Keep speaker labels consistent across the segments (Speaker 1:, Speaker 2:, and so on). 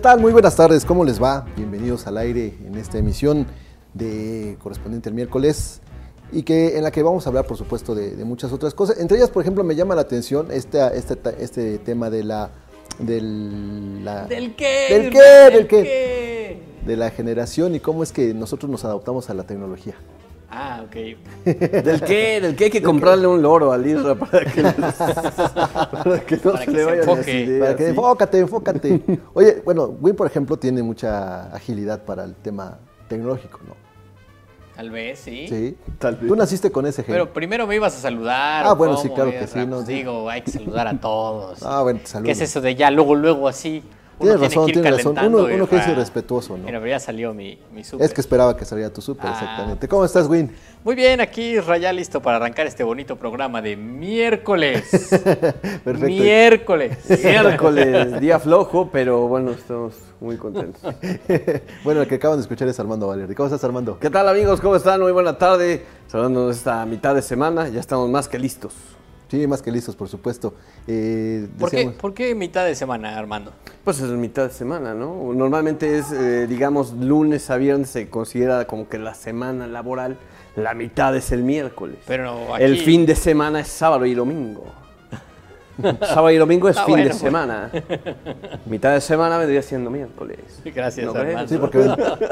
Speaker 1: ¿Qué tal? Muy buenas tardes, ¿cómo les va? Bienvenidos al aire en esta emisión de correspondiente el miércoles y que en la que vamos a hablar, por supuesto, de, de muchas otras cosas. Entre ellas, por ejemplo, me llama la atención este, este, este tema de la... Del, la,
Speaker 2: ¿Del qué?
Speaker 1: ¿Del qué?
Speaker 2: ¿Del
Speaker 1: ¿Del qué?
Speaker 2: qué?
Speaker 1: De la generación y cómo es que nosotros nos adaptamos a la tecnología.
Speaker 2: Ah, ok.
Speaker 3: ¿Del qué? ¿Del qué hay que comprarle un loro al Isra para que, para que no
Speaker 2: Para
Speaker 3: se
Speaker 2: que
Speaker 3: le
Speaker 2: se enfoque.
Speaker 3: las ideas?
Speaker 1: Para que
Speaker 3: sí.
Speaker 1: enfócate, enfócate. Oye, bueno, Win, por ejemplo, tiene mucha agilidad para el tema tecnológico, ¿no?
Speaker 2: Tal vez, sí.
Speaker 1: Sí.
Speaker 3: Tal vez.
Speaker 1: Tú naciste con ese gen.
Speaker 2: Pero primero me ibas a saludar.
Speaker 1: Ah,
Speaker 2: ¿o
Speaker 1: bueno, sí, claro que sí, no,
Speaker 2: Pues. Digo, hay que saludar a todos.
Speaker 1: Ah, bueno, te saludo.
Speaker 2: ¿Qué es eso de ya, luego, luego así? Tiene
Speaker 1: razón, tienes razón. Uno, uno que es irrespetuoso, ¿no?
Speaker 2: Mira, pero ya salió mi, mi súper.
Speaker 1: Es que esperaba que saliera tu súper,
Speaker 2: Ah,
Speaker 1: exactamente. ¿Cómo estás, Win?
Speaker 2: Muy bien, aquí ya listo para arrancar este bonito programa de miércoles.
Speaker 1: Perfecto.
Speaker 2: Miércoles.
Speaker 3: Miércoles, día flojo, pero bueno, estamos muy contentos.
Speaker 1: bueno, el que acaban de escuchar es Armando Valeri. ¿Cómo estás, Armando?
Speaker 3: ¿Qué tal amigos? ¿Cómo están? Muy buena tarde. Saludándonos esta mitad de semana, ya estamos más que listos.
Speaker 1: Sí, más que listos, por supuesto. Eh,
Speaker 2: ¿Por qué, ¿Por qué mitad de semana, Armando?
Speaker 3: Pues es mitad de semana, ¿no? Normalmente es, eh, digamos, lunes a viernes se considera como que la semana laboral, la mitad es el miércoles.
Speaker 2: Pero aquí...
Speaker 3: El fin de semana es sábado y domingo. sábado y domingo es
Speaker 2: Ah,
Speaker 3: fin de
Speaker 2: pues.
Speaker 3: semana. Mitad de semana vendría siendo miércoles.
Speaker 2: Gracias. Armando.
Speaker 1: Sí, porque,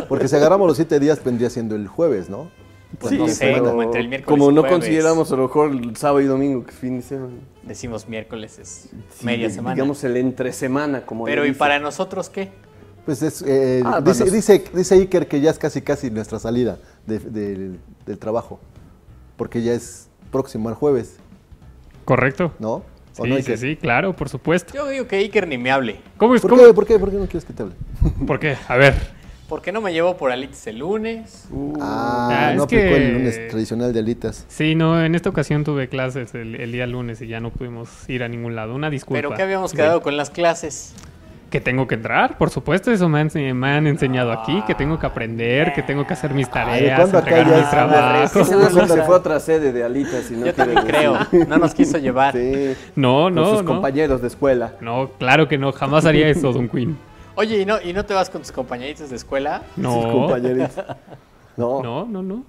Speaker 1: porque si agarramos los siete días, vendría siendo el jueves, ¿no?
Speaker 2: Pues no sé,
Speaker 1: pero-
Speaker 2: como entre el miércoles
Speaker 3: Como
Speaker 2: y
Speaker 3: no
Speaker 2: jueves.
Speaker 3: consideramos a lo mejor el sábado y domingo que es fin de semana.
Speaker 2: Decimos miércoles es
Speaker 3: Sí,
Speaker 2: media
Speaker 3: di-
Speaker 2: semana.
Speaker 3: Digamos el entre semana, como
Speaker 2: Pero ¿y para nosotros qué?
Speaker 1: Pues es, eh,
Speaker 3: Ah,
Speaker 1: dice,
Speaker 3: bueno.
Speaker 1: dice, dice Iker que ya es casi casi nuestra salida de- del- del trabajo. Porque ya es próximo al jueves,
Speaker 4: Correcto.
Speaker 1: ¿no? ¿O
Speaker 4: Sí,
Speaker 1: no,
Speaker 4: sí,
Speaker 1: Iker?
Speaker 4: sí, claro, por supuesto.
Speaker 2: Yo digo que Iker ni me hable.
Speaker 4: ¿Cómo es?
Speaker 1: ¿Por
Speaker 4: cómo-
Speaker 1: qué, ¿Por qué? ¿Por qué no quieres que te hable?
Speaker 4: ¿Por qué? A ver.
Speaker 2: ¿Por qué no me llevó por alites el lunes?
Speaker 1: Ah,
Speaker 4: Ah,
Speaker 1: no
Speaker 4: es
Speaker 1: aplicó
Speaker 4: que-
Speaker 1: el lunes tradicional de alitas.
Speaker 4: Sí, no, en esta ocasión tuve clases el, el día lunes y ya no pudimos ir a ningún lado. Una disculpa.
Speaker 2: ¿Pero qué habíamos
Speaker 4: Sí.
Speaker 2: quedado con las clases?
Speaker 4: Que tengo que entrar, por supuesto, eso me han, ense- me han enseñado aquí, que tengo que aprender, que tengo que hacer mis tareas,
Speaker 1: ¿cuándo acá
Speaker 4: entregar mis trabajos.
Speaker 3: Se fue a otra sede de alitas y no
Speaker 2: Yo también creo. No nos quiso llevar.
Speaker 3: Sí,
Speaker 4: No,
Speaker 3: con
Speaker 4: no,
Speaker 3: sus
Speaker 4: no.
Speaker 3: compañeros de escuela.
Speaker 4: No, claro que no, jamás haría eso, Don Queen.
Speaker 2: Oye, ¿y no, ¿y no te vas con tus compañeritos de escuela?
Speaker 3: Sus
Speaker 4: No,
Speaker 3: compañeritos. No.
Speaker 4: no, no, no.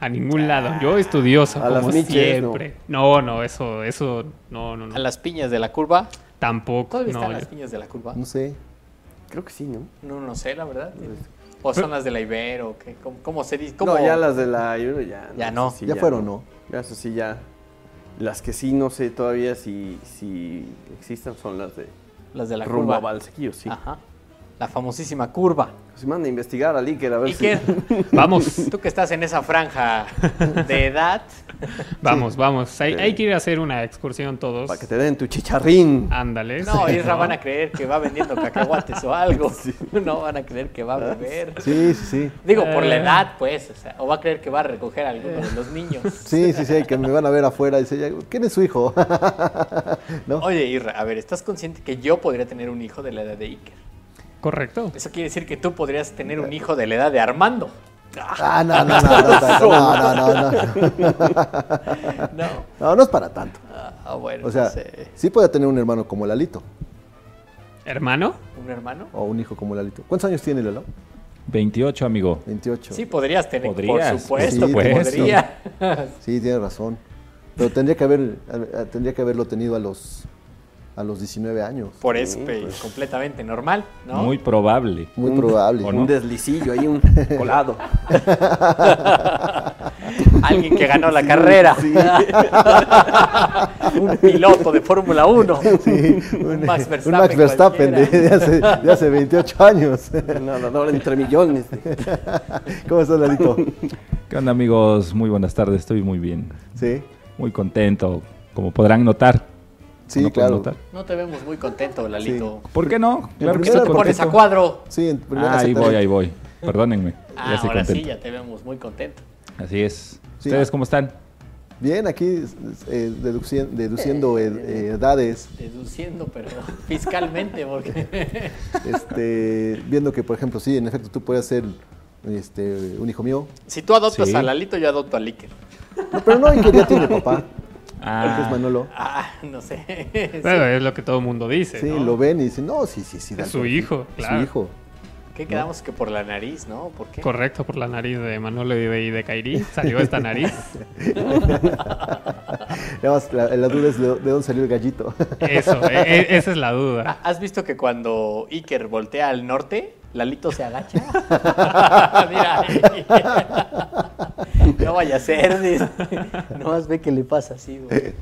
Speaker 4: A ningún lado. Yo estudioso,
Speaker 3: A las
Speaker 4: como
Speaker 3: miches,
Speaker 4: siempre. No. no, eso, eso, no, no, no.
Speaker 2: ¿A las piñas de la curva?
Speaker 4: Tampoco.
Speaker 2: ¿Todavía
Speaker 4: no,
Speaker 2: están
Speaker 4: yo-
Speaker 2: las piñas de la curva?
Speaker 1: No sé.
Speaker 3: Creo que sí, ¿no?
Speaker 2: No, no sé, la verdad. ¿O son las de la Ibero? ¿Qué? ¿Cómo, cómo se dice? ¿Cómo?
Speaker 3: No, ya las de la Euro ya.
Speaker 2: Ya no.
Speaker 3: sí,
Speaker 1: Ya fueron, ¿no?
Speaker 3: Ya, eso sí, ya. Las que sí no sé todavía si, si existen son las de
Speaker 2: Las de la
Speaker 3: rumbo a
Speaker 2: curva.
Speaker 3: Valsequillo, sí.
Speaker 2: Ajá. La famosísima curva.
Speaker 3: Se manda a investigar a Iker a ver
Speaker 2: Iker,
Speaker 4: Vamos.
Speaker 2: tú que estás en esa franja de edad,
Speaker 4: Vamos, vamos. Hay,
Speaker 3: Sí.
Speaker 4: hay que ir a hacer una excursión todos.
Speaker 3: si. Para que te den tu chicharrín.
Speaker 4: Ándale.
Speaker 2: no,
Speaker 4: sí,
Speaker 2: Isra van a creer que va vendiendo cacahuates o algo. No van a creer que va a beber.
Speaker 1: Sí, sí, sí.
Speaker 2: Digo, por la
Speaker 4: Eh.
Speaker 2: edad, pues, o, sea, o va a creer que va a recoger a alguno de los niños.
Speaker 1: Sí, sí, sí, que me van a ver afuera y dice, ¿quién es su hijo? ¿No?
Speaker 2: Oye, Isra, a ver, ¿estás consciente que yo podría tener un hijo de la edad de Iker?
Speaker 4: Correcto.
Speaker 2: Eso quiere decir que tú podrías tener un hijo de la edad de Armando.
Speaker 1: Ah, no, no, no, no, no, no, no, no.
Speaker 2: No.
Speaker 1: No, no es para tanto.
Speaker 2: Ah, bueno,
Speaker 1: O sea,
Speaker 2: no sé.
Speaker 1: sí puede tener un hermano como Lalito
Speaker 4: ¿Hermano?
Speaker 2: ¿Un hermano?
Speaker 1: o un hijo como Lalito. ¿Cuántos años tiene Lalo?
Speaker 5: 28, amigo.
Speaker 1: 28.
Speaker 2: Sí, podrías tener,
Speaker 5: Podrías,
Speaker 2: por supuesto,
Speaker 1: sí,
Speaker 2: podría.
Speaker 1: Sí, tiene razón. Pero tendría que haber eh, tendría que haberlo tenido a los a los 19 años.
Speaker 2: Por eso, pe- completamente normal, ¿no?
Speaker 5: Muy probable.
Speaker 1: Muy
Speaker 3: Un-
Speaker 1: probable.
Speaker 5: ¿o
Speaker 3: Un
Speaker 5: no?
Speaker 3: deslicillo ahí, un colado.
Speaker 2: Alguien que ganó la carrera. un piloto de Fórmula 1.
Speaker 1: Un,
Speaker 2: Max
Speaker 1: un
Speaker 2: Verstappen
Speaker 1: Max Verstappen de hace, de hace 28 años.
Speaker 3: Un nadador entre millones.
Speaker 1: ¿Cómo estás, Lalito?
Speaker 5: ¿Qué onda, amigos? Muy buenas tardes. Estoy muy bien.
Speaker 1: Sí,
Speaker 5: Muy contento. Como podrán notar.
Speaker 1: Sí,
Speaker 5: ¿No pueden
Speaker 1: claro.
Speaker 5: notar?
Speaker 2: No te vemos muy contento, Lalito.
Speaker 5: ¿Por qué no? Claro que
Speaker 2: Te pones a cuadro.
Speaker 1: Sí, en primera
Speaker 5: Ah, ahí voy, ahí voy. Perdónenme.
Speaker 2: Ah,
Speaker 5: ya
Speaker 2: ahora sí, ya te vemos muy contento.
Speaker 5: Así es.
Speaker 1: Sí.
Speaker 5: ¿Ustedes cómo están?
Speaker 1: Bien, aquí eh, deduci- deduciendo ed- eh, edades,
Speaker 2: Deduciendo, pero fiscalmente, porque...
Speaker 1: este, viendo que, por ejemplo, sí, en efecto, tú puedes ser este, un hijo mío.
Speaker 2: si tú adoptas
Speaker 5: Sí.
Speaker 2: a Lalito, yo adopto a Liker.
Speaker 1: No, pero no, ya tiene papá. Porque es Manolo.
Speaker 2: Ah, no sé.
Speaker 4: Pero es lo que todo el mundo dice.
Speaker 1: Sí,
Speaker 4: ¿no?
Speaker 1: lo ven y dicen, no, sí, sí, sí.
Speaker 4: Es su hijo,
Speaker 1: Es
Speaker 4: claro.
Speaker 1: su hijo.
Speaker 2: ¿Qué quedamos que por la nariz, no? ¿Por qué?
Speaker 4: Correcto, por la nariz de Manolo y de, y de Kairi. Salió esta nariz.
Speaker 1: Nada más, la, la duda es de, de dónde salió el gallito.
Speaker 4: Eso, e- e- esa es la duda.
Speaker 2: Ah, ¿Has visto que cuando Iker voltea al norte, Lalito se agacha? Mira. no vaya a ser. dice. Nomás ve que le pasa así, güey.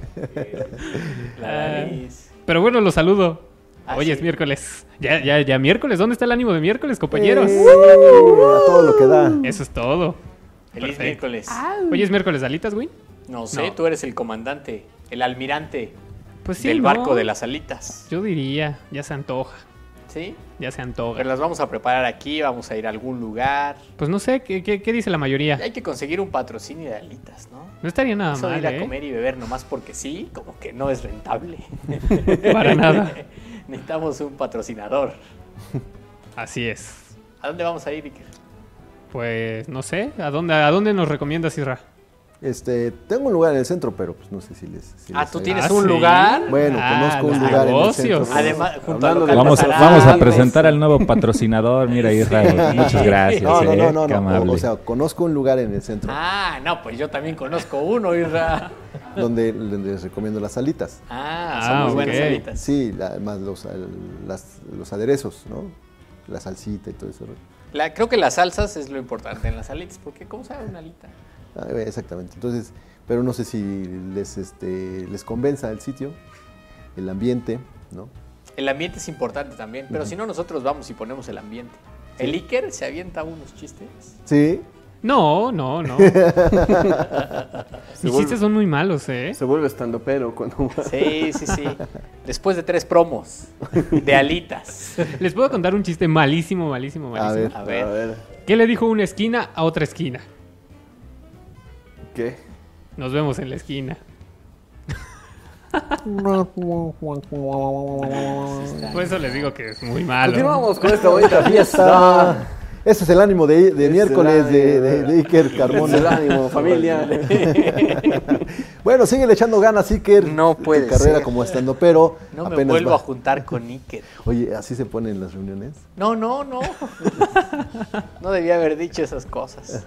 Speaker 2: La nariz.
Speaker 4: Pero bueno, los saludo.
Speaker 2: Ah,
Speaker 4: Hoy es miércoles. Ya, ya, ya miércoles. ¿Dónde está el ánimo de miércoles, compañeros?
Speaker 1: Eh, a todo lo que da.
Speaker 4: Eso es todo.
Speaker 2: Feliz
Speaker 4: Perfecto.
Speaker 2: miércoles.
Speaker 4: Hoy es miércoles alitas, güey.
Speaker 2: No sé,
Speaker 4: No.
Speaker 2: tú eres el comandante, el almirante
Speaker 4: Pues sí,
Speaker 2: del
Speaker 4: ¿no?
Speaker 2: barco de las alitas.
Speaker 4: Yo diría, ya se antoja.
Speaker 2: ¿Sí?
Speaker 4: Ya se antoja.
Speaker 2: Pero las vamos a preparar aquí, vamos a ir a algún lugar.
Speaker 4: Pues no sé, ¿qué, qué, qué dice la mayoría?
Speaker 2: Hay que conseguir un patrocinio de alitas, ¿no?
Speaker 4: No estaría nada
Speaker 2: Eso
Speaker 4: mal,
Speaker 2: ir a
Speaker 4: ¿eh?
Speaker 2: comer y beber nomás porque sí, como que no es rentable.
Speaker 4: Para nada.
Speaker 2: Necesitamos un patrocinador.
Speaker 4: Así es.
Speaker 2: ¿A dónde vamos a ir, Iker?
Speaker 4: Pues no sé, ¿a dónde, a dónde nos recomiendas, Isra?
Speaker 1: Este, tengo un lugar en el centro, pero pues no sé si les. si
Speaker 2: Ah,
Speaker 1: les
Speaker 2: ¿tú tienes
Speaker 4: Ah,
Speaker 2: un
Speaker 4: sí.
Speaker 2: lugar?
Speaker 1: Bueno,
Speaker 4: Ah,
Speaker 1: conozco un lugar
Speaker 4: negocios.
Speaker 1: en el centro.
Speaker 2: Además, junto al
Speaker 3: Hablando
Speaker 2: local
Speaker 3: de-
Speaker 5: Vamos, vamos a
Speaker 2: pues.
Speaker 5: presentar al nuevo patrocinador. Mira, Israel. Muchas gracias.
Speaker 1: No, no,
Speaker 5: eh,
Speaker 1: no, no, no. O, sea, conozco un lugar en el centro
Speaker 2: Ah, no, pues yo también conozco uno, Isra.
Speaker 1: donde les recomiendo las alitas.
Speaker 2: Ah,
Speaker 4: Ah,
Speaker 2: son muy buenas alitas.
Speaker 1: Sí, la- más los, las- los aderezos, ¿no? La salsita y todo eso.
Speaker 2: La- creo que las salsas es lo importante en las alitas, porque ¿cómo sabe una alita?
Speaker 1: Ah, exactamente. Entonces, pero no sé si les, este, les convenza el sitio, el ambiente, ¿no?
Speaker 2: El ambiente es importante también, pero si no nosotros vamos y ponemos el ambiente. El Iker se avienta unos chistes.
Speaker 1: Sí,
Speaker 4: No, no, no. Mis
Speaker 3: vuelve-
Speaker 4: chistes son muy malos, ¿eh?
Speaker 3: Se vuelve estando pero cuando
Speaker 2: Sí, sí, sí. Después de tres promos de alitas.
Speaker 4: Les puedo contar un chiste malísimo, malísimo, malísimo.
Speaker 1: A ver.
Speaker 2: A ver,
Speaker 4: ¿Qué le dijo una esquina a otra esquina?
Speaker 3: ¿Qué?
Speaker 4: Nos vemos en la esquina. Por eso les digo que es muy malo.
Speaker 3: Continuamos con esta bonita fiesta.
Speaker 1: Ese es el ánimo de, de
Speaker 3: Es
Speaker 1: miércoles de,
Speaker 3: ánimo,
Speaker 1: de- de Iker
Speaker 3: Es el
Speaker 1: Carmona.
Speaker 3: ánimo, familia.
Speaker 1: bueno, sigue echando ganas, Iker.
Speaker 2: No
Speaker 1: Tu
Speaker 2: puede
Speaker 1: carrera
Speaker 2: ser.
Speaker 1: como estando, pero
Speaker 2: No me vuelvo
Speaker 1: va.
Speaker 2: a juntar con Iker.
Speaker 1: Oye, así se ponen las reuniones.
Speaker 2: No, no, no. No debía haber dicho esas cosas.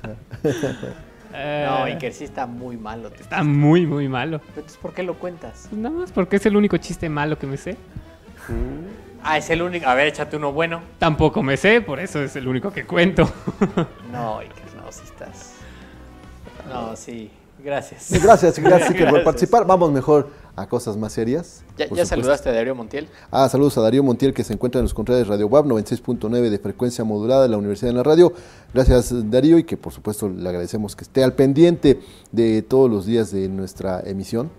Speaker 4: Eh,
Speaker 2: No, Iker sí está muy malo.
Speaker 4: Está muy, muy malo.
Speaker 2: Entonces, ¿por qué lo cuentas?
Speaker 4: Pues nada más porque es el único chiste malo que me sé.
Speaker 2: Ah, es el único. A ver, échate uno bueno.
Speaker 4: Tampoco me sé, por eso es el único que cuento.
Speaker 2: No, Iker, no, sí estás. No, sí. Gracias.
Speaker 1: Gracias, gracias Iker por
Speaker 2: Gracias.
Speaker 1: participar. Vamos mejor a cosas más serias.
Speaker 2: ¿Ya, ya saludaste a Darío Montiel?
Speaker 1: Ah, saludos a Darío Montiel que se encuentra en los controles de Radio WAP 96.9 de frecuencia modulada de la Universidad de la Radio. Gracias Darío y que por supuesto le agradecemos que esté al pendiente de todos los días de nuestra emisión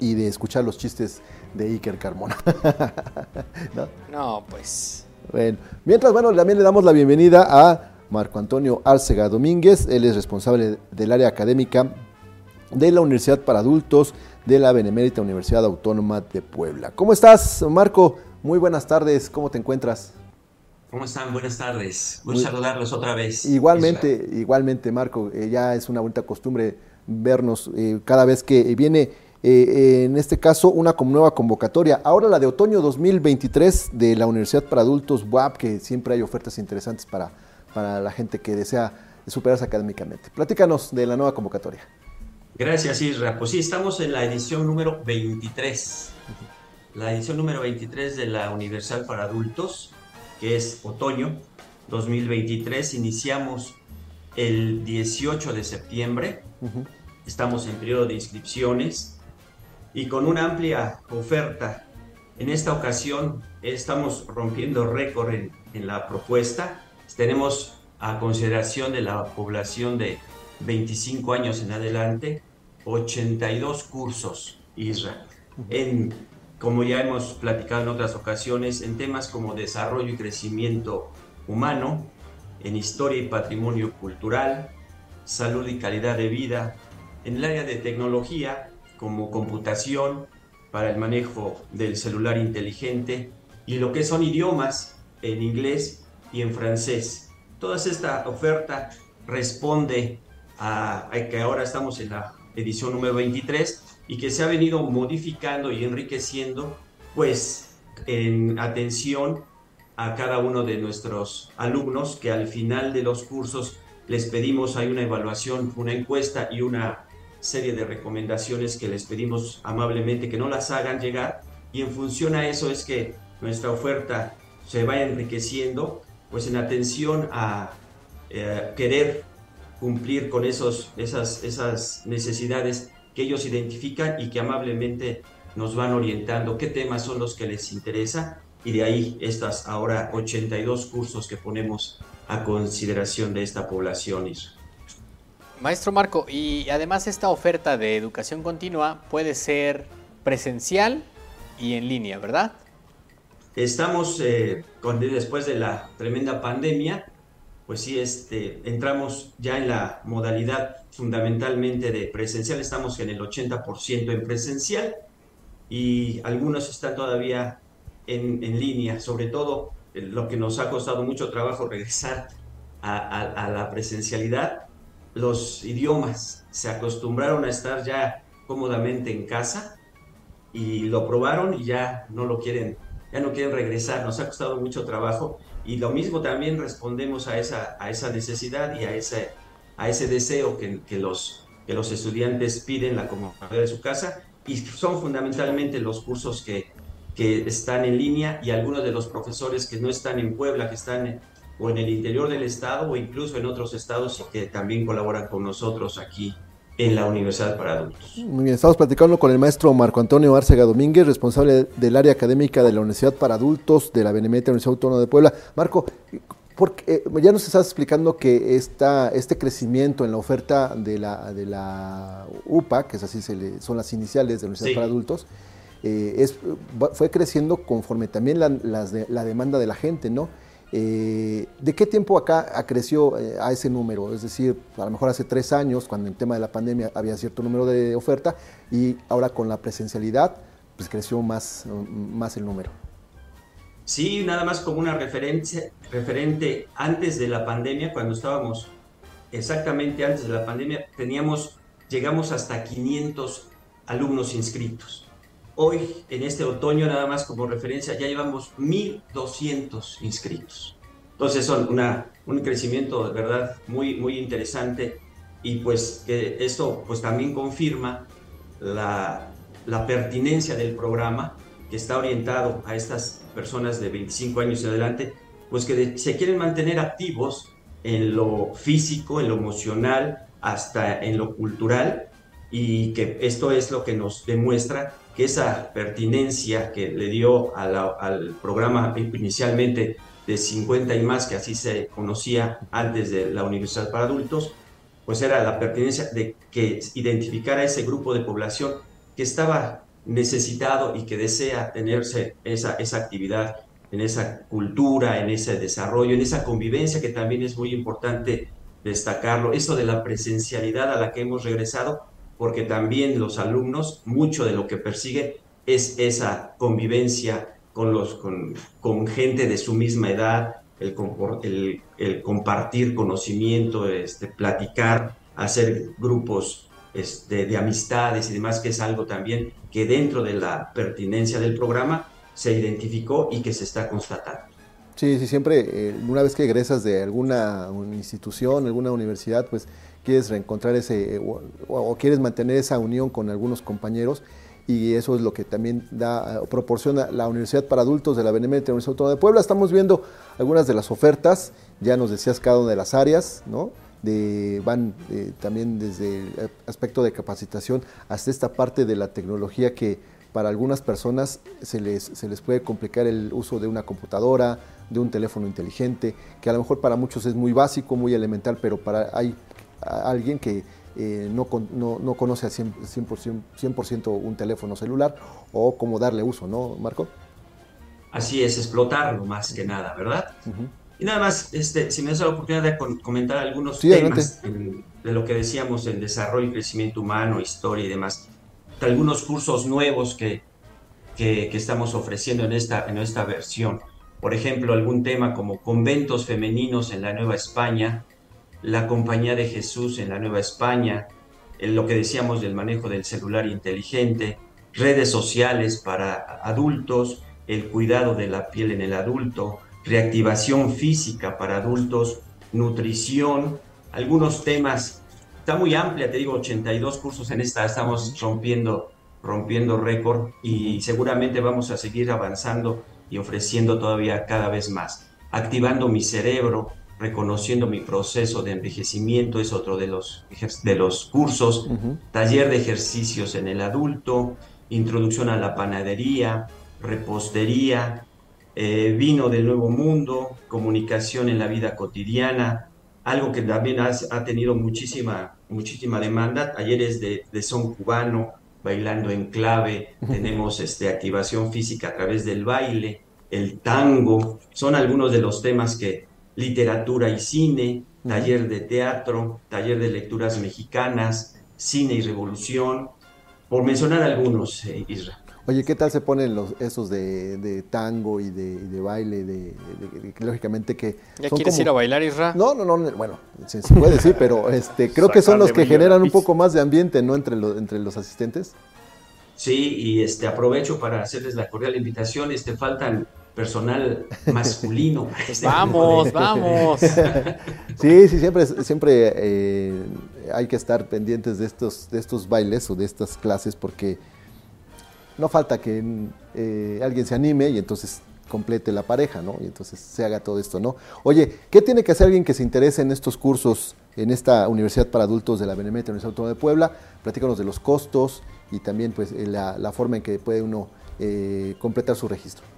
Speaker 1: y de escuchar los chistes de Iker Carmona. ¿No?
Speaker 2: No, pues.
Speaker 1: Bueno, mientras, bueno, también le damos la bienvenida a Marco Antonio Arcega Domínguez. Él es responsable del área académica de la Universidad para Adultos de la Benemérita Universidad Autónoma de Puebla. ¿Cómo estás, Marco? Muy buenas tardes, ¿cómo te encuentras?
Speaker 6: ¿Cómo están? Buenas tardes. Gusto
Speaker 1: Muy-
Speaker 6: saludarlos otra vez.
Speaker 1: Igualmente, igualmente, Marco, eh, ya es una bonita costumbre vernos eh, cada vez que viene, eh, eh, en este caso, una nueva convocatoria. Ahora la de otoño 2023 de la Universidad para Adultos WAP, que siempre hay ofertas interesantes para, para la gente que desea superarse académicamente. Platícanos de la nueva convocatoria.
Speaker 6: Gracias, Isra. Pues sí, estamos en la edición número 23. La edición número 23 de la Universal para Adultos, que es otoño 2023. Iniciamos el 18 de septiembre. Estamos en periodo de inscripciones y con una amplia oferta. En esta ocasión estamos rompiendo récord en, en la propuesta. Tenemos a consideración de la población de 25 años en adelante, 82 cursos, Isra, en, como ya hemos platicado en otras ocasiones, en temas como desarrollo y crecimiento humano, en historia y patrimonio cultural, salud y calidad de vida, en el área de tecnología, como computación, para el manejo del celular inteligente, y lo que son idiomas, en inglés y en francés. Toda esta oferta responde a, a que ahora estamos en la edición número 23 y que se ha venido modificando y enriqueciendo, pues en atención a cada uno de nuestros alumnos que al final de los cursos les pedimos, hay una evaluación, una encuesta y una serie de recomendaciones que les pedimos amablemente que no las hagan llegar y en función a eso es que nuestra oferta se va enriqueciendo pues en atención a eh, querer cumplir con esos, esas, esas necesidades que ellos identifican y que amablemente nos van orientando qué temas son los que les interesa y de ahí estas ahora 82 cursos que ponemos a consideración de esta población.
Speaker 2: Maestro Marco, y además esta oferta de educación continua puede ser presencial y en línea, ¿verdad?
Speaker 6: Estamos, eh, con, después de la tremenda pandemia, pues sí, este, entramos ya en la modalidad fundamentalmente de presencial, estamos en el 80% en presencial y algunos están todavía en, en, línea, sobre todo eh, lo que nos ha costado mucho trabajo regresar a, a, a la presencialidad, los idiomas. Se acostumbraron a estar ya cómodamente en casa y lo probaron y ya no lo quieren, ya no quieren regresar, nos ha costado mucho trabajo y lo mismo también respondemos a esa, a esa necesidad y a ese, a ese deseo que, los, que los estudiantes piden la comodidad de su casa. Y son fundamentalmente los cursos que, que están en línea y algunos de los profesores que no están en Puebla, que están o en el interior del estado o incluso en otros estados y que también colaboran con nosotros aquí en la Universidad para Adultos.
Speaker 1: Muy bien, estamos platicando con el maestro Marco Antonio Arcega Domínguez, responsable del área académica de la Universidad para Adultos de la Benemérita Universidad Autónoma de Puebla. Marco, porque, eh, ya nos estás explicando que esta, este crecimiento en la oferta de la, de la UPA, que es así se le, son las iniciales de la Universidad sí. para Adultos, eh, es, fue creciendo conforme también la, las de, la demanda de la gente, ¿no? Eh, ¿De qué tiempo acá creció eh, a ese número? Es decir, a lo mejor hace tres años, cuando en el tema de la pandemia había cierto número de oferta, y ahora con la presencialidad, pues creció más, más el número.
Speaker 6: Sí, nada más como una referencia, referente antes de la pandemia, cuando estábamos exactamente antes de la pandemia, teníamos, llegamos hasta 500 alumnos inscritos. Hoy, en este otoño, nada más como referencia, ya llevamos 1.200 inscritos. Entonces, son una, un crecimiento de verdad muy, muy interesante y pues que esto pues también confirma la, la pertinencia del programa que está orientado a estas personas de 25 años y adelante, pues que se quieren mantener activos en lo físico, en lo emocional, hasta en lo cultural, y que esto es lo que nos demuestra que esa pertinencia que le dio a la, al programa inicialmente de 50 y más, que así se conocía antes de la Universidad para Adultos, pues era la pertinencia de que identificara ese grupo de población que estaba necesitado y que desea tenerse esa, esa actividad, en esa cultura, en ese desarrollo, en esa convivencia que también es muy importante destacarlo. Eso de la presencialidad a la que hemos regresado, porque también los alumnos, mucho de lo que persiguen es esa convivencia con, los, con, con gente de su misma edad, el, el, el compartir conocimiento, este, platicar, hacer grupos este, de amistades y demás, que es algo también que dentro de la pertinencia del programa se identificó y que se está constatando.
Speaker 1: Sí, sí, siempre, eh, una vez que egresas de alguna institución, alguna universidad, pues quieres reencontrar ese, o, quieres mantener esa unión con algunos compañeros, y eso es lo que también da, proporciona la Universidad para Adultos de la Benemérita Universidad Autónoma de Puebla. Estamos viendo algunas de las ofertas, ya nos decías cada una de las áreas, ¿no? De, van eh, también desde el aspecto de capacitación hasta esta parte de la tecnología que para algunas personas se les, se les puede complicar el uso de una computadora, de un teléfono inteligente, que a lo mejor para muchos es muy básico, muy elemental, pero para hay alguien que eh, no, no, no, conoce al 100%, 100 un teléfono celular o cómo darle uso, ¿no, Marco?
Speaker 6: Así es, explotarlo más que nada, ¿verdad? Uh -huh. Y nada más, este, si me das la oportunidad de comentar algunos sí, temas en, de lo que decíamos, el desarrollo y crecimiento humano, historia y demás, algunos cursos nuevos que, que, que estamos ofreciendo en esta, en esta versión. Por ejemplo, algún tema como conventos femeninos en la Nueva España, la Compañía de Jesús en la Nueva España, en lo que decíamos del manejo del celular inteligente, redes sociales para adultos, el cuidado de la piel en el adulto, reactivación física para adultos, nutrición, algunos temas. Está muy amplia, te digo, 82 cursos en esta, estamos rompiendo, rompiendo récord y seguramente vamos a seguir avanzando y ofreciendo todavía cada vez más. Activando mi cerebro, reconociendo mi proceso de envejecimiento, es otro de los, de los cursos. Taller de ejercicios en el adulto, introducción a la panadería, repostería, eh, vino del nuevo mundo, comunicación en la vida cotidiana, algo que también ha, tenido muchísima, muchísima demanda. Talleres de, de son cubano, bailando en clave, tenemos este, activación física a través del baile, el tango, son algunos de los temas que literatura y cine, taller de teatro, taller de lecturas mexicanas, cine y revolución, por mencionar algunos, eh, Isra.
Speaker 1: Oye, ¿qué tal se ponen los, esos de, tango y de, baile? De, lógicamente que...
Speaker 2: ¿Ya quieres ir a bailar, Isra?
Speaker 1: No, no, no, bueno, se, puede decir, pero este, creo que son los que generan un poco más de ambiente, ¿no? Entre, los entre los asistentes.
Speaker 6: Sí, y este, aprovecho para hacerles la cordial invitación. Este, faltan personal masculino.
Speaker 2: Este vamos, vamos.
Speaker 1: sí, sí, siempre, siempre eh, hay que estar pendientes de estos, de estos bailes o de estas clases porque no falta que eh, alguien se anime y entonces complete la pareja, ¿no? Y entonces se haga todo esto, ¿no? Oye, ¿qué tiene que hacer alguien que se interese en estos cursos en esta Universidad para Adultos de la Benemérita Universidad Autónoma de Puebla? Platícanos de los costos y también pues eh, la, forma en que puede uno eh, completar su registro.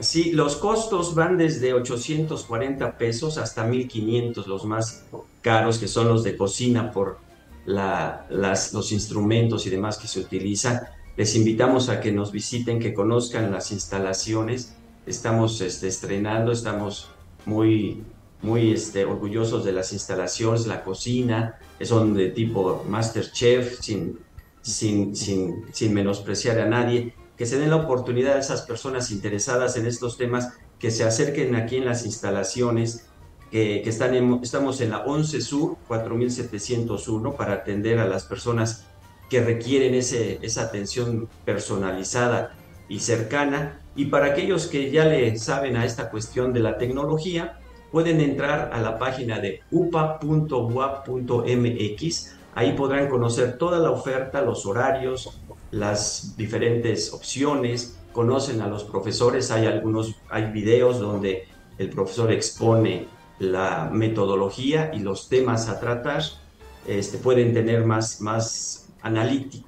Speaker 6: Sí, los costos van desde 840 pesos hasta 1500, los más caros, que son los de cocina por los instrumentos y demás que se utilizan. Les invitamos a que nos visiten, que conozcan las instalaciones. Estamos este, estrenando, estamos muy, muy este, orgullosos de las instalaciones, la cocina, son de tipo Masterchef, sin, sin, sin, sin menospreciar a nadie. Que se den la oportunidad a esas personas interesadas en estos temas que se acerquen aquí en las instalaciones, que, que están estamos en la 11 Sur 4701 para atender a las personas que requieren ese, esa atención personalizada y cercana. Y para aquellos que ya le saben a esta cuestión de la tecnología, pueden entrar a la página de upa.uap.mx. Ahí podrán conocer toda la oferta, los horarios, las diferentes opciones. Conocen a los profesores. Hay algunos, hay videos donde el profesor expone la metodología y los temas a tratar. Este, pueden tener más, más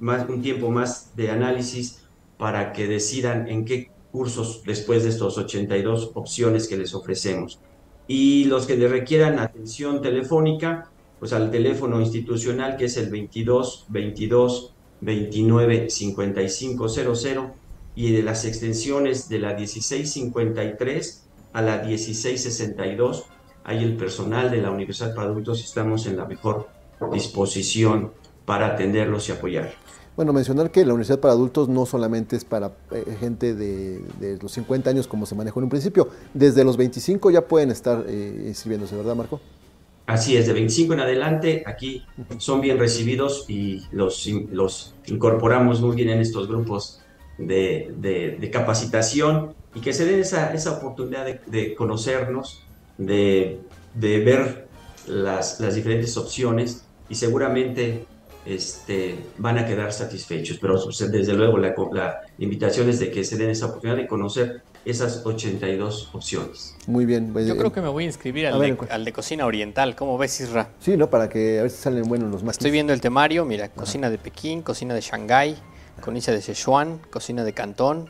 Speaker 6: más, un tiempo más de análisis para que decidan en qué cursos después de estos 82 opciones que les ofrecemos. Y los que le requieran atención telefónica, pues al teléfono institucional que es el 22 22 29 55 00 y de las extensiones de la 1653 a la 1662. Ahí el personal de la Universidad para Adultos estamos en la mejor disposición para atenderlos y apoyar.
Speaker 1: Bueno, mencionar que la Universidad para Adultos no solamente es para eh, gente de, los 50 años como se manejó en un principio, desde los 25 ya pueden estar eh, inscribiéndose, ¿verdad Marco?
Speaker 6: Así es, de 25 en adelante aquí son bien recibidos y los, incorporamos muy bien en estos grupos de, capacitación y que se den esa, oportunidad de, conocernos, de, ver las, diferentes opciones y seguramente este, van a quedar satisfechos. Pero desde luego la, invitación es de que se den esa oportunidad de conocer esas 82 opciones.
Speaker 1: Muy bien.
Speaker 2: Yo creo que me voy a inscribir al, de, al, de, cocina oriental. ¿Cómo ves, Isra?
Speaker 1: Sí, ¿no? Para que a ver si salen buenos los más.
Speaker 2: Estoy viendo el temario, mira, cocina de Pekín, cocina de Shanghái, cocina de Sichuan, cocina de Cantón,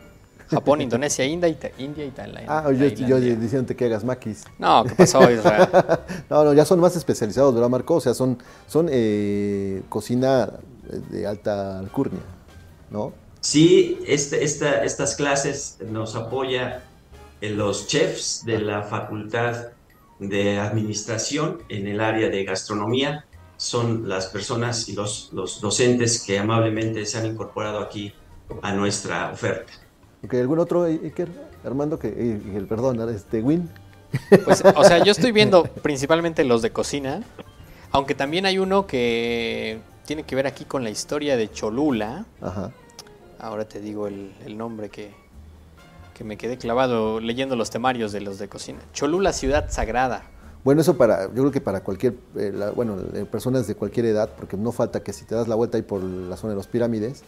Speaker 2: Japón, Indonesia, India y, India y Tailandia.
Speaker 1: Ah, yo, yo diciéndote que hagas maquis.
Speaker 2: No, ¿qué pasó, Israel?
Speaker 1: no, no, ya son más especializados, ¿verdad, Marco? O sea, son, son eh, cocina de alta alcurnia, ¿no?
Speaker 6: Sí, este, esta, estas clases nos apoya en los chefs de la Facultad de Administración en el área de gastronomía. Son las personas y los, los docentes que amablemente se han incorporado aquí a nuestra oferta.
Speaker 1: ¿Algún otro, Iker? Armando, que, el perdón, este, Win.
Speaker 2: Pues, o sea, yo estoy viendo principalmente los de cocina, aunque también hay uno que tiene que ver aquí con la historia de Cholula.
Speaker 1: Ajá.
Speaker 2: Ahora te digo el, el nombre que, que me quedé clavado leyendo los temarios de los de cocina. Cholula, ciudad sagrada.
Speaker 1: Bueno, eso para, yo creo que para cualquier, eh, la- bueno, personas de cualquier edad, porque no falta que si te das la vuelta ahí por la zona de los pirámides,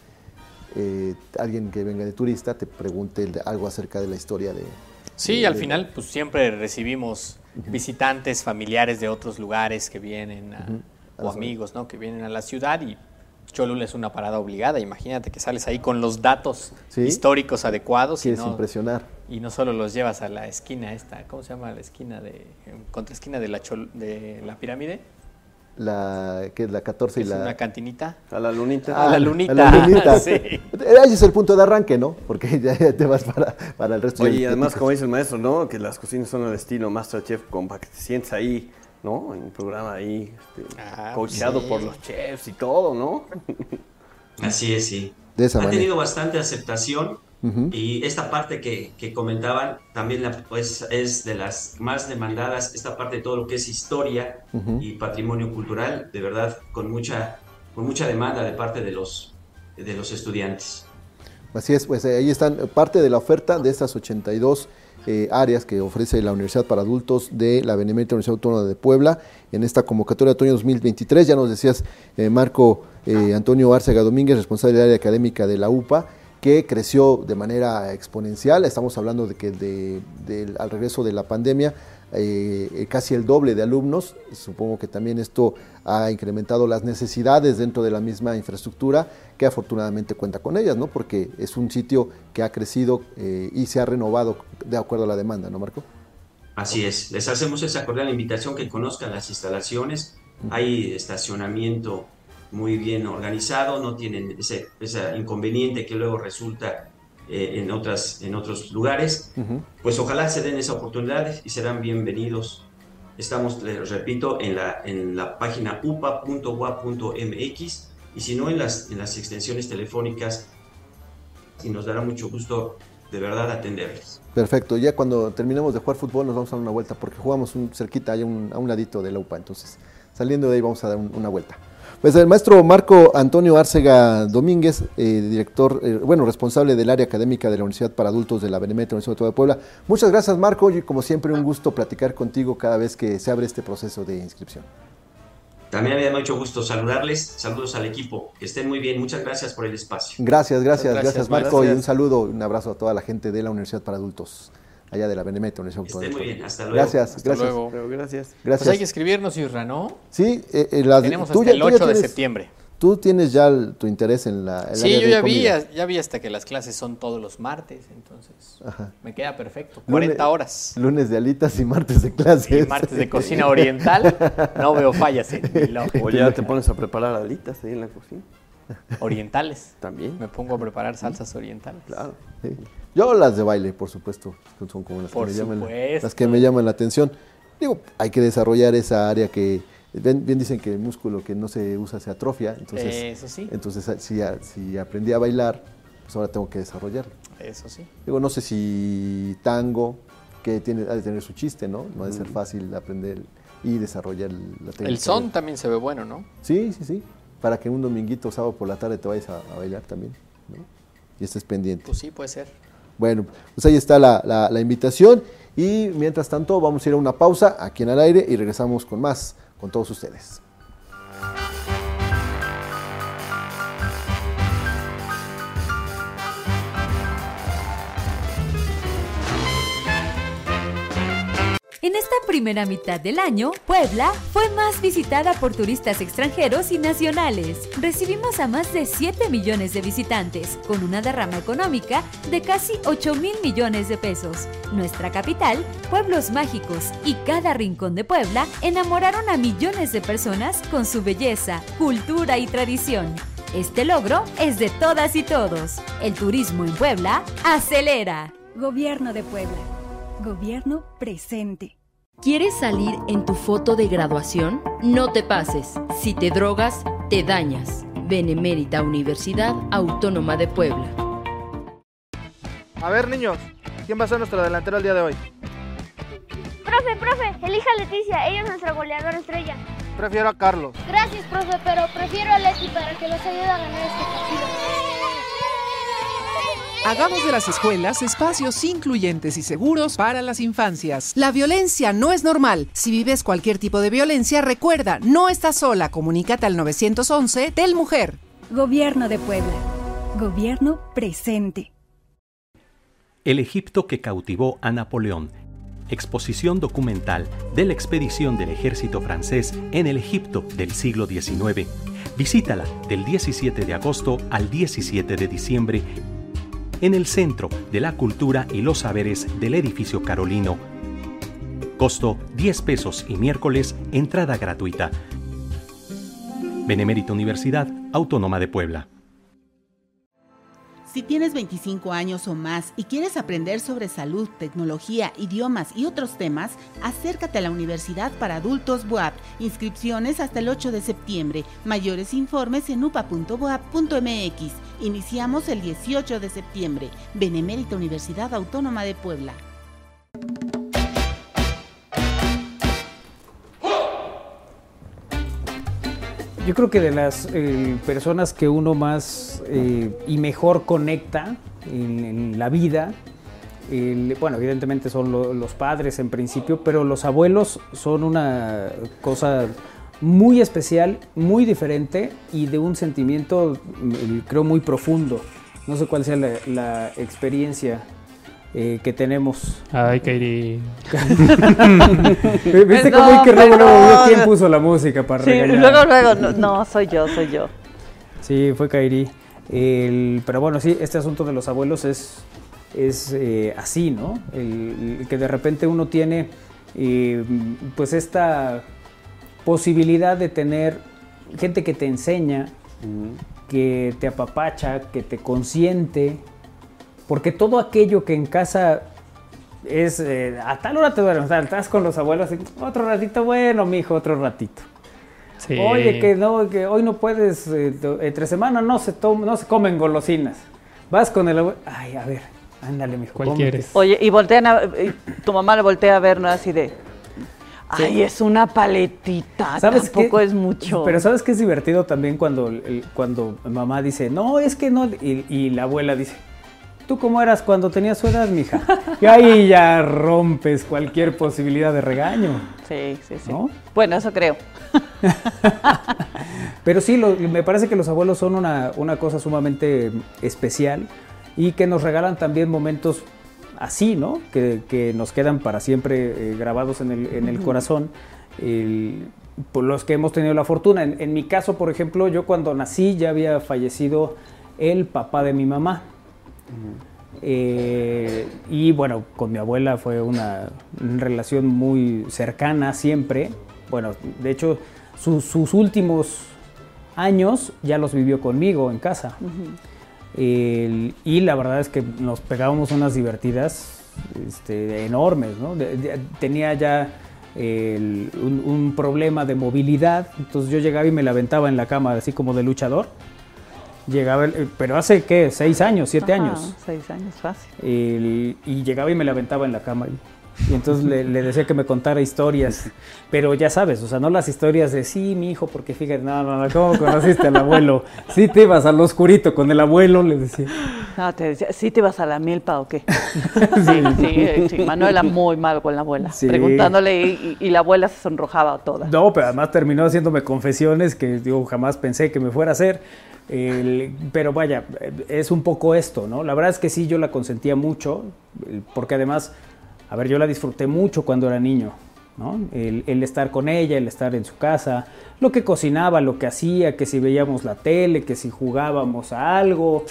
Speaker 1: eh, alguien que venga de turista te pregunte algo acerca de la historia de...
Speaker 2: Sí,
Speaker 1: de-
Speaker 2: al
Speaker 1: de-
Speaker 2: final pues siempre recibimos visitantes familiares de otros lugares que vienen, a- o amigos, ¿no? Que vienen a la ciudad y Cholula es una parada obligada. Imagínate que sales ahí con los datos
Speaker 1: Sí.
Speaker 2: históricos adecuados y
Speaker 1: Quieres
Speaker 2: no,
Speaker 1: impresionar.
Speaker 2: y no solo los llevas a la esquina esta, ¿cómo se llama la esquina de contra esquina de la Chol- de la pirámide?
Speaker 1: La, que es la 14
Speaker 2: Que
Speaker 1: y
Speaker 2: es
Speaker 1: la...
Speaker 2: una cantinita.
Speaker 3: A la lunita.
Speaker 2: Ah, la lunita.
Speaker 1: a la lunita.
Speaker 2: Sí.
Speaker 1: Ese es el punto de arranque, ¿no? Porque ya, ya te vas para, para el resto.
Speaker 3: Oye,
Speaker 1: del-
Speaker 3: y
Speaker 1: de
Speaker 3: además, como dice el maestro, ¿no? Que las cocinas son al estilo Masterchef, como para que te sientes ahí, ¿no? En un programa ahí, este,
Speaker 2: Ah,
Speaker 3: coacheado
Speaker 2: sí.
Speaker 3: por los chefs y todo, ¿no?
Speaker 6: Así es, sí.
Speaker 1: De esa
Speaker 6: ha
Speaker 1: manera.
Speaker 6: tenido bastante aceptación
Speaker 1: Ujú.
Speaker 6: y esta parte que, que comentaban también la- pues, es de las más demandadas, esta parte de todo lo que es historia
Speaker 1: Ujú.
Speaker 6: y patrimonio cultural, de verdad, con mucha, con mucha demanda de parte de los, de los estudiantes.
Speaker 1: Así es, pues ahí están parte de la oferta de estas 82 eh, áreas que ofrece la Universidad para Adultos de la Benemérita Universidad Autónoma de Puebla en esta convocatoria de otoño 2023. Ya nos decías, eh, Marco eh, Antonio Arcega Domínguez, responsable del área académica de la UPA, que creció de manera exponencial. Estamos hablando de que de- al regreso de la pandemia, eh, casi el doble de alumnos. Supongo que también esto ha incrementado las necesidades dentro de la misma infraestructura, que afortunadamente cuenta con ellas, ¿no? Porque es un sitio que ha crecido eh, y se ha renovado de acuerdo a la demanda, ¿no, Marco?
Speaker 6: Así es, les hacemos esa cordial invitación que conozcan las instalaciones. Hay estacionamiento muy bien organizado, no tienen ese inconveniente que luego resulta eh, en, otras, en otros lugares.
Speaker 1: Ujú.
Speaker 6: Pues ojalá se den esa oportunidad y serán bienvenidos. Estamos, les repito, en la, en la página upa.ua.mx y si no, en las, en las extensiones telefónicas y nos dará mucho gusto de verdad atenderles.
Speaker 1: Perfecto, ya cuando terminemos de jugar fútbol nos vamos a dar una vuelta porque jugamos un cerquita ahí un- a un ladito de la UPA, entonces saliendo de ahí vamos a dar un- una vuelta. Pues el maestro Marco Antonio Arcega Domínguez, eh, director, eh, bueno, responsable del área académica de la Universidad para Adultos de la Benemérita Universidad Autónoma de Puebla. Muchas gracias Marco y como siempre un gusto platicar contigo cada vez que se abre este proceso de inscripción.
Speaker 6: También me da mucho gusto saludarles. Saludos al equipo. Que estén muy bien. Muchas gracias por el espacio.
Speaker 1: Gracias, gracias, gracias,
Speaker 2: gracias,
Speaker 1: Marco
Speaker 3: gracias.
Speaker 1: y un saludo, un abrazo a toda la gente de la Universidad para Adultos, allá de la Benemérita Universidad Autónoma
Speaker 6: muy bien. Hasta luego.
Speaker 1: Gracias,
Speaker 2: Hasta
Speaker 1: gracias.
Speaker 2: luego.
Speaker 3: Gracias.
Speaker 1: Gracias.
Speaker 2: Pues hay que escribirnos, Isra, ¿no?
Speaker 1: Sí, eh, eh, la-
Speaker 2: Tenemos
Speaker 1: tú
Speaker 2: hasta
Speaker 1: ya-
Speaker 2: el
Speaker 1: tú ya
Speaker 2: 8 de
Speaker 1: tienes-
Speaker 2: septiembre.
Speaker 1: Tú tienes ya el- tu interés en la. el
Speaker 2: Sí,
Speaker 1: área
Speaker 2: yo ya vi, ya vi hasta que las clases son todos los martes, entonces
Speaker 1: Ajá.
Speaker 2: me queda perfecto.
Speaker 1: Lunes-
Speaker 2: 40 horas.
Speaker 1: Lunes de alitas y martes de clases.
Speaker 2: Y martes de cocina oriental, no veo fallas en mi.
Speaker 3: O ya te pones a preparar alitas ahí en la cocina.
Speaker 2: Orientales.
Speaker 3: También.
Speaker 2: Me pongo a preparar salsas orientales.
Speaker 3: Claro.
Speaker 1: Sí. Yo las de baile, por supuesto, son como las que, me llaman,
Speaker 2: supuesto.
Speaker 1: las que me llaman la atención. Digo, hay que desarrollar esa área que, bien, bien dicen que el músculo que no se usa se atrofia, entonces,
Speaker 2: Eso sí,
Speaker 1: entonces si, a- si aprendí a bailar, pues ahora tengo que desarrollarlo.
Speaker 2: eso sí.
Speaker 1: Digo, no sé si tango, que tiene, ha de tener su chiste, ¿no? No ha de ser fácil aprender y desarrollar la técnica.
Speaker 2: El son también se ve bueno, ¿no?
Speaker 1: Sí, sí, sí. Para que un dominguito, sábado por la tarde te vayas a, a bailar también, ¿no? Y estés pendiente.
Speaker 2: Pues sí, puede ser.
Speaker 1: Bueno, pues ahí está la, la- invitación. Y mientras tanto, vamos a ir a una pausa aquí en el aire y regresamos con más, con todos ustedes.
Speaker 7: En esta primera mitad del año, Puebla fue más visitada por turistas extranjeros y nacionales. Recibimos a más de 7 millones de visitantes, con una derrama económica de casi 8 mil millones de pesos. Nuestra capital, pueblos mágicos y cada rincón de Puebla enamoraron a millones de personas con su belleza, cultura y tradición. Este logro es de todas y todos. El turismo en Puebla acelera.
Speaker 8: Gobierno de Puebla. Gobierno presente.
Speaker 9: ¿Quieres salir en tu foto de graduación? No te pases. Si te drogas, te dañas. Benemérita Universidad Autónoma de Puebla.
Speaker 10: A ver, niños, ¿quién va a ser nuestro delantero el día de hoy?
Speaker 11: Profe, profe, elija a Leticia, ella es nuestra goleadora estrella.
Speaker 10: Prefiero a Carlos.
Speaker 11: Gracias, profe, pero prefiero a Leti para que nos ayude a ganar este partido.
Speaker 12: Hagamos de las escuelas espacios incluyentes y seguros para las infancias. La violencia no es normal. Si vives cualquier tipo de violencia, recuerda, no estás sola. Comunícate al 911 del Mujer.
Speaker 8: Gobierno de Puebla. Gobierno presente.
Speaker 13: El Egipto que cautivó a Napoleón. Exposición documental de la expedición del ejército francés en el Egipto del siglo XIX. Visítala del 17 de agosto al 17 de diciembre en el Centro de la Cultura y los Saberes del Edificio Carolino. Costo 10 pesos y miércoles entrada gratuita. Benemérita Universidad Autónoma de Puebla.
Speaker 14: Si tienes 25 años o más y quieres aprender sobre salud, tecnología, idiomas y otros temas, acércate a la Universidad para Adultos BUAP. Inscripciones hasta el 8 de septiembre. Mayores informes en upa.boap.mx. Iniciamos el 18 de septiembre. Benemérita Universidad Autónoma de Puebla.
Speaker 15: Yo creo que de las eh, personas que uno más eh, y mejor conecta en, la vida, bueno, evidentemente son lo- los padres en principio, pero los abuelos son una cosa muy especial, muy diferente y de un sentimiento, mm, creo, muy profundo. No sé cuál sea la experiencia eh, que tenemos.
Speaker 4: Ay, Kairi.
Speaker 15: ¿Viste cómo
Speaker 16: No,
Speaker 15: que luego, luego vio quién puso la música para
Speaker 16: Sí,
Speaker 15: regañar?
Speaker 16: luego, luego, no, no, soy yo, soy yo.
Speaker 15: Sí, fue Kairi. El- pero bueno, sí, este asunto de los abuelos es, es eh, así, ¿no? El, el que de repente uno tiene eh, pues esta posibilidad de tener gente que te enseña, que te apapacha, que te consiente, porque todo aquello que en casa es eh, a tal hora te duermes, o sea, estás con los abuelos y otro ratito, bueno, mijo, otro ratito.
Speaker 4: Sí.
Speaker 15: Oye, que no, que hoy no puedes, eh, entre semana no se tom- no se comen golosinas. Vas con el abuelo, ay, a ver, ándale, mijo.
Speaker 4: ¿Cuál quieres?
Speaker 16: Oye, y voltean a, y tu mamá le voltea a ver, ¿no? Así de, ay, es una paletita, tampoco
Speaker 15: qué?
Speaker 16: es mucho.
Speaker 15: Pero ¿sabes qué es divertido también cuando, cuando mamá dice, no, es que no, y, y la abuela dice, ¿tú cómo eras cuando tenías su edad, mija? Y ahí ya rompes cualquier posibilidad de regaño.
Speaker 16: Sí, sí, sí.
Speaker 15: ¿No?
Speaker 16: Bueno, eso creo.
Speaker 15: Pero sí, lo- me parece que los abuelos son una, una cosa sumamente especial y que nos regalan también momentos así, ¿no? Que, que nos quedan para siempre eh, grabados en el, en el corazón. El- por los que hemos tenido la fortuna. En, en mi caso, por ejemplo, yo cuando nací ya había fallecido el papá de mi mamá. Eh, y bueno, con mi abuela fue una, relación muy cercana siempre. Bueno, de hecho, su- sus últimos años ya los vivió conmigo en casa. El- y la verdad es que nos pegábamos unas divertidas este, enormes, ¿no? De- de- tenía ya el- un, un problema de movilidad, entonces yo llegaba y me la aventaba en la cama así como de luchador. Llegaba, el- pero hace, ¿qué? ¿Seis años? ¿Siete
Speaker 16: Ajá,
Speaker 15: años?
Speaker 16: Seis años, fácil.
Speaker 15: El- y llegaba y me la aventaba en la cama. Y, y entonces le, le decía que me contara historias. Pero ya sabes, o sea, no las historias de sí, mi hijo, porque fíjate, no, no, no, ¿cómo conociste al abuelo? Sí, te ibas al oscurito con el abuelo, le decía.
Speaker 16: No, te decía, ¿sí te vas a la milpa o qué? sí, sí, eh, sí, Manuela muy mal con la abuela.
Speaker 15: Sí.
Speaker 16: Preguntándole y, y- y la abuela se sonrojaba toda.
Speaker 15: No, pero además terminó haciéndome confesiones que yo jamás pensé que me fuera a hacer. El- pero vaya, es un poco esto, ¿no? La verdad es que sí, yo la consentía mucho, porque además, a ver, yo la disfruté mucho cuando era niño, ¿no? El, el estar con ella, el estar en su casa, lo que cocinaba, lo que hacía, que si veíamos la tele, que si jugábamos a algo.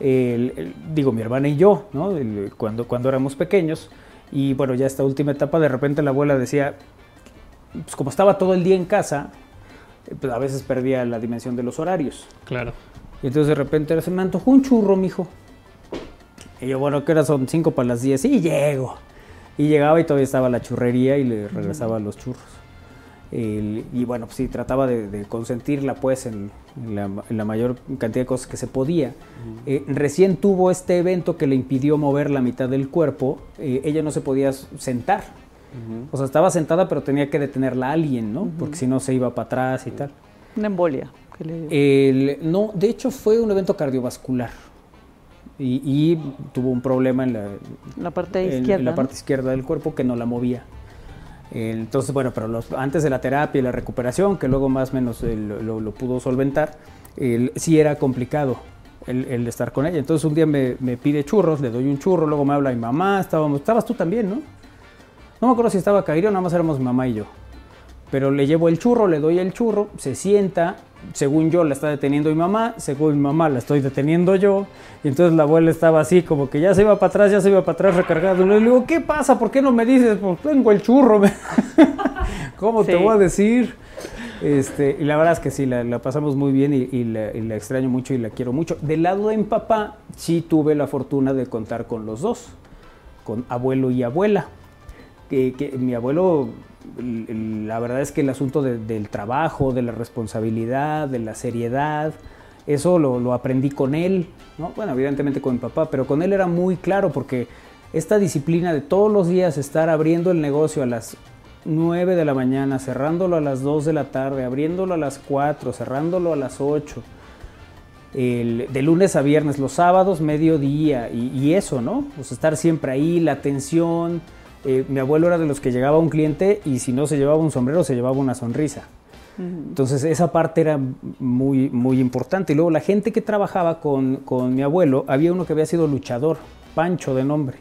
Speaker 15: El- el- digo, mi hermana y yo, ¿no? Cuando, cuando éramos pequeños. Y bueno, ya esta última etapa, de repente la abuela decía, pues como estaba todo el día en casa, pues a veces perdía la dimensión de los horarios.
Speaker 4: Claro.
Speaker 15: Y entonces de repente se me antojó un churro, mijo. Y yo, bueno, ¿qué hora son? Cinco para las diez. Y llego. Y llegaba y todavía estaba la churrería y le regresaba los churros. El- y bueno, pues sí, trataba de, de consentirla pues en, en la, en la mayor cantidad de cosas que se podía. Eh, recién tuvo este evento que le impidió mover la mitad del cuerpo. eh, ella no se podía O sea, estaba sentada, pero tenía que detenerla a alguien, ¿no? Porque si no se iba para atrás y tal.
Speaker 16: Una embolia. que le dio.
Speaker 15: El- no, de hecho fue un evento cardiovascular. Y, y tuvo un problema en la,
Speaker 16: La parte izquierda.
Speaker 15: en la parte izquierda del cuerpo que no la movía. Entonces, bueno, pero los- antes de la terapia y la recuperación, que luego más o menos lo, lo- lo pudo solventar, el- sí era complicado el, el estar con ella. Entonces un día me, me pide churros, le doy un churro, luego me habla mi mamá, estábamos, estabas tú también, ¿no? No me acuerdo si estaba Cairo, nada más éramos mi mamá y yo. Pero le llevo el churro, le doy el churro, se sienta, según yo la está deteniendo mi mamá, según mi mamá la estoy deteniendo yo, y entonces la abuela estaba así, como que ya se iba para atrás, ya se iba para atrás recargado. Le digo, ¿qué pasa? ¿Por qué no me dices? Pues tengo el churro. ¿Cómo te voy a decir? Este, y la verdad es que sí, la, la pasamos muy bien y, y la, y la extraño mucho y la quiero mucho. Del lado de mi papá, sí tuve la fortuna de contar con los dos, con abuelo y abuela. Que, mi abuelo, el- el- la verdad es que el asunto de- del trabajo, de la responsabilidad, de la seriedad, eso lo, lo aprendí con él, ¿no? Bueno, evidentemente con mi papá, pero con él era muy claro porque esta disciplina de todos los días estar abriendo el negocio a las 9 de la mañana, cerrándolo a las 2 de la tarde, abriéndolo a las 4, cerrándolo a las 8, el- de lunes a viernes, los sábados, mediodía, y, y eso, ¿no? Pues estar siempre ahí, la atención. Eh, mi abuelo era de los que llegaba un cliente y si no se llevaba un sombrero, se llevaba una sonrisa. Entonces esa parte era muy, muy importante. Y luego la gente que trabajaba con, con mi abuelo, había uno que había sido luchador, Pancho de nombre.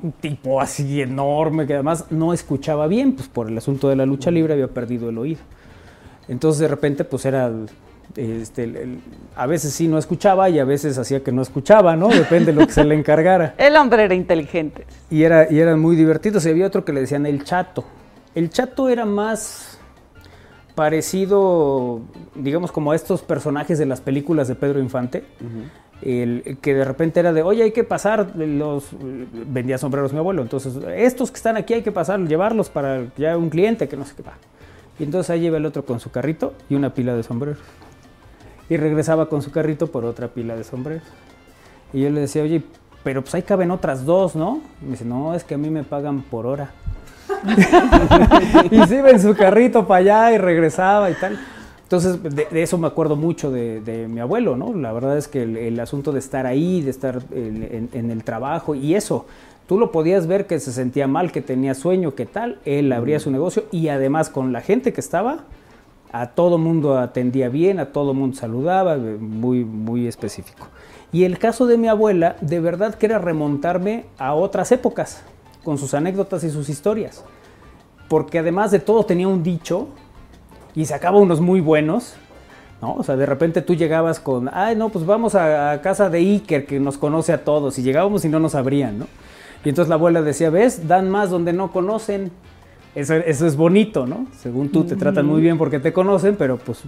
Speaker 15: Un tipo así enorme que además no escuchaba bien, pues por el asunto de la lucha libre había perdido el oído. Entonces de repente pues era, este, el- el- a veces sí no escuchaba y a veces hacía que no escuchaba, ¿no? Depende de lo que se le encargara.
Speaker 16: El hombre era inteligente.
Speaker 15: Y, era, y eran muy divertidos. Y había otro que le decían el chato. El chato era más parecido, digamos, como a estos personajes de las películas de Pedro Infante. El, que de repente era de, oye, hay que pasar, los vendía sombreros mi abuelo, entonces, estos que están aquí hay que pasar, llevarlos para ya un cliente que no sé qué va. Y entonces ahí lleva el otro con su carrito y una pila de sombreros. Y regresaba con su carrito por otra pila de sombreros. Y yo le decía, oye, pero pues ahí caben otras dos, ¿no? Y me dice, no, es que a mí me pagan por hora. y se iba en su carrito para allá y regresaba y tal. Entonces, de, de eso me acuerdo mucho de, de mi abuelo, ¿no? La verdad es que el, el asunto de estar ahí, de estar en, en- en el trabajo y eso, tú lo podías ver que se sentía mal, que tenía sueño, que tal, él abría su negocio y además con la gente que estaba, a todo mundo atendía bien, a todo mundo saludaba, eh, muy, muy específico. Y el caso de mi abuela, de verdad que era remontarme a otras épocas, con sus anécdotas y sus historias. Porque además de todo tenía un dicho y sacaba unos muy buenos, ¿no? O sea, de repente tú llegabas con, ay, no, pues vamos a, a casa de Iker, que nos conoce a todos, y llegábamos y no nos abrían, ¿no? Y entonces la abuela decía, ¿ves? Dan más donde no conocen. Eso, eso es bonito, ¿no? Según tú te tratan muy bien porque te conocen, pero pues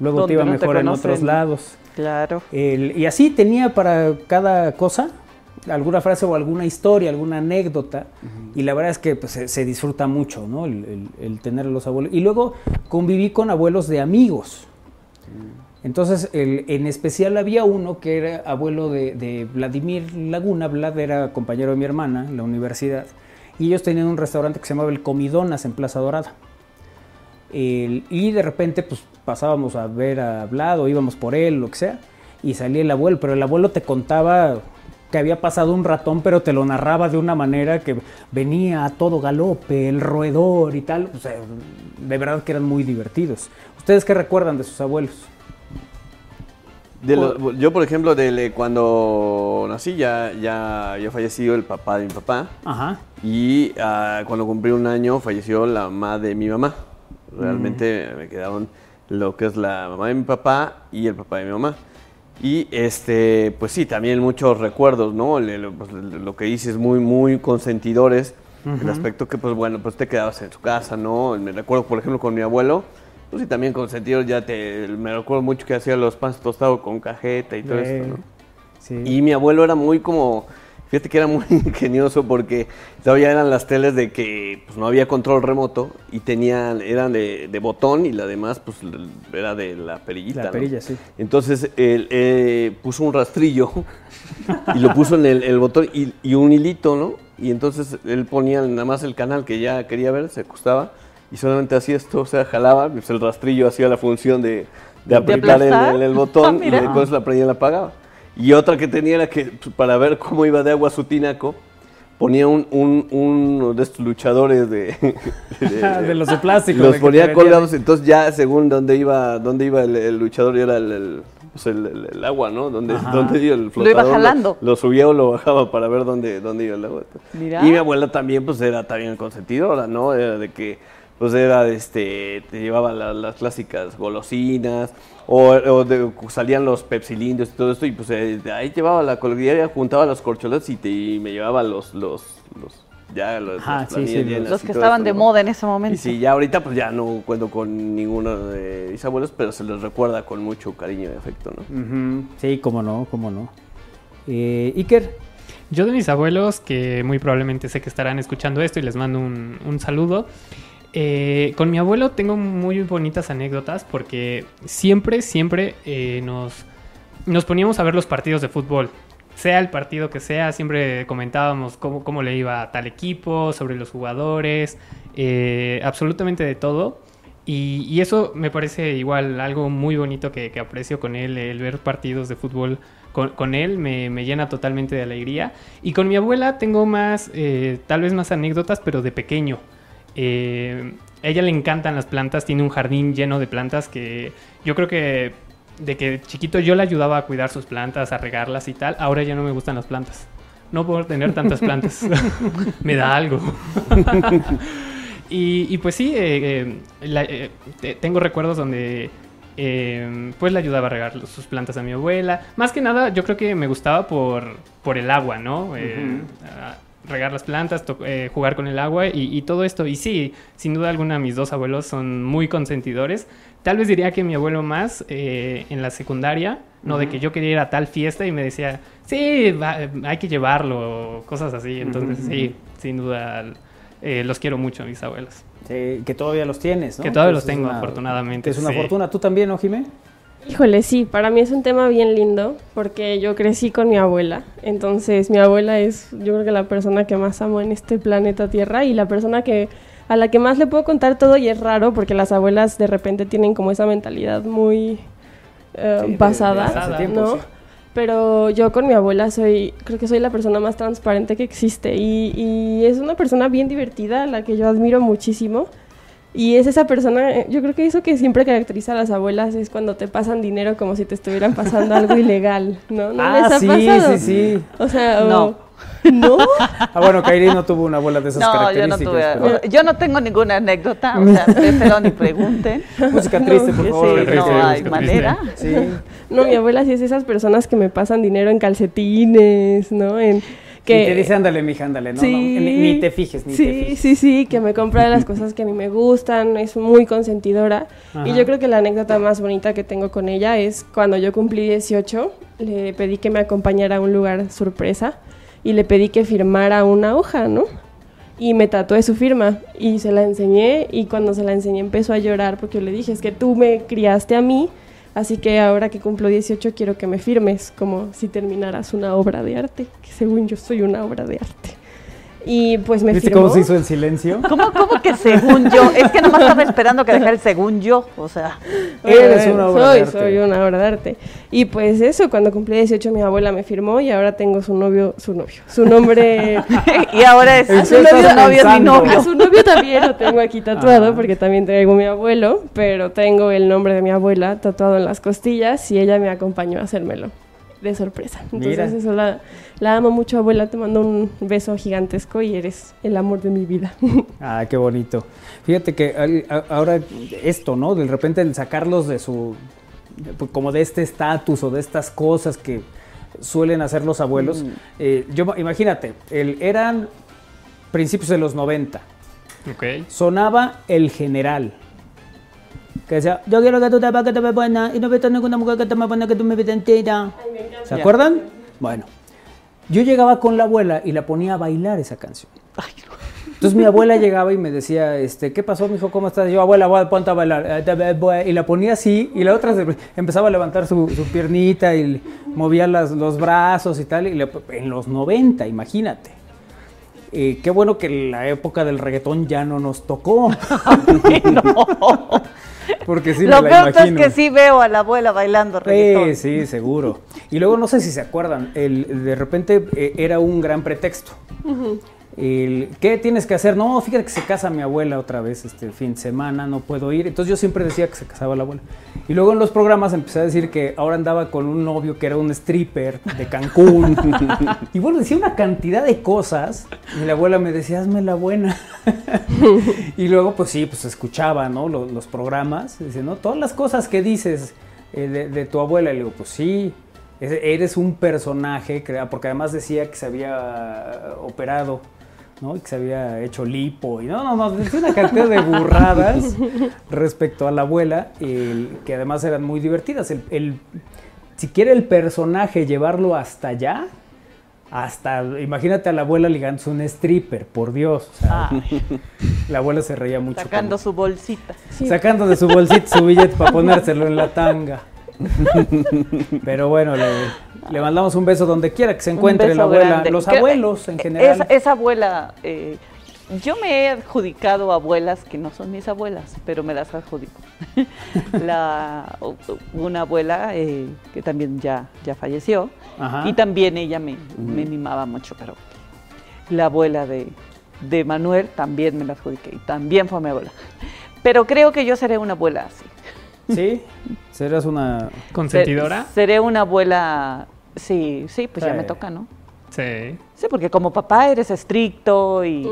Speaker 15: luego te iba
Speaker 16: no te
Speaker 15: mejor en otros lados.
Speaker 16: Claro.
Speaker 15: El- y así tenía para cada cosa alguna frase o alguna historia, alguna anécdota. Y la verdad es que pues, se, se disfruta mucho, ¿no? El, el- el tener a los abuelos. Y luego conviví con abuelos de amigos. Entonces, el- en especial había uno que era abuelo de, de Vladimir Laguna. Vlad era compañero de mi hermana en la universidad. Y ellos tenían un restaurante que se llamaba El Comidonas en Plaza Dorada. El- y de repente, pues pasábamos a ver a íbamos por él, lo que sea, y salía el abuelo, pero el abuelo te contaba que había pasado un ratón, pero te lo narraba de una manera que venía a todo galope, el roedor y tal. O sea, de verdad que eran muy divertidos. ¿Ustedes qué recuerdan de sus abuelos?
Speaker 3: De lo- yo, por ejemplo, de cuando nací ya, ya, ya falleció el papá de mi papá.
Speaker 15: Ajá.
Speaker 3: Y ah, cuando cumplí un año falleció la mamá de mi mamá. Realmente me quedaron lo que es la mamá de mi papá y el papá de mi mamá. Y este, pues sí, también muchos recuerdos, ¿no? Le- Lo, pues, lo que dices, muy, muy consentidores. El
Speaker 17: Ujú.
Speaker 3: aspecto que, pues bueno, pues te quedabas en su casa, ¿no? Me recuerdo, por ejemplo, con mi abuelo. Pues sí, también consentido, ya te. Me recuerdo mucho que hacía los panes tostados con cajeta y todo
Speaker 15: Eh,
Speaker 3: esto, ¿no?
Speaker 15: sí.
Speaker 3: Y mi abuelo era muy como. Fíjate que era muy ingenioso porque todavía eran las teles de que pues, no había control remoto y tenían, eran de, de botón y la demás pues era de la perillita.
Speaker 15: La
Speaker 3: ¿no?
Speaker 15: perilla, sí.
Speaker 3: Entonces él eh, puso un rastrillo y lo puso en el, el botón y, y un hilito, ¿no? Y entonces él ponía nada más el canal que ya quería ver, se acostaba y solamente hacía esto, o sea, jalaba, pues el rastrillo hacía la función de, de apretar el,
Speaker 16: aplastar?
Speaker 3: el- el
Speaker 16: Ah,
Speaker 3: botón y
Speaker 16: mira.
Speaker 3: después la prendía y la apagaba. Y otra que tenía era que pues, para ver cómo iba de agua su tinaco, ponía un, un- uno de estos luchadores de,
Speaker 15: De los de plástico, de
Speaker 3: Los
Speaker 15: que
Speaker 3: ponía colgados, entonces ya según dónde iba, dónde iba el, el luchador, y era el, el, pues, el- el- el agua, ¿no? Donde,
Speaker 16: Ajá.
Speaker 3: dónde iba el
Speaker 16: Lo
Speaker 3: flotador.
Speaker 16: iba jalando.
Speaker 3: Lo, subía o lo bajaba para ver dónde, dónde iba el agua.
Speaker 16: Mira.
Speaker 3: Y mi abuela también, pues era también consentidora, ¿no? Era de que, pues era, este, te llevaba la- las clásicas golosinas, o, o de- salían los pepsilindros y todo esto, y pues eh, ahí llevaba la colguilla, juntaba los corcholates y, te, y me llevaba los, los, los ya los,
Speaker 16: Ajá,
Speaker 3: las
Speaker 16: sí, sí,
Speaker 3: llenas
Speaker 16: los que estaban
Speaker 3: esto,
Speaker 16: de
Speaker 3: ¿no?
Speaker 16: moda en ese momento.
Speaker 3: Y sí, ya ahorita pues ya no cuento con ninguno de mis abuelos, pero se les recuerda con mucho cariño y afecto, ¿no?
Speaker 15: Sí, cómo no, cómo no. Eh, Iker.
Speaker 4: Yo de mis abuelos, que muy probablemente sé que estarán escuchando esto y les mando un, un saludo. Eh, con mi abuelo tengo muy bonitas anécdotas porque siempre, siempre eh, nos, poníamos a ver los partidos de fútbol. Sea el partido que sea, siempre comentábamos cómo, cómo le iba a tal equipo, sobre los jugadores, eh, absolutamente de todo. Y, eso me parece igual algo muy bonito que, aprecio con él, el ver partidos de fútbol con, él me, me llena totalmente de alegría. Y con mi abuela tengo más, tal vez más anécdotas, pero de pequeño. Eh, a ella le encantan las plantas, tiene un jardín lleno de plantas que yo creo que de que chiquito yo le ayudaba a cuidar sus plantas, a regarlas y tal. Ahora ya no me gustan las plantas. No puedo tener tantas plantas. me da algo. y, y pues sí, eh, eh, la- eh, te- tengo recuerdos donde eh, pues le ayudaba a regar sus plantas a mi abuela. Más que nada, yo creo que me gustaba por, por el agua, ¿no? Regar las plantas, eh, jugar con el agua y, y todo esto. Y sí, sin duda alguna mis dos abuelos son muy consentidores. Tal vez diría que mi abuelo más eh, en la secundaria, ¿no? De que yo quería ir a tal fiesta y me decía, sí, va- hay que llevarlo, cosas así. Entonces sí, sin duda eh, los quiero mucho a mis abuelos.
Speaker 15: Sí, que todavía los tienes, ¿no?
Speaker 4: Que todavía los tengo,
Speaker 15: una-
Speaker 4: afortunadamente,
Speaker 15: Es una
Speaker 4: sí.
Speaker 15: fortuna. ¿Tú también, no, Jimé?
Speaker 17: Híjole, sí, para mí es un tema bien lindo porque yo crecí con mi abuela. Entonces, mi abuela es, yo creo que la persona que más amo en este planeta Tierra y la persona que a la que más le puedo contar todo y es raro porque las abuelas de repente tienen como esa mentalidad muy eh,
Speaker 15: Sí, de- de
Speaker 17: basada,
Speaker 15: tiempo,
Speaker 17: ¿no?
Speaker 15: sí.
Speaker 17: Pero yo con mi abuela soy, creo que soy la persona más transparente que existe y, y es una persona bien divertida, a la que yo admiro muchísimo. Y es esa persona, eh, yo creo que eso que siempre caracteriza a las abuelas es cuando te pasan dinero como si te estuvieran pasando algo ilegal, ¿no? ¿No
Speaker 15: Ah,
Speaker 17: les ha
Speaker 15: sí,
Speaker 17: pasado?
Speaker 15: sí, sí.
Speaker 17: O sea, o-
Speaker 16: No.
Speaker 17: ¿No?
Speaker 15: Ah, bueno, Kairi no tuvo una abuela de esas
Speaker 16: No, yo no
Speaker 15: características.
Speaker 16: tuve.
Speaker 15: pero-
Speaker 16: Yo no tengo ninguna anécdota, o sea, espero ni pregunten.
Speaker 15: Música triste, por
Speaker 16: Sí,
Speaker 15: favor.
Speaker 16: no
Speaker 15: Triste,
Speaker 16: hay manera.
Speaker 15: Sí.
Speaker 17: No, mi abuela sí es esas personas que me pasan dinero en calcetines, ¿no? En que
Speaker 15: Y te dice, ándale, mija, ándale, no,
Speaker 17: Sí.
Speaker 15: no, ni, ni te fijes, ni
Speaker 17: sí,
Speaker 15: te fijes.
Speaker 17: Sí, sí, que me compra las cosas que a mí me gustan, es muy consentidora. Y
Speaker 15: Ajá.
Speaker 17: yo creo que la anécdota más bonita que tengo con ella es cuando yo cumplí 18, le pedí que me acompañara a un lugar sorpresa y le pedí que firmara una hoja, ¿no? Y me tatué su firma y se la enseñé y cuando se la enseñé empezó a llorar porque yo le dije, es que tú me criaste a mí, así que ahora que cumplo 18 quiero que me firmes como si terminaras una obra de arte, que según yo soy una obra de arte. Y pues me
Speaker 15: ¿Viste
Speaker 17: firmó.
Speaker 15: cómo se hizo el silencio?
Speaker 16: ¿Cómo, cómo que según yo? Es que nomás estaba esperando que dejara el según yo, o sea.
Speaker 15: Eres una obra
Speaker 17: soy,
Speaker 15: de arte.
Speaker 17: Soy una obra de arte. Y pues eso, cuando cumplí 18 mi abuela me firmó y ahora tengo su novio, su novio, su nombre...
Speaker 16: Y ahora es-
Speaker 17: su
Speaker 16: ¿En qué
Speaker 17: novio,
Speaker 16: estás novio es mi novio.
Speaker 17: A su novio también lo tengo aquí tatuado
Speaker 15: Ah.
Speaker 17: porque también traigo mi abuelo, pero tengo el nombre de mi abuela tatuado en las costillas y ella me acompañó a hacérmelo de sorpresa. Entonces
Speaker 15: Mira.
Speaker 17: eso la, la amo mucho abuela, te mando un beso gigantesco y eres el amor de mi vida.
Speaker 15: Ah, qué bonito. Fíjate que al- a- ahora esto, ¿no? De repente el sacarlos de su, de- pues, como de este estatus o de estas cosas que suelen hacer los abuelos.
Speaker 16: Mm.
Speaker 15: eh, yo imagínate, el, eran principios de los 90.
Speaker 4: Ok.
Speaker 15: Sonaba el general. Que decía, yo quiero que tú te que te ves buena y no ves ninguna mujer que te me buena que tú me ves entera. ¿Se acuerdan? Bueno, yo llegaba con la abuela y la ponía a bailar esa canción. Entonces mi abuela llegaba y me decía, este, ¿qué pasó, mijo? ¿Cómo estás? Yo, abuela, abuela, ponte a bailar. Y la ponía así, y la otra se- empezaba a levantar su, su piernita y movía las- los brazos y tal. Y le- en los 90, imagínate. Eh, qué bueno que la época del reggaetón ya no nos tocó. Porque sí
Speaker 16: Lo
Speaker 15: me la
Speaker 16: peor es
Speaker 15: imagino.
Speaker 16: que sí veo a la abuela bailando reggaetón.
Speaker 15: Sí, sí, seguro. Y luego no sé si se acuerdan, el, de repente eh, era un gran pretexto. El, ¿Qué tienes que hacer? No, fíjate que se casa mi abuela otra vez este fin de semana, no puedo ir. Entonces yo siempre decía que se casaba la abuela. Y luego en los programas empecé a decir que ahora andaba con un novio que era un stripper de Cancún. y bueno, decía una cantidad de cosas. Y la abuela me decía, hazme la buena. y luego, pues sí, pues escuchaba, ¿no? Los, los programas. Dice, ¿no? Todas las cosas que dices eh, de, de tu abuela. Y le digo, pues sí, es- eres un personaje, porque además decía que se había operado, ¿no? Y que se había hecho lipo. Y no, no, no, decía una cantidad de burradas respecto a la abuela, el- que además eran muy divertidas. El, el- si quiere el personaje llevarlo hasta allá, hasta, imagínate a la abuela ligándose un stripper, por Dios. o sea, la abuela se reía mucho.
Speaker 16: Sacando su bolsita.
Speaker 15: Sacando de su bolsita su billete para ponérselo en la tanga. Pero bueno, le, le mandamos un beso donde quiera que se encuentre la abuela,
Speaker 16: grande.
Speaker 15: los
Speaker 16: Creo-
Speaker 15: abuelos en
Speaker 16: Esa,
Speaker 15: general.
Speaker 16: esa abuela, eh, yo me he adjudicado abuelas que no son mis abuelas, pero me las adjudico. la, una abuela eh, que también ya, ya falleció
Speaker 15: Ajá.
Speaker 16: y también ella me, me mimaba mucho, pero la abuela de, de Manuel también me la adjudiqué y también fue mi abuela. Pero creo que yo seré una abuela así.
Speaker 15: ¿Sí? ¿Serás una
Speaker 4: ¿Consentidora?
Speaker 16: Se- Seré una abuela, sí, sí, pues ya me toca, ¿no?
Speaker 4: Sí.
Speaker 16: Sí, porque como papá eres estricto y,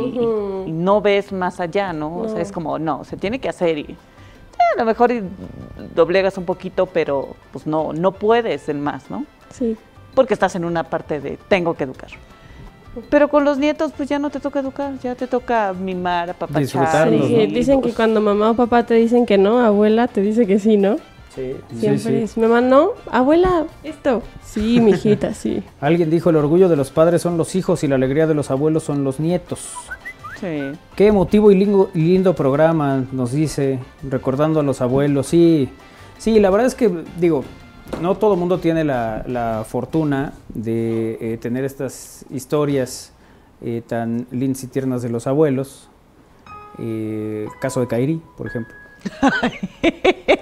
Speaker 16: no ves más allá, ¿no? O sea,
Speaker 17: No.
Speaker 16: es como, no, se tiene que hacer y eh, a lo mejor y doblegas un poquito, pero pues no, no puedes en más, ¿no?
Speaker 17: Sí.
Speaker 16: Porque estás en una parte de tengo que educar. Pero con los nietos, pues ya no te toca educar, ya te toca mimar, apapachar.
Speaker 15: Disfrutarlos,
Speaker 17: Sí, dicen que cuando mamá o papá te dicen que no, abuela te dice que sí, ¿no?
Speaker 15: Sí,
Speaker 17: Siempre
Speaker 15: sí, sí.
Speaker 17: es, mamá, no, abuela, esto. Sí, mijita, sí.
Speaker 15: Alguien dijo, el orgullo de los padres son los hijos y la alegría de los abuelos son los nietos.
Speaker 16: Sí.
Speaker 15: Qué emotivo y lindo, y lindo programa, nos dice, recordando a los abuelos. Sí, sí, la verdad es que, digo, no todo el mundo tiene la, la fortuna de eh, tener estas historias eh, tan lindas y tiernas de los abuelos. Eh, caso de Kairi, por ejemplo.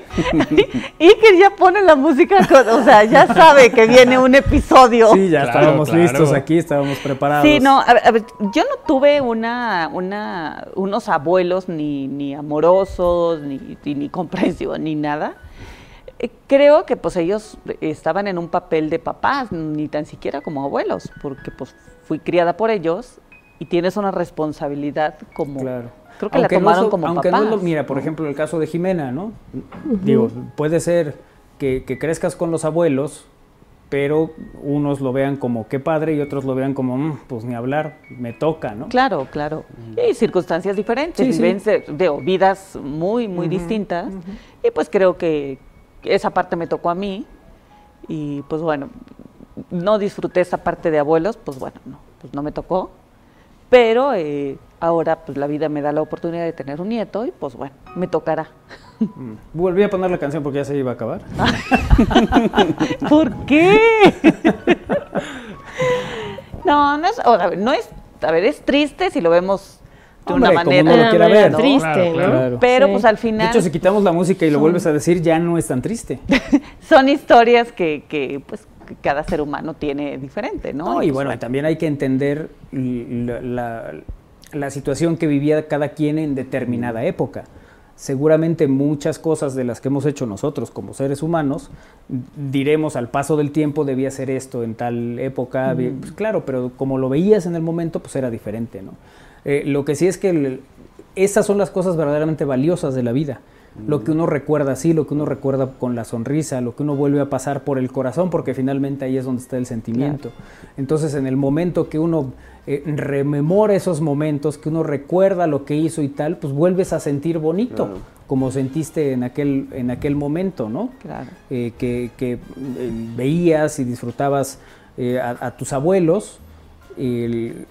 Speaker 16: Y que ya pone la música, con- o sea, ya sabe que viene un episodio.
Speaker 15: Sí, ya
Speaker 4: Claro,
Speaker 15: estábamos
Speaker 4: claro.
Speaker 15: listos aquí, estábamos preparados.
Speaker 16: Sí, no, a ver, a ver, yo no tuve una, una, unos abuelos ni, ni amorosos, ni, ni, ni comprensivos, ni nada. Eh, Creo que pues ellos estaban en un papel de papás, ni tan siquiera como abuelos, porque pues fui criada por ellos y tienes una responsabilidad como...
Speaker 15: Claro.
Speaker 16: Creo que
Speaker 15: Aunque
Speaker 16: la
Speaker 15: no
Speaker 16: tomaron
Speaker 15: so-
Speaker 16: como
Speaker 15: aunque
Speaker 16: papás.
Speaker 15: no lo- mira, por ejemplo, el caso de Jimena, ¿no? Digo, puede ser que, que crezcas con los abuelos, pero unos lo vean como qué padre y otros lo vean como, "Mm, pues ni hablar, me toca, ¿no?
Speaker 16: Claro, claro. Y circunstancias diferentes,
Speaker 15: Sí, sí.
Speaker 16: vivencias- digo, vidas muy, muy distintas. Y pues creo que esa parte me tocó a mí. Y pues bueno, no disfruté esa parte de abuelos, pues bueno, no, pues no me tocó. Pero eh, ahora pues la vida me da la oportunidad de tener un nieto y pues bueno, me tocará.
Speaker 15: Mm. Volví a poner la canción porque ya se iba a acabar.
Speaker 16: ¿Por qué? no, no es, o sea, no es, a ver, es triste si lo vemos de
Speaker 15: Hombre,
Speaker 16: una
Speaker 15: como
Speaker 16: manera.
Speaker 15: uno lo quiera
Speaker 17: Una
Speaker 15: ver.
Speaker 17: manera triste, ¿no?
Speaker 15: Claro.
Speaker 16: Pero
Speaker 17: Sí.
Speaker 16: pues al
Speaker 15: De
Speaker 16: final
Speaker 15: hecho, si quitamos la música y lo
Speaker 16: son-
Speaker 15: vuelves a decir, ya no es tan triste.
Speaker 16: son historias que, que, pues que cada ser humano tiene diferente, ¿no?
Speaker 15: No, y
Speaker 16: pues,
Speaker 15: bueno, también hay que entender la, la situación que vivía cada quien en determinada época. Seguramente muchas cosas de las que hemos hecho nosotros como seres humanos, diremos al paso del tiempo debía ser esto en tal época, pues claro, pero como lo veías en el momento, pues era diferente, ¿no? Eh, lo que sí es que el- esas son las cosas verdaderamente valiosas de la vida. Lo que uno recuerda así, lo que uno recuerda con la sonrisa, lo que uno vuelve a pasar por el corazón, porque finalmente ahí es donde está el sentimiento. Entonces, en el momento que uno eh, rememora esos momentos, que uno recuerda lo que hizo y tal, pues vuelves a sentir bonito,
Speaker 3: Claro.
Speaker 15: como sentiste en aquel, en aquel momento, ¿no?
Speaker 16: Claro.
Speaker 15: Eh, que, que, eh, veías y disfrutabas a, a tus abuelos, el-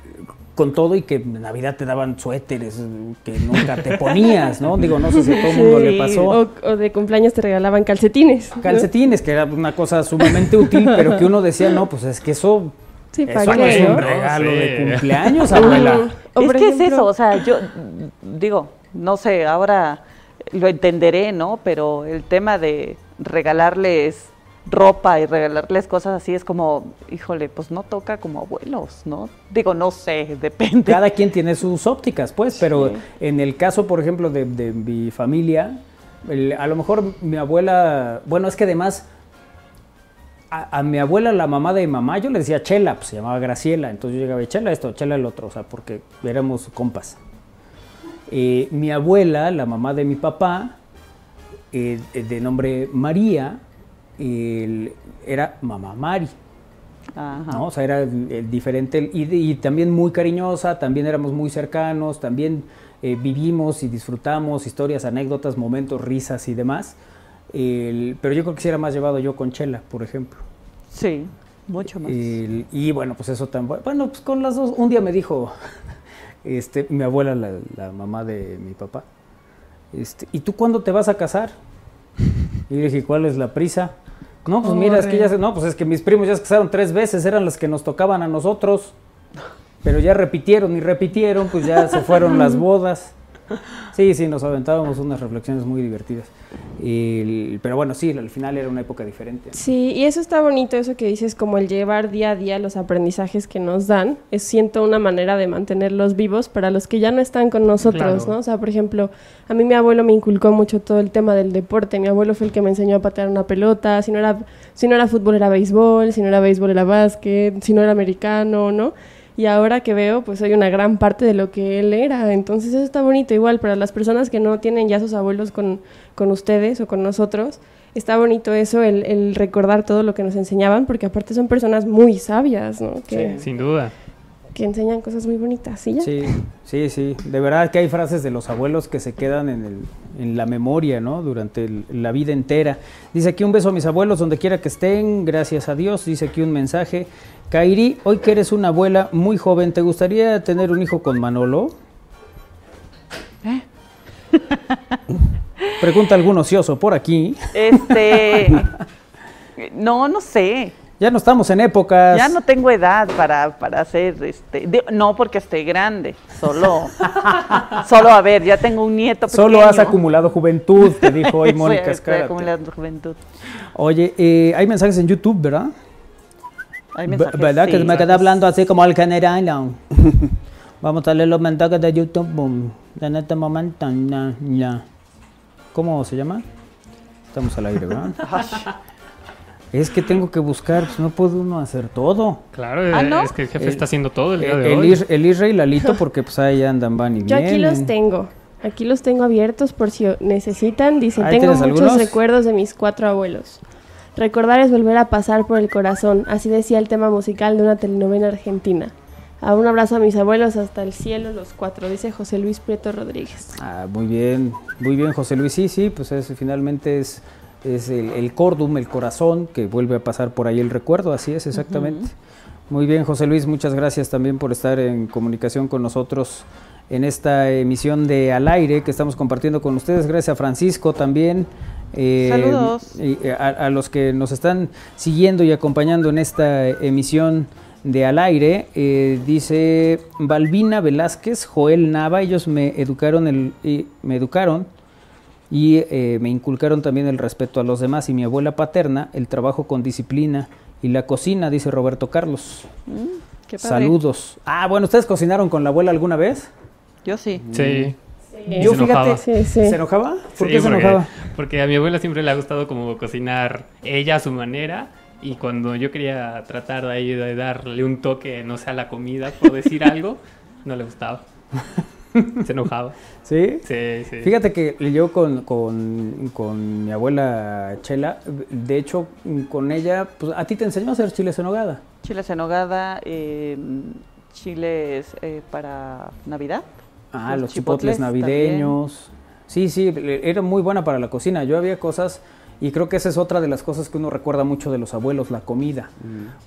Speaker 15: con todo y que en Navidad te daban suéteres que nunca te ponías, ¿no? Digo, no sé si a todo el mundo le pasó.
Speaker 17: O, o de cumpleaños te regalaban calcetines. ¿no?
Speaker 15: Calcetines, que era una cosa sumamente útil, pero que uno decía, no, pues es que eso,
Speaker 17: Sí,
Speaker 15: eso
Speaker 17: ¿para
Speaker 15: no
Speaker 17: qué,
Speaker 15: es un
Speaker 17: no?
Speaker 15: regalo
Speaker 4: Sí.
Speaker 15: de cumpleaños, abuela.
Speaker 16: Es que es
Speaker 17: ejemplo-
Speaker 16: eso, o sea, yo digo, no sé, ahora lo entenderé, ¿no? Pero el tema de regalarles ropa y regalarles cosas así es como, híjole, pues no toca como abuelos, ¿no? Digo, no sé, depende.
Speaker 15: Cada quien tiene sus ópticas, pues, pero
Speaker 16: Sí.
Speaker 15: en el caso, por ejemplo, de, de mi familia, el- a lo mejor mi abuela, bueno, es que además a, a mi abuela, la mamá de mi mamá, yo le decía Chela, pues se llamaba Graciela, entonces yo llegaba, Chela esto, Chela el otro, o sea, porque éramos compas. Eh, mi abuela, la mamá de mi papá, eh, de nombre María, el- era mamá Mari.
Speaker 16: Ajá.
Speaker 15: ¿no? O sea, era diferente y, y también muy cariñosa, también éramos muy cercanos, también eh, vivimos y disfrutamos historias, anécdotas, momentos, risas y demás. El- pero yo creo que sí era más llevado yo con Chela, por ejemplo.
Speaker 16: Sí, mucho más.
Speaker 15: El- y bueno, pues eso tan bueno. Bueno, pues con las dos. Un día me dijo este, mi abuela, la, la mamá de mi papá, este, ¿y tú cuándo te vas a casar? Y le dije, ¿cuál es la prisa? No, pues mira, es que ya se, no, pues es que mis primos ya se casaron tres veces, eran las que nos tocaban a nosotros. Pero ya repitieron y repitieron, pues ya se fueron las bodas. Sí, sí, nos aventábamos unas reflexiones muy divertidas. Y- pero bueno, sí, al final era una época diferente.
Speaker 17: Sí, y eso está bonito, eso que dices, como el llevar día a día los aprendizajes que nos dan, es siento una manera de mantenerlos vivos para los que ya no están con nosotros,
Speaker 4: Claro.
Speaker 17: ¿no? O sea, por ejemplo, a mí mi abuelo me inculcó mucho todo el tema del deporte, mi abuelo fue el que me enseñó a patear una pelota, si no era, si no era fútbol era béisbol, si no era béisbol era básquet, si no era americano, ¿no? Y ahora que veo, pues soy una gran parte de lo que él era. Entonces eso está bonito. Igual para las personas que no tienen ya sus abuelos con, con ustedes o con nosotros, está bonito eso, el, el recordar todo lo que nos enseñaban, porque aparte son personas muy sabias, ¿no? Que,
Speaker 4: Sin duda.
Speaker 17: que enseñan cosas muy bonitas, ¿sí? ya?
Speaker 15: Sí, sí, sí. De verdad que hay frases de los abuelos que se quedan en, el- en la memoria, ¿no? Durante el- la vida entera. Dice aquí un beso a mis abuelos donde quiera que estén, gracias a Dios. Dice aquí un mensaje. Kairi, hoy que eres una abuela muy joven, ¿te gustaría tener un hijo con Manolo?
Speaker 16: ¿Eh?
Speaker 15: Pregunta algún ocioso por aquí.
Speaker 16: Este, no, no sé.
Speaker 15: Ya no estamos en épocas.
Speaker 16: Ya no tengo edad para, para hacer, este, de- no porque esté grande, solo, solo a ver, ya tengo un nieto pequeño.
Speaker 15: Solo has acumulado juventud, te dijo hoy Mónica
Speaker 16: estoy
Speaker 15: Escárate.
Speaker 16: acumulando juventud.
Speaker 15: Oye, eh, hay mensajes en YouTube, ¿verdad?
Speaker 16: Hay
Speaker 15: Ve-
Speaker 16: mensajes,
Speaker 15: ¿Verdad? que me queda hablando así como el general. ¿no? Vamos a leer los mensajes de YouTube boom, en este momento. na, na. ¿Cómo se llama? Estamos al aire, ¿verdad? es que tengo que buscar, pues no puede uno hacer todo.
Speaker 4: Claro,
Speaker 17: Ah,
Speaker 4: eh,
Speaker 17: ¿no?
Speaker 4: es que el jefe
Speaker 15: El-
Speaker 4: está haciendo todo el día
Speaker 15: El,
Speaker 4: de
Speaker 15: el
Speaker 4: hoy.
Speaker 15: Is- el Isra y Lalito, porque pues ahí andan, van y
Speaker 17: Yo
Speaker 15: vienen.
Speaker 17: aquí los tengo. Aquí los tengo abiertos por si necesitan. Dicen, tengo muchos
Speaker 15: algunos.
Speaker 17: recuerdos de mis cuatro abuelos. Recordar es volver a pasar por el corazón. Así decía el tema musical de una telenovela argentina. A un abrazo a mis abuelos hasta el cielo, los cuatro, dice José Luis Prieto Rodríguez.
Speaker 15: Ah, muy bien, muy bien, José Luis. Sí, sí, pues es, finalmente es, es el, el cordum, el corazón, que vuelve a pasar por ahí el recuerdo, así es, exactamente. Muy bien, José Luis, muchas gracias también por estar en comunicación con nosotros en esta emisión de Al Aire que estamos compartiendo con ustedes. Gracias a Francisco también. Eh,
Speaker 16: Saludos.
Speaker 15: eh, a, a los que nos están siguiendo y acompañando en esta emisión de Al Aire, eh, dice Balbina Velázquez, Joel Nava, ellos me educaron, el, y me educaron y eh, me inculcaron también el respeto a los demás y mi abuela paterna, el trabajo con disciplina y la cocina, dice Roberto Carlos.
Speaker 16: Mm, qué padre.
Speaker 15: Saludos. Ah, bueno, ¿ustedes cocinaron con la abuela alguna vez?
Speaker 16: Yo sí.
Speaker 4: Sí.
Speaker 15: Yo
Speaker 4: Se enojaba.
Speaker 15: fíjate, ¿se enojaba? ¿Por
Speaker 4: Sí,
Speaker 15: qué se
Speaker 4: porque-
Speaker 15: enojaba?
Speaker 4: Porque a mi abuela siempre le ha gustado como cocinar ella a su manera y cuando yo quería tratar de ahí de darle un toque, no sé, a la comida, por decir algo, no le gustaba. Se enojaba.
Speaker 15: ¿Sí?
Speaker 4: Sí, sí.
Speaker 15: Fíjate que yo con, con, con mi abuela Chela, de hecho, con ella, pues a ti te enseñó a hacer chiles en nogada.
Speaker 16: Chiles en nogada, eh, chiles eh, para Navidad.
Speaker 15: Ah, los, chipotles, navideños. Sí, sí, era muy buena para la cocina. Yo había cosas Y creo que esa es otra de las cosas que uno recuerda mucho de los abuelos, la comida.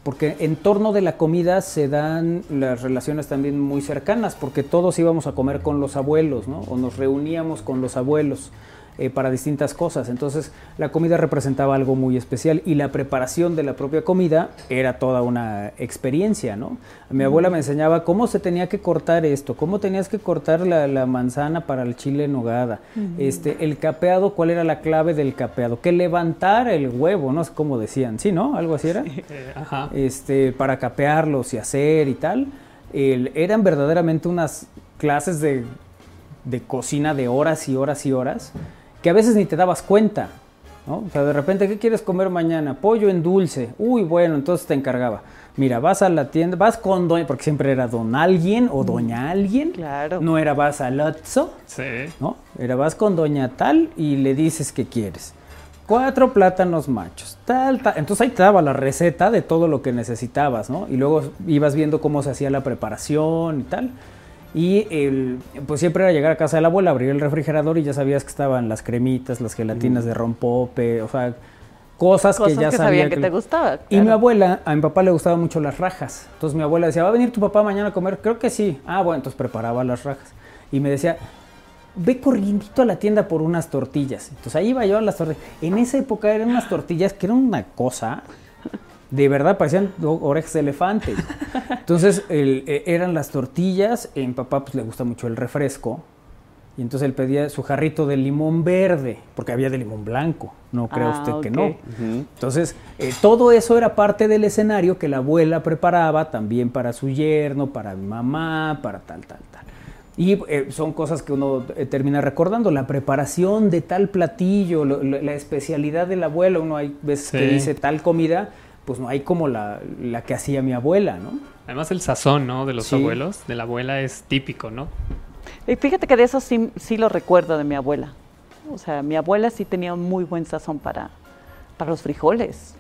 Speaker 15: Porque en torno de la comida se dan las relaciones también muy cercanas, porque todos íbamos a comer con los abuelos, ¿no? O nos reuníamos con los abuelos. Eh, para distintas cosas. Entonces la comida representaba algo muy especial y la preparación de la propia comida era toda una experiencia, ¿no? Mi abuela me enseñaba cómo se tenía que cortar esto, cómo tenías que cortar la, manzana para el chile en nogada, este, el capeado, cuál era la clave del capeado, que levantar el huevo, no sé cómo decían, sí, ¿no? Algo así era. Este, para capearlos y hacer y tal. eran verdaderamente unas clases de, de cocina de horas y horas y horas que a veces ni te dabas cuenta. ¿no? O sea, de repente, ¿qué quieres comer mañana? Pollo en dulce. Uy, bueno, entonces te encargaba. Mira, vas a la tienda, vas con doña, porque siempre era don alguien o doña alguien.
Speaker 16: Claro.
Speaker 15: No era vas al Otso.
Speaker 4: Sí.
Speaker 15: ¿No? Era vas con doña tal y le dices qué quieres. Cuatro plátanos machos, tal, tal. Entonces ahí te daba la receta de todo lo que necesitabas, ¿no? Y luego ibas viendo cómo se hacía la preparación y tal. Y el, pues siempre era llegar a casa de la abuela, abrir el refrigerador y ya sabías que estaban las cremitas, las gelatinas de rompope, o sea, cosas, que ya
Speaker 16: sabía que, te gustaba.
Speaker 15: Y mi abuela, a mi papá le gustaban mucho las rajas. Entonces mi abuela decía, ¿va a venir tu papá mañana a comer? Creo que sí. Ah, bueno, entonces preparaba las rajas. Y me decía, ve corriendo a la tienda por unas tortillas. Entonces ahí iba yo a las tortillas. En esa época eran unas tortillas que eran una cosa de verdad parecían orejas de elefante. Entonces e, eran las tortillas, a mi papá pues, le gusta mucho el refresco, y entonces él pedía su jarrito de limón verde, porque había de limón blanco, no cree
Speaker 16: Ah,
Speaker 15: usted que no. Entonces, eh, todo eso era parte del escenario que la abuela preparaba también para su yerno, para mi mamá, para tal, tal, tal. Y eh, son cosas que uno eh, termina recordando, la preparación de tal platillo, lo- lo- la especialidad del abuelo, uno hay veces que dice tal comida, pues no hay como la, la que hacía mi abuela, ¿no?
Speaker 4: Además el sazón, ¿no? De los
Speaker 15: Sí.
Speaker 4: abuelos, de la abuela es típico, ¿no?
Speaker 16: Y fíjate que de eso sí, sí lo recuerdo de mi abuela. O sea, mi abuela sí tenía un muy buen sazón para, para los frijoles.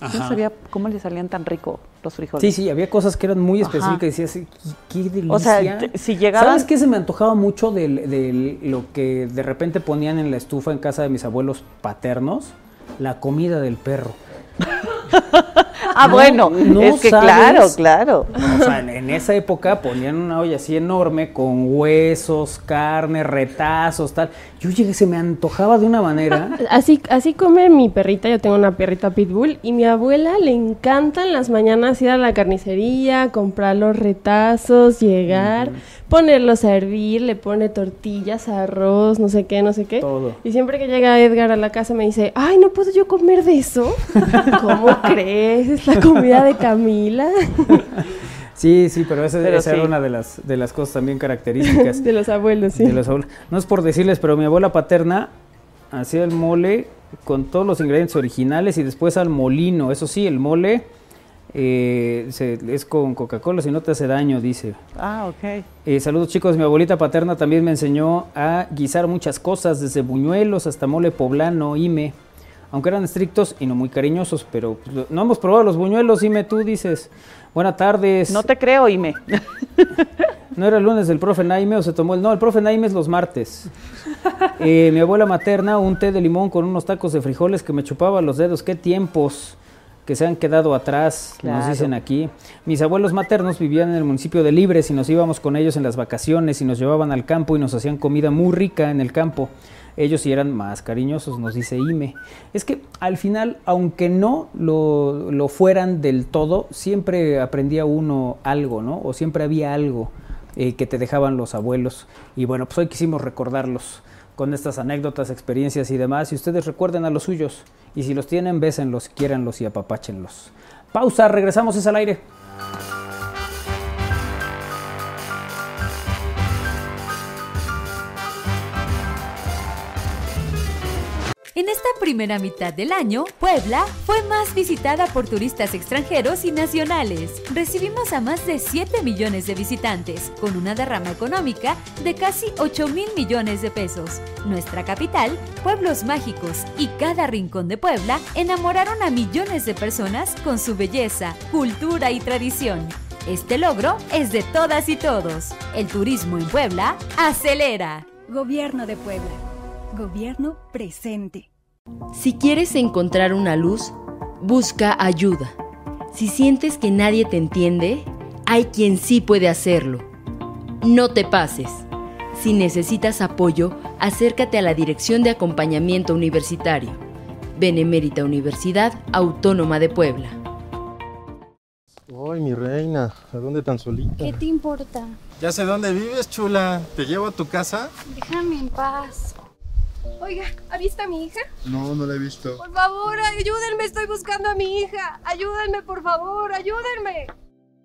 Speaker 16: Yo
Speaker 15: Ajá.
Speaker 16: No sabía cómo le salían tan rico los frijoles.
Speaker 15: Sí, sí, había cosas que eran muy específicas y decías, qué, qué delicia.
Speaker 16: O sea, si llegaban-
Speaker 15: ¿Sabes qué se me antojaba mucho de lo que de repente ponían en la estufa en casa de mis abuelos paternos? La comida del perro.
Speaker 16: 哈哈哈 Ah,
Speaker 15: No,
Speaker 16: bueno,
Speaker 15: no
Speaker 16: es que
Speaker 15: sabes.
Speaker 16: claro, claro.
Speaker 15: O sea, en, en esa época ponían una olla así enorme con huesos, carne, retazos, tal. Yo llegué, se me antojaba de una manera.
Speaker 17: Así, así come mi perrita, yo tengo una perrita pitbull y mi abuela le encanta en las mañanas ir a la carnicería, comprar los retazos, llegar, ponerlos a hervir, le pone tortillas, arroz, no sé qué, no sé qué.
Speaker 15: Todo.
Speaker 17: Y siempre que llega Edgar a la casa me dice, ay, ¿no puedo yo comer de eso? ¿Cómo crees? Es la comida de Camila.
Speaker 15: Sí, sí, pero esa,
Speaker 17: Pero
Speaker 15: esa era
Speaker 17: sí.
Speaker 15: una de las, de las cosas también características.
Speaker 17: de los abuelos, sí.
Speaker 15: de los abuelos. No es por decirles, pero mi abuela paterna hacía el mole con todos los ingredientes originales y después al molino. Eso sí, el mole eh, se- es con Coca-Cola, si no te hace daño, dice.
Speaker 16: Ah, ok.
Speaker 15: Eh, saludos chicos, mi abuelita paterna también me enseñó a guisar muchas cosas, desde buñuelos hasta mole poblano, ime. Aunque eran estrictos y no muy cariñosos, pero pues, no hemos probado los buñuelos, ime, tú dices. Buenas tardes.
Speaker 16: No te creo, Ime.
Speaker 15: ¿No era el lunes del profe Naime o se tomó el.? No, el profe Naime es los martes. Eh, mi abuela materna, un té de limón con unos tacos de frijoles que me chupaba los dedos. ¡Qué tiempos! Que se han quedado atrás, nos dicen aquí. Mis abuelos maternos vivían en el municipio de Libres y nos íbamos con ellos en las vacaciones y nos llevaban al campo y nos hacían comida muy rica en el campo. Ellos sí eran más cariñosos, nos dice Ime. Es que al final, aunque no lo, lo fueran del todo, siempre aprendía uno algo, ¿no? O siempre había algo eh, que te dejaban los abuelos. Y bueno, pues hoy quisimos recordarlos con estas anécdotas, experiencias y demás. Y ustedes recuerden a los suyos. Y si los tienen, bésenlos, quiéranlos y apapáchenlos. Pausa, regresamos, es al aire.
Speaker 7: En esta primera mitad del año, Puebla fue más visitada por turistas extranjeros y nacionales. Recibimos a más de 7 millones de visitantes, con una derrama económica de casi 8 mil millones de pesos. Nuestra capital, pueblos mágicos y cada rincón de Puebla enamoraron a millones de personas con su belleza, cultura y tradición. Este logro es de todas y todos. El turismo en Puebla acelera.
Speaker 8: Gobierno de Puebla. Gobierno presente.
Speaker 9: Si quieres encontrar una luz, busca ayuda. Si sientes que nadie te entiende, hay quien sí puede hacerlo. No te pases. Si necesitas apoyo, acércate a la Dirección de Acompañamiento Universitario. Benemérita Universidad Autónoma de Puebla.
Speaker 18: Ay, mi reina, ¿a dónde tan solita?
Speaker 11: ¿Qué te importa?
Speaker 18: Ya sé dónde vives, chula. ¿Te llevo a tu casa?
Speaker 11: Déjame en paz.
Speaker 17: Oiga, ¿ha visto a mi hija?
Speaker 18: No, no la he visto.
Speaker 17: Por favor, ayúdenme, estoy buscando a mi hija. Ayúdenme, por favor, ayúdenme.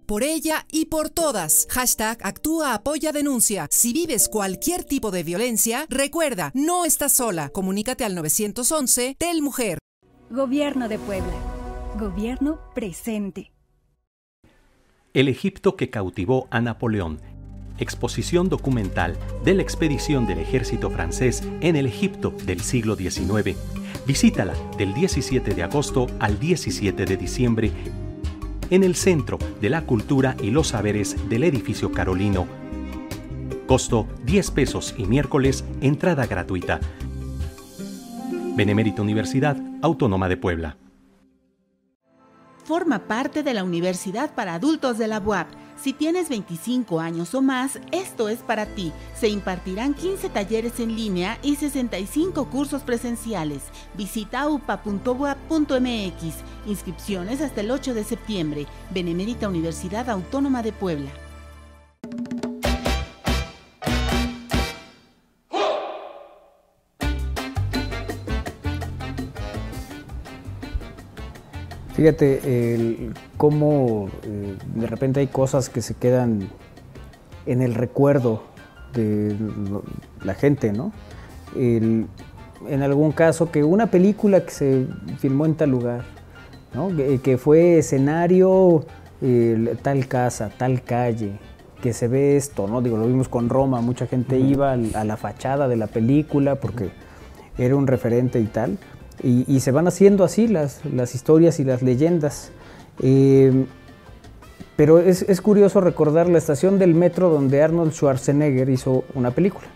Speaker 12: Por ella y por todas. Hashtag actúa, apoya, denuncia. Si vives cualquier tipo de violencia, recuerda, no estás sola. Comunícate al 911 Tel Mujer.
Speaker 8: Gobierno de Puebla. Gobierno presente.
Speaker 13: El Egipto que cautivó a Napoleón. Exposición documental de la expedición del ejército francés en el Egipto del siglo XIX. Visítala del 17 de agosto al 17 de diciembre en el Centro de la Cultura y los Saberes del Edificio Carolino. Costo 10 pesos y miércoles entrada gratuita. Benemérita Universidad Autónoma de Puebla.
Speaker 14: Forma parte de la Universidad para Adultos de la UAP. Si tienes 25 años o más, esto es para ti. Se impartirán 15 talleres en línea y 65 cursos presenciales. Visita upa.uap.mx. Inscripciones hasta el 8 de septiembre. Benemérita Universidad Autónoma de Puebla.
Speaker 15: Fíjate el, cómo eh, de repente hay cosas que se quedan en el recuerdo de la gente, ¿no? El- en algún caso que una película que se filmó en tal lugar, ¿no? que, que fue escenario tal casa, tal calle, que se ve esto, ¿no? Digo, lo vimos con Roma, mucha gente iba a la fachada de la película porque era un referente y tal. Y, y se van haciendo así las, las historias y las leyendas. Eh, pero es, es curioso recordar la estación del metro donde Arnold Schwarzenegger hizo una película.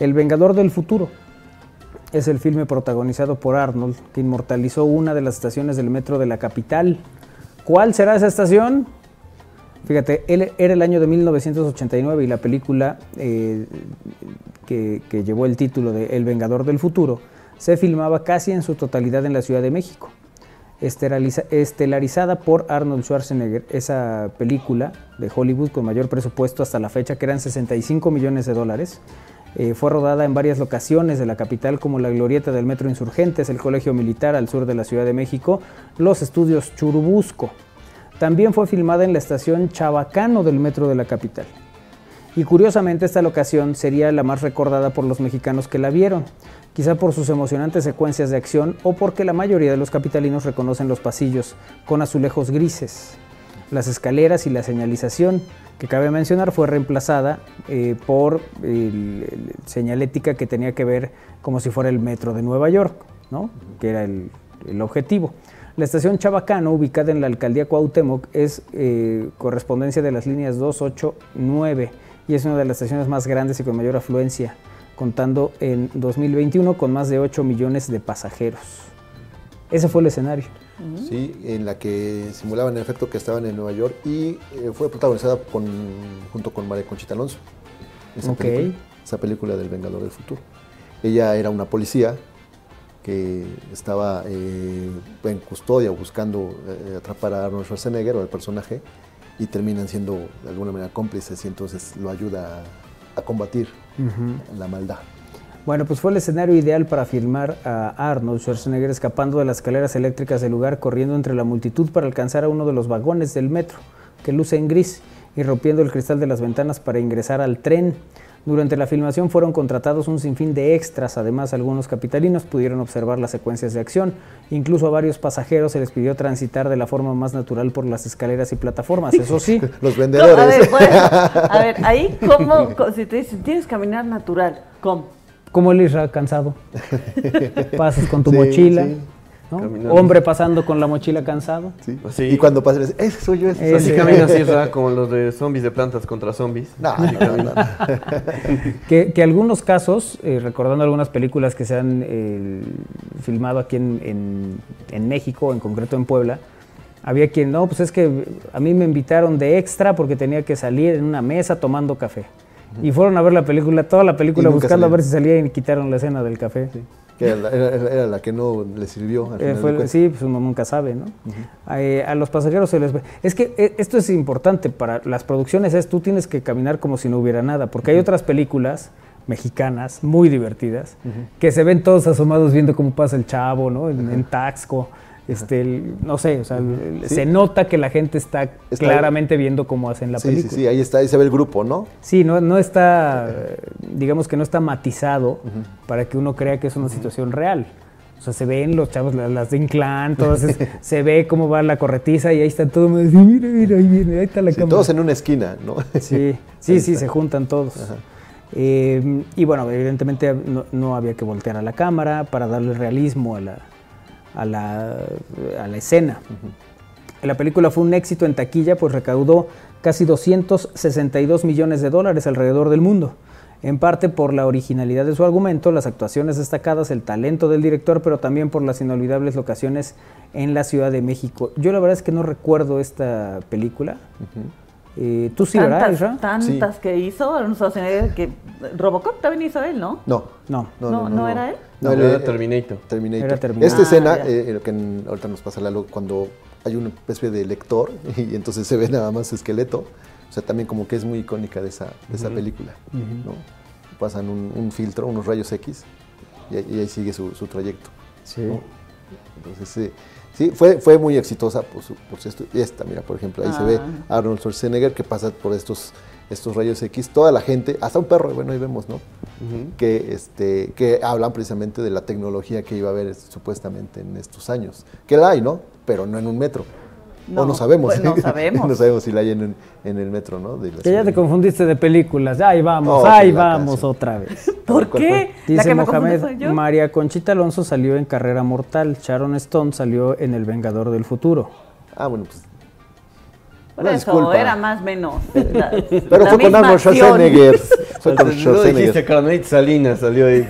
Speaker 15: El Vengador del Futuro. Es el filme protagonizado por Arnold que inmortalizó una de las estaciones del metro de la capital. ¿Cuál será esa estación? Fíjate, él era el año de 1989 y la película eh, que, que llevó el título de El Vengador del Futuro se filmaba casi en su totalidad en la Ciudad de México. Estelarizada por Arnold Schwarzenegger, esa película de Hollywood con mayor presupuesto hasta la fecha, que eran 65 millones de dólares, eh, fue rodada en varias locaciones de la capital como la Glorieta del Metro Insurgentes, el Colegio Militar al sur de la Ciudad de México, los estudios Churubusco. También fue filmada en la estación Chabacano del Metro de la capital. Y curiosamente esta locación sería la más recordada por los mexicanos que la vieron, quizá por sus emocionantes secuencias de acción o porque la mayoría de los capitalinos reconocen los pasillos con azulejos grises. Las escaleras y la señalización, que cabe mencionar, fue reemplazada eh, por señalética que tenía que ver como si fuera el metro de Nueva York, ¿no? que era el, objetivo. La estación Chabacano, ubicada en la alcaldía Cuauhtémoc, es eh, correspondencia de las líneas 2, 8, 9 y es una de las estaciones más grandes y con mayor afluencia, contando en 2021 con más de 8 millones de pasajeros. Ese fue el escenario.
Speaker 1: Sí, en la que simulaban el efecto que estaban en Nueva York y eh, fue protagonizada con, junto con María Conchita Alonso. Esa,
Speaker 15: Ok.
Speaker 1: película, esa película del Vengador del Futuro. Ella era una policía que estaba eh, en custodia buscando eh, atrapar a Arnold Schwarzenegger o al personaje y terminan siendo de alguna manera cómplices y entonces lo ayuda a, a combatir La maldad.
Speaker 15: Bueno, pues fue el escenario ideal para filmar a Arnold Schwarzenegger escapando de las escaleras eléctricas del lugar, corriendo entre la multitud para alcanzar a uno de los vagones del metro, que luce en gris, y rompiendo el cristal de las ventanas para ingresar al tren. Durante la filmación fueron contratados un sinfín de extras, además algunos capitalinos pudieron observar las secuencias de acción, incluso a varios pasajeros se les pidió transitar de la forma más natural por las escaleras y plataformas, eso sí.
Speaker 1: Los
Speaker 16: A ver, bueno, a ver, ahí, ¿cómo? Si te dicen, tienes que caminar natural, ¿cómo?
Speaker 15: Como el Israel cansado. Pasas con tu
Speaker 1: Sí,
Speaker 15: mochila.
Speaker 1: sí.
Speaker 15: ¿No? Hombre pasando con la mochila cansado.
Speaker 1: Sí.
Speaker 3: Así.
Speaker 1: Y cuando pasen, ese soy yo. Ese.
Speaker 3: Así camina así, ¿verdad? Como los de zombies de plantas contra zombies.
Speaker 1: No,
Speaker 3: Así
Speaker 1: no,
Speaker 3: camina.
Speaker 15: Que, que algunos casos, eh, recordando algunas películas que se han eh, filmado aquí en, en- en México, en concreto en Puebla, había quien, no, pues es que a mí me invitaron de extra porque tenía que salir en una mesa tomando café. Y fueron a ver la película, toda la película buscando a ver si salía y quitaron la escena del café.
Speaker 1: Que era, la, era- era la que no le sirvió. Al
Speaker 15: Eh,
Speaker 1: final
Speaker 15: fue- sí, pues uno nunca sabe, ¿no? Eh, a los pasajeros se les ve. Es que eh, esto es importante para las producciones, es tú tienes que caminar como si no hubiera nada, porque hay otras películas mexicanas muy divertidas que se ven todos asomados viendo cómo pasa el chavo, ¿no? En, en Taxco. Este, el- no sé, o sea, el-
Speaker 1: Sí.
Speaker 15: se nota que la gente está,
Speaker 1: Está-
Speaker 15: claramente viendo cómo hacen la
Speaker 1: sí,
Speaker 15: película.
Speaker 1: sí, sí, ahí está, ahí se ve el grupo, ¿no?
Speaker 15: Sí, no, no está, digamos que no está matizado para que uno crea que es una situación real. O sea, se ven los chavos, la- las de Inclán, todas, se ve cómo va la corretiza y ahí está todo, así, mira, mira, ahí viene, ahí está la
Speaker 1: Sí,
Speaker 15: cámara.
Speaker 1: todos en una esquina, ¿no?
Speaker 15: Sí, sí, sí, se juntan todos. Eh, y bueno, evidentemente no, no había que voltear a la cámara para darle realismo a la, a la, a la escena. La película fue un éxito en taquilla, pues recaudó casi 262 millones de dólares alrededor del mundo. En parte por la originalidad de su argumento, las actuaciones destacadas, el talento del director, pero también por las inolvidables locaciones en la Ciudad de México. Yo la verdad es que no recuerdo esta película. Eh, ¿Tú sí, verdad,
Speaker 16: tantas,
Speaker 15: Isra?
Speaker 16: tantas que hizo Arnold Schwarzenegger que Robocop también hizo él, ¿no?
Speaker 1: No.
Speaker 15: No.
Speaker 16: No, no era él.
Speaker 1: No,
Speaker 3: Era
Speaker 1: él, eh,
Speaker 3: Terminator.
Speaker 1: Terminator.
Speaker 15: Era Terminator.
Speaker 1: Esta
Speaker 16: Ah,
Speaker 1: escena, eh, lo que en- ahorita nos pasa Lalo, cuando hay una especie de lector y entonces se ve nada más esqueleto, o sea, también como que es muy icónica de esa, de esa película, ¿no? Pasan un, un filtro, unos rayos X y, ahí- y ahí sigue su, su trayecto.
Speaker 15: Sí.
Speaker 1: ¿no? Entonces, sí, sí, fue, fue muy exitosa por, su, por esto. Y esta, mira, por ejemplo, ahí se ve
Speaker 16: Ah.
Speaker 1: Arnold Schwarzenegger que pasa por estos, estos rayos X, toda la gente, hasta un perro, bueno, ahí vemos, ¿no? que, este, que hablan precisamente de la tecnología que iba a haber supuestamente en estos años. Que la hay, ¿no? Pero no en un metro. O
Speaker 16: No,
Speaker 1: no sabemos.
Speaker 16: pues no sabemos.
Speaker 1: no sabemos si la hay en, el metro, ¿no? De la
Speaker 15: Que ya te confundiste de películas. Ahí vamos,
Speaker 1: Oh,
Speaker 15: ahí vamos
Speaker 1: canción.
Speaker 15: otra vez.
Speaker 16: ¿Por
Speaker 1: ¿Cuál
Speaker 16: qué?
Speaker 15: Dice
Speaker 16: que me confunde
Speaker 15: Mohamed,
Speaker 16: yo?
Speaker 15: María Conchita Alonso salió en Carrera Mortal, Sharon Stone salió en El Vengador del Futuro.
Speaker 1: Ah, bueno, pues.
Speaker 16: Por
Speaker 1: Una
Speaker 16: eso,
Speaker 1: disculpa.
Speaker 16: era más o menos. la-
Speaker 1: Pero
Speaker 16: la
Speaker 1: fue con Arnold. Schwarzenegger. Fue con
Speaker 3: No dijiste
Speaker 1: Schwarzenegger.
Speaker 3: Carmelita Salinas, salió ahí.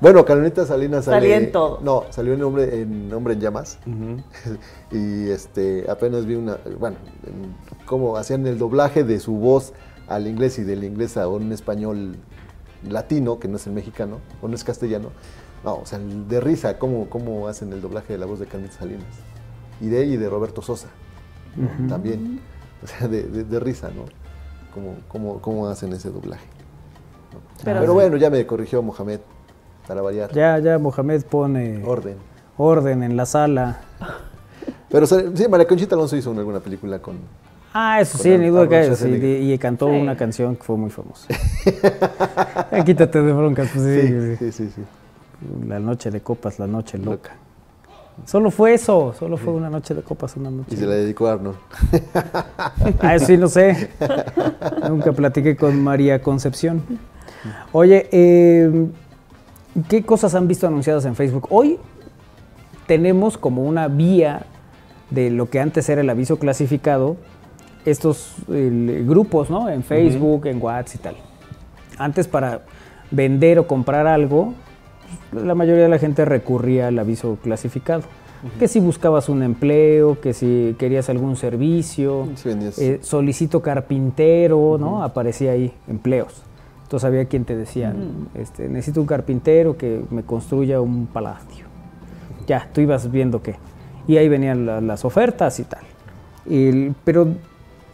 Speaker 1: Bueno, Carolina Salinas sale.
Speaker 16: Salía en todo.
Speaker 1: No, salió en Hombre en, Hombre en Llamas. y este apenas vi una. Bueno, en cómo hacían el doblaje de su voz al inglés y del inglés a un español latino, que no es el mexicano, o no es castellano. No, o sea, de risa, cómo, cómo hacen el doblaje de la voz de Carolina Salinas. Y de ella y de Roberto Sosa. También. O sea, de, de- de risa, ¿no? Cómo, cómo, cómo hacen ese doblaje. ¿no?
Speaker 16: Pero
Speaker 1: bueno, ya me corrigió Mohamed, para variar.
Speaker 15: Ya, ya Mohamed pone
Speaker 1: Orden.
Speaker 15: orden en la sala.
Speaker 1: Pero sí, María Conchita Alonso hizo una- alguna película con...
Speaker 15: Ah, eso sí, ni duda que sí, y, y cantó
Speaker 16: Sí.
Speaker 15: una canción que fue muy famosa. Quítate de broncas, pues sí,
Speaker 1: Sí,
Speaker 15: sí.
Speaker 1: sí, sí. sí.
Speaker 15: La noche de copas, la noche loca. Solo fue eso, solo fue una noche de copas, una noche.
Speaker 1: Y se la dedicó a Arnold.
Speaker 15: Ah, eso sí, no sé. Nunca platiqué con María Concepción. Oye, eh, ¿qué cosas han visto anunciadas en Facebook? Hoy tenemos como una vía de lo que antes era el aviso clasificado, estos grupos, ¿no? En Facebook, en WhatsApp y tal. Antes para vender o comprar algo, la mayoría de la gente recurría al aviso clasificado. Que si buscabas un empleo, que si querías algún servicio,
Speaker 1: Sí,
Speaker 15: eh, solicito carpintero, ¿no? Aparecía ahí, empleos. Entonces había quien te decía, este, necesito un carpintero que me construya un palacio. Ya, tú ibas viendo qué. Y ahí venían la- las ofertas y tal. El- pero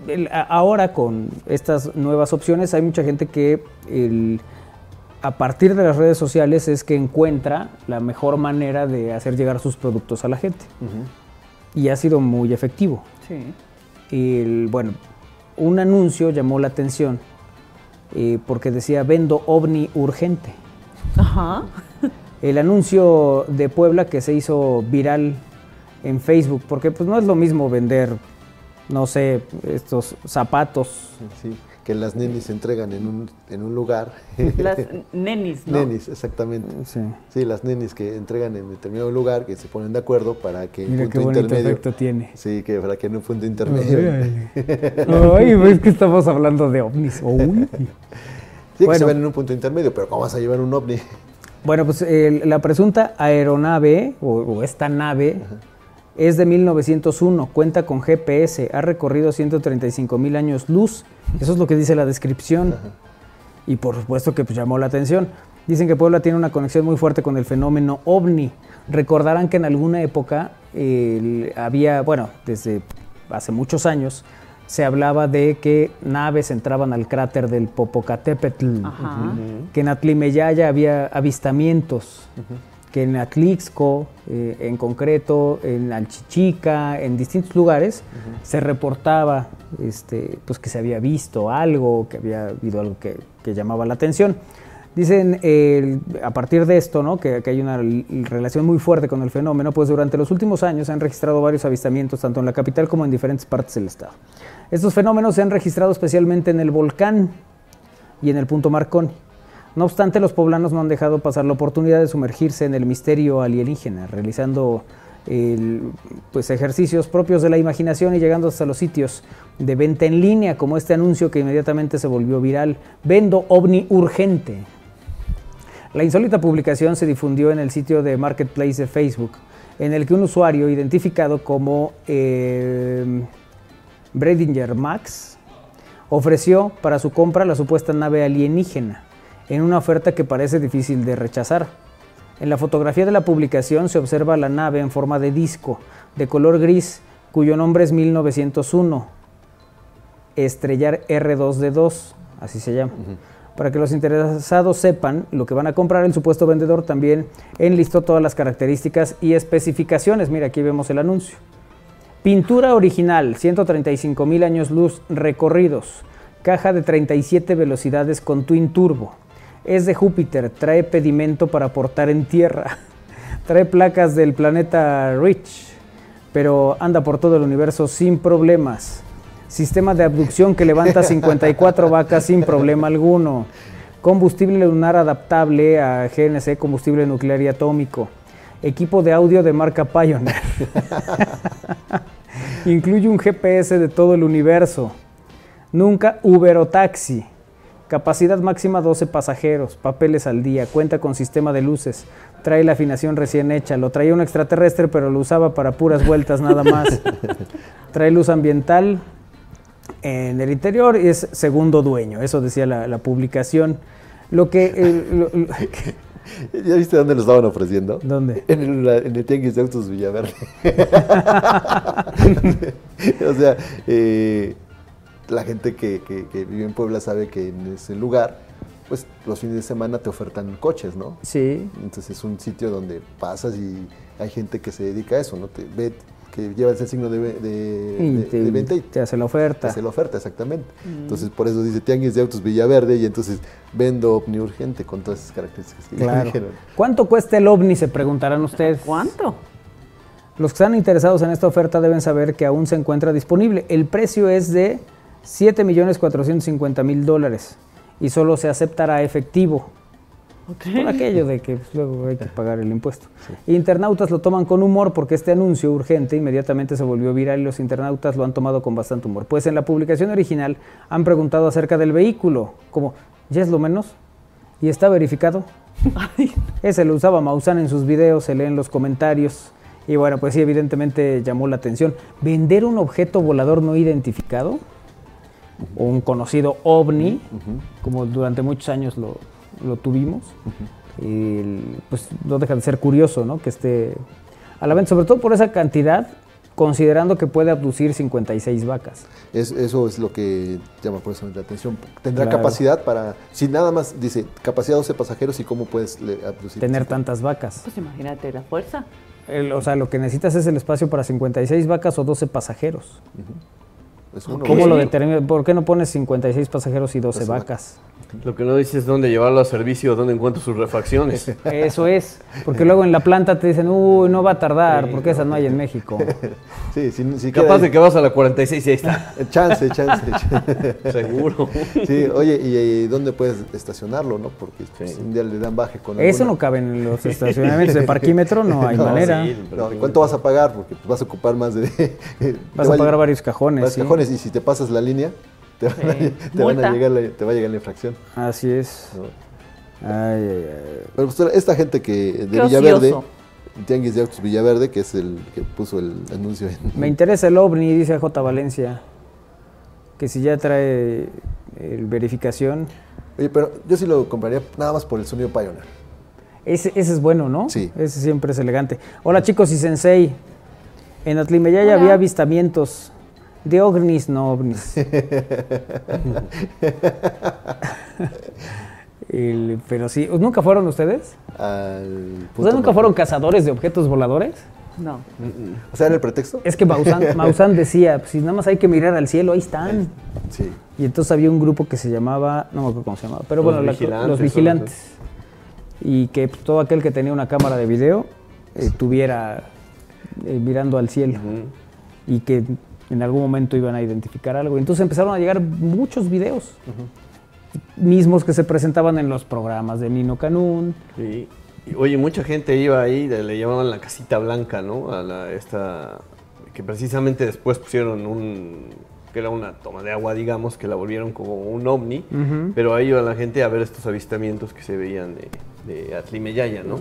Speaker 15: el- ahora con estas nuevas opciones hay mucha gente que el- a partir de las redes sociales es que encuentra la mejor manera de hacer llegar sus productos a la gente. Y ha sido muy efectivo.
Speaker 16: Sí.
Speaker 15: Bueno, un anuncio llamó la atención eh, porque decía vendo ovni urgente.
Speaker 16: Ajá.
Speaker 15: El anuncio de Puebla que se hizo viral en Facebook, porque pues no es lo mismo vender, no sé, estos zapatos.
Speaker 1: Sí. Que las nenis se entregan en un, en un lugar.
Speaker 16: Las nenis, ¿no?
Speaker 1: Nenis, exactamente. Sí. las nenis que entregan en determinado lugar, que se ponen de acuerdo para que
Speaker 15: Mira qué bonito efecto tiene.
Speaker 1: Sí, que para que en un punto intermedio.
Speaker 15: Ay, es que estamos hablando de ovnis. Uy.
Speaker 1: Sí, que se ven en un punto intermedio, pero ¿cómo vas a llevar un ovni?
Speaker 15: Bueno, pues la presunta aeronave, o, esta nave, es de 1901, cuenta con GPS, ha recorrido 135 mil años luz. Eso es lo que dice la descripción. Y por supuesto que pues, llamó la atención. Dicen que Puebla tiene una conexión muy fuerte con el fenómeno ovni. Recordarán que en alguna época había, bueno, desde hace muchos años, se hablaba de que naves entraban al cráter del Popocatépetl, que en Atlimeyaya había avistamientos, que en Atlixco, eh, en concreto, en Alchichica, en distintos lugares, se reportaba este, pues que se había visto algo, que había habido algo que, llamaba la atención. Dicen, a partir de esto, ¿no? que, que, hay una relación muy fuerte con el fenómeno, pues durante los últimos años se han registrado varios avistamientos, tanto en la capital como en diferentes partes del estado. Estos fenómenos se han registrado especialmente en el volcán y en el punto Marconi. No obstante, los poblanos no han dejado pasar la oportunidad de sumergirse en el misterio alienígena, realizando pues, ejercicios propios de la imaginación y llegando hasta los sitios de venta en línea, como este anuncio que inmediatamente se volvió viral, Vendo ovni urgente. La insólita publicación se difundió en el sitio de Marketplace de Facebook, en el que un usuario identificado como... Eh, Bredinger Max ofreció para su compra la supuesta nave alienígena, en una oferta que parece difícil de rechazar. En la fotografía de la publicación se observa la nave en forma de disco, de color gris, cuyo nombre es 1901, Estrellar R2D2, así se llama. Para que los interesados sepan lo que van a comprar, el supuesto vendedor también enlistó todas las características y especificaciones. Mira, aquí vemos el anuncio. Pintura original, 135 mil años luz recorridos. Caja de 37 velocidades con twin turbo. Es de Júpiter, trae pedimento para portar en tierra. Trae placas del planeta Rich, pero anda por todo el universo sin problemas. Sistema de abducción que levanta 54 vacas sin problema alguno. Combustible lunar adaptable a GNC, combustible nuclear y atómico equipo de audio de marca Pioneer. Incluye un GPS de todo el universo. Nunca Uber o taxi. Capacidad máxima 12 pasajeros, papeles al día, cuenta con sistema de luces, trae la afinación recién hecha, lo traía un extraterrestre pero lo usaba para puras vueltas nada más. Trae luz ambiental en el interior y es segundo dueño, eso decía la, publicación. Lo que... Eh,
Speaker 1: ¿Ya viste dónde lo estaban ofreciendo?
Speaker 15: ¿Dónde?
Speaker 1: En el, en el Tianguis de Autos Villaverde. o sea, eh, la gente que, que, vive en Puebla sabe que en ese lugar, pues los fines de semana te ofertan coches, ¿no?
Speaker 15: Sí.
Speaker 1: Entonces es un sitio donde pasas y hay gente que se dedica a eso, ¿no? Te, ve, que lleva ese signo de, de, venta y
Speaker 15: te hace la oferta.
Speaker 1: Te hace la oferta, exactamente. Mm. Entonces, por eso dice Tianguis de Autos Villaverde y entonces vendo ovni urgente con todas esas características que
Speaker 15: claro. dijeron. ¿Cuánto cuesta el ovni? Se preguntarán ustedes.
Speaker 16: ¿Cuánto?
Speaker 15: Los que están interesados en esta oferta deben saber que aún se encuentra disponible. El precio es de 7.450.000 dólares y solo se aceptará efectivo. Por aquello de que pues, luego hay que pagar el impuesto. Internautas lo toman con humor porque este anuncio urgente inmediatamente se volvió viral y los internautas lo han tomado con bastante humor. Pues en la publicación original han preguntado acerca del vehículo, como, ¿ya es lo menos? ¿Y está verificado? Ese lo usaba Maussan en sus videos, se lee en los comentarios. Y bueno, pues sí, evidentemente llamó la atención. ¿Vender un objeto volador no identificado? O un conocido ovni, como durante muchos años lo, lo tuvimos. y pues no deja de ser curioso, ¿no? Que esté a la venta, sobre todo por esa cantidad, considerando que puede abducir 56 vacas.
Speaker 1: eso es lo que llama por eso la atención. Tendrá capacidad para, si nada más dice capacidad 12 pasajeros y cómo puedes abducir.
Speaker 15: Tener tantas vacas.
Speaker 16: Pues imagínate la fuerza.
Speaker 15: o sea, lo que necesitas es el espacio para 56 vacas o 12 pasajeros. ¿Cómo lo determinas? ¿Por qué no pones 56 pasajeros y 12, vacas?
Speaker 3: Lo que no dices es dónde llevarlo a servicio, dónde encuentro sus refacciones.
Speaker 15: Eso es, porque luego en la planta te dicen, uy, no va a tardar, porque esa no hay en México.
Speaker 1: Sí, sí, sí
Speaker 3: Capaz de que vas a la 46 y ahí está.
Speaker 1: Chance, chance.
Speaker 3: Seguro.
Speaker 1: Sí, oye, ¿y, dónde puedes estacionarlo, no? Porque pues, un día le dan baje con
Speaker 15: Eso
Speaker 1: alguna-
Speaker 15: no cabe en los estacionamientos de parquímetro, no hay manera.
Speaker 1: No, ¿Cuánto vas a pagar? Porque pues, vas a ocupar más de...
Speaker 15: Vas a pagar varios cajones,
Speaker 1: Varios
Speaker 15: sí.
Speaker 1: cajones, y si te pasas la línea, te, van a,
Speaker 15: Sí.
Speaker 1: te van a
Speaker 15: Multa.
Speaker 1: llegar la, te va a llegar la infracción.
Speaker 15: Así es. Ay, ay, ay.
Speaker 1: Pero pues, esta gente que de
Speaker 15: Qué
Speaker 1: Villaverde,
Speaker 15: ocioso.
Speaker 1: Tianguis de Autos Villaverde, que es el que puso el anuncio en...
Speaker 15: Me interesa el OVNI, dice J. Valencia. Que si ya trae el verificación.
Speaker 1: Oye, pero yo sí lo compraría nada más por el sonido Pioneer.
Speaker 15: Ese, ese es bueno, ¿no?
Speaker 1: Sí.
Speaker 15: Ese siempre es elegante. Hola chicos y sensei. En Atlimeyaya había avistamientos de ovnis, no ovnis. El- pero sí, ¿nunca fueron ustedes?
Speaker 1: Al
Speaker 15: ¿Ustedes nunca fueron cazadores de objetos voladores?
Speaker 16: No.
Speaker 1: O sea, ¿era el pretexto?
Speaker 15: Es que Maussan, Maussan decía, pues, si nada más hay que mirar al cielo, ahí están.
Speaker 1: Sí.
Speaker 15: Y entonces había un grupo que se llamaba, no me acuerdo cómo se llamaba, pero
Speaker 3: Los
Speaker 15: bueno, la- los vigilantes. Y que pues, todo aquel que tenía una cámara de video eh, tuviera eh, mirando al cielo. Y que en algún momento iban a identificar algo. Entonces empezaron a llegar muchos videos. Mismos que se presentaban en los programas de Nino Canún.
Speaker 3: Sí. Y, oye, mucha gente iba ahí, le, llamaban la casita blanca, ¿no? A la, esta, que precisamente después pusieron un, que era una toma de agua, digamos, que la volvieron como un ovni, pero ahí iba la gente a ver estos avistamientos que se veían de, de Atlimeyaya, ¿no?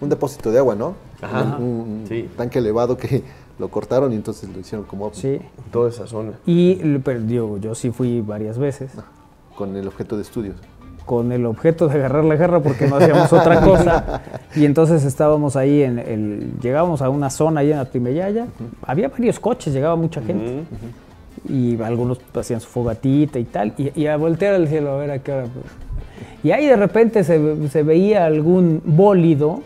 Speaker 1: Un depósito de agua, ¿no?
Speaker 3: Ajá.
Speaker 1: Un, un
Speaker 3: Sí.
Speaker 1: tanque elevado que lo cortaron y entonces lo hicieron como.
Speaker 15: Sí.
Speaker 3: Toda esa zona.
Speaker 15: Y pero, digo, yo sí fui varias veces.
Speaker 1: Con el objeto de estudios.
Speaker 15: con el objeto de agarrar la garra porque no hacíamos otra cosa. Y entonces estábamos ahí en el. Llegábamos a una zona ahí en Atlimeyaya. Había varios coches, llegaba mucha gente. Y algunos hacían su fogatita y tal. Y, y a voltear al cielo a ver a qué hora. Y ahí de repente se, se veía algún bólido.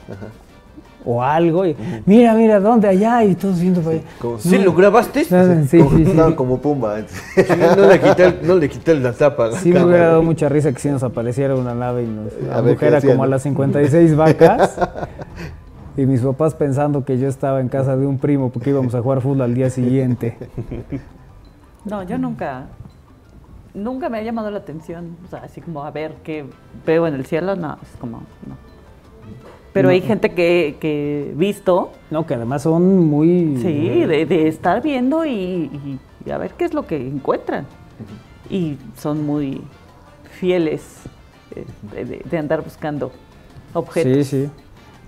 Speaker 15: O algo, y mira, mira, ¿dónde? Allá, y todos viendo para allá.
Speaker 3: ¿Sí lo grabaste?
Speaker 15: Sí, sí, sí.
Speaker 1: Estaban como Pumba.
Speaker 3: Sí, no, le quité el- no le quité la tapa. la
Speaker 15: Sí me hubiera dado mucha risa que si nos apareciera una nave y nos
Speaker 1: A ver qué
Speaker 15: abdujera
Speaker 1: hacían,
Speaker 15: como a
Speaker 1: ¿no?
Speaker 15: las 56 vacas. y mis papás pensando que yo estaba en casa de un primo porque íbamos a jugar fútbol al día siguiente.
Speaker 16: No, yo nunca, nunca me ha llamado la atención, o sea, así como a ver qué veo en el cielo, no, es como, no. Pero
Speaker 15: No.
Speaker 16: hay gente que, que he visto,
Speaker 15: No, que además son muy...
Speaker 16: sí, de, de estar viendo y, y- y a ver qué es lo que encuentran. Y son muy fieles eh, de, de- de andar buscando objetos.
Speaker 15: Sí, sí.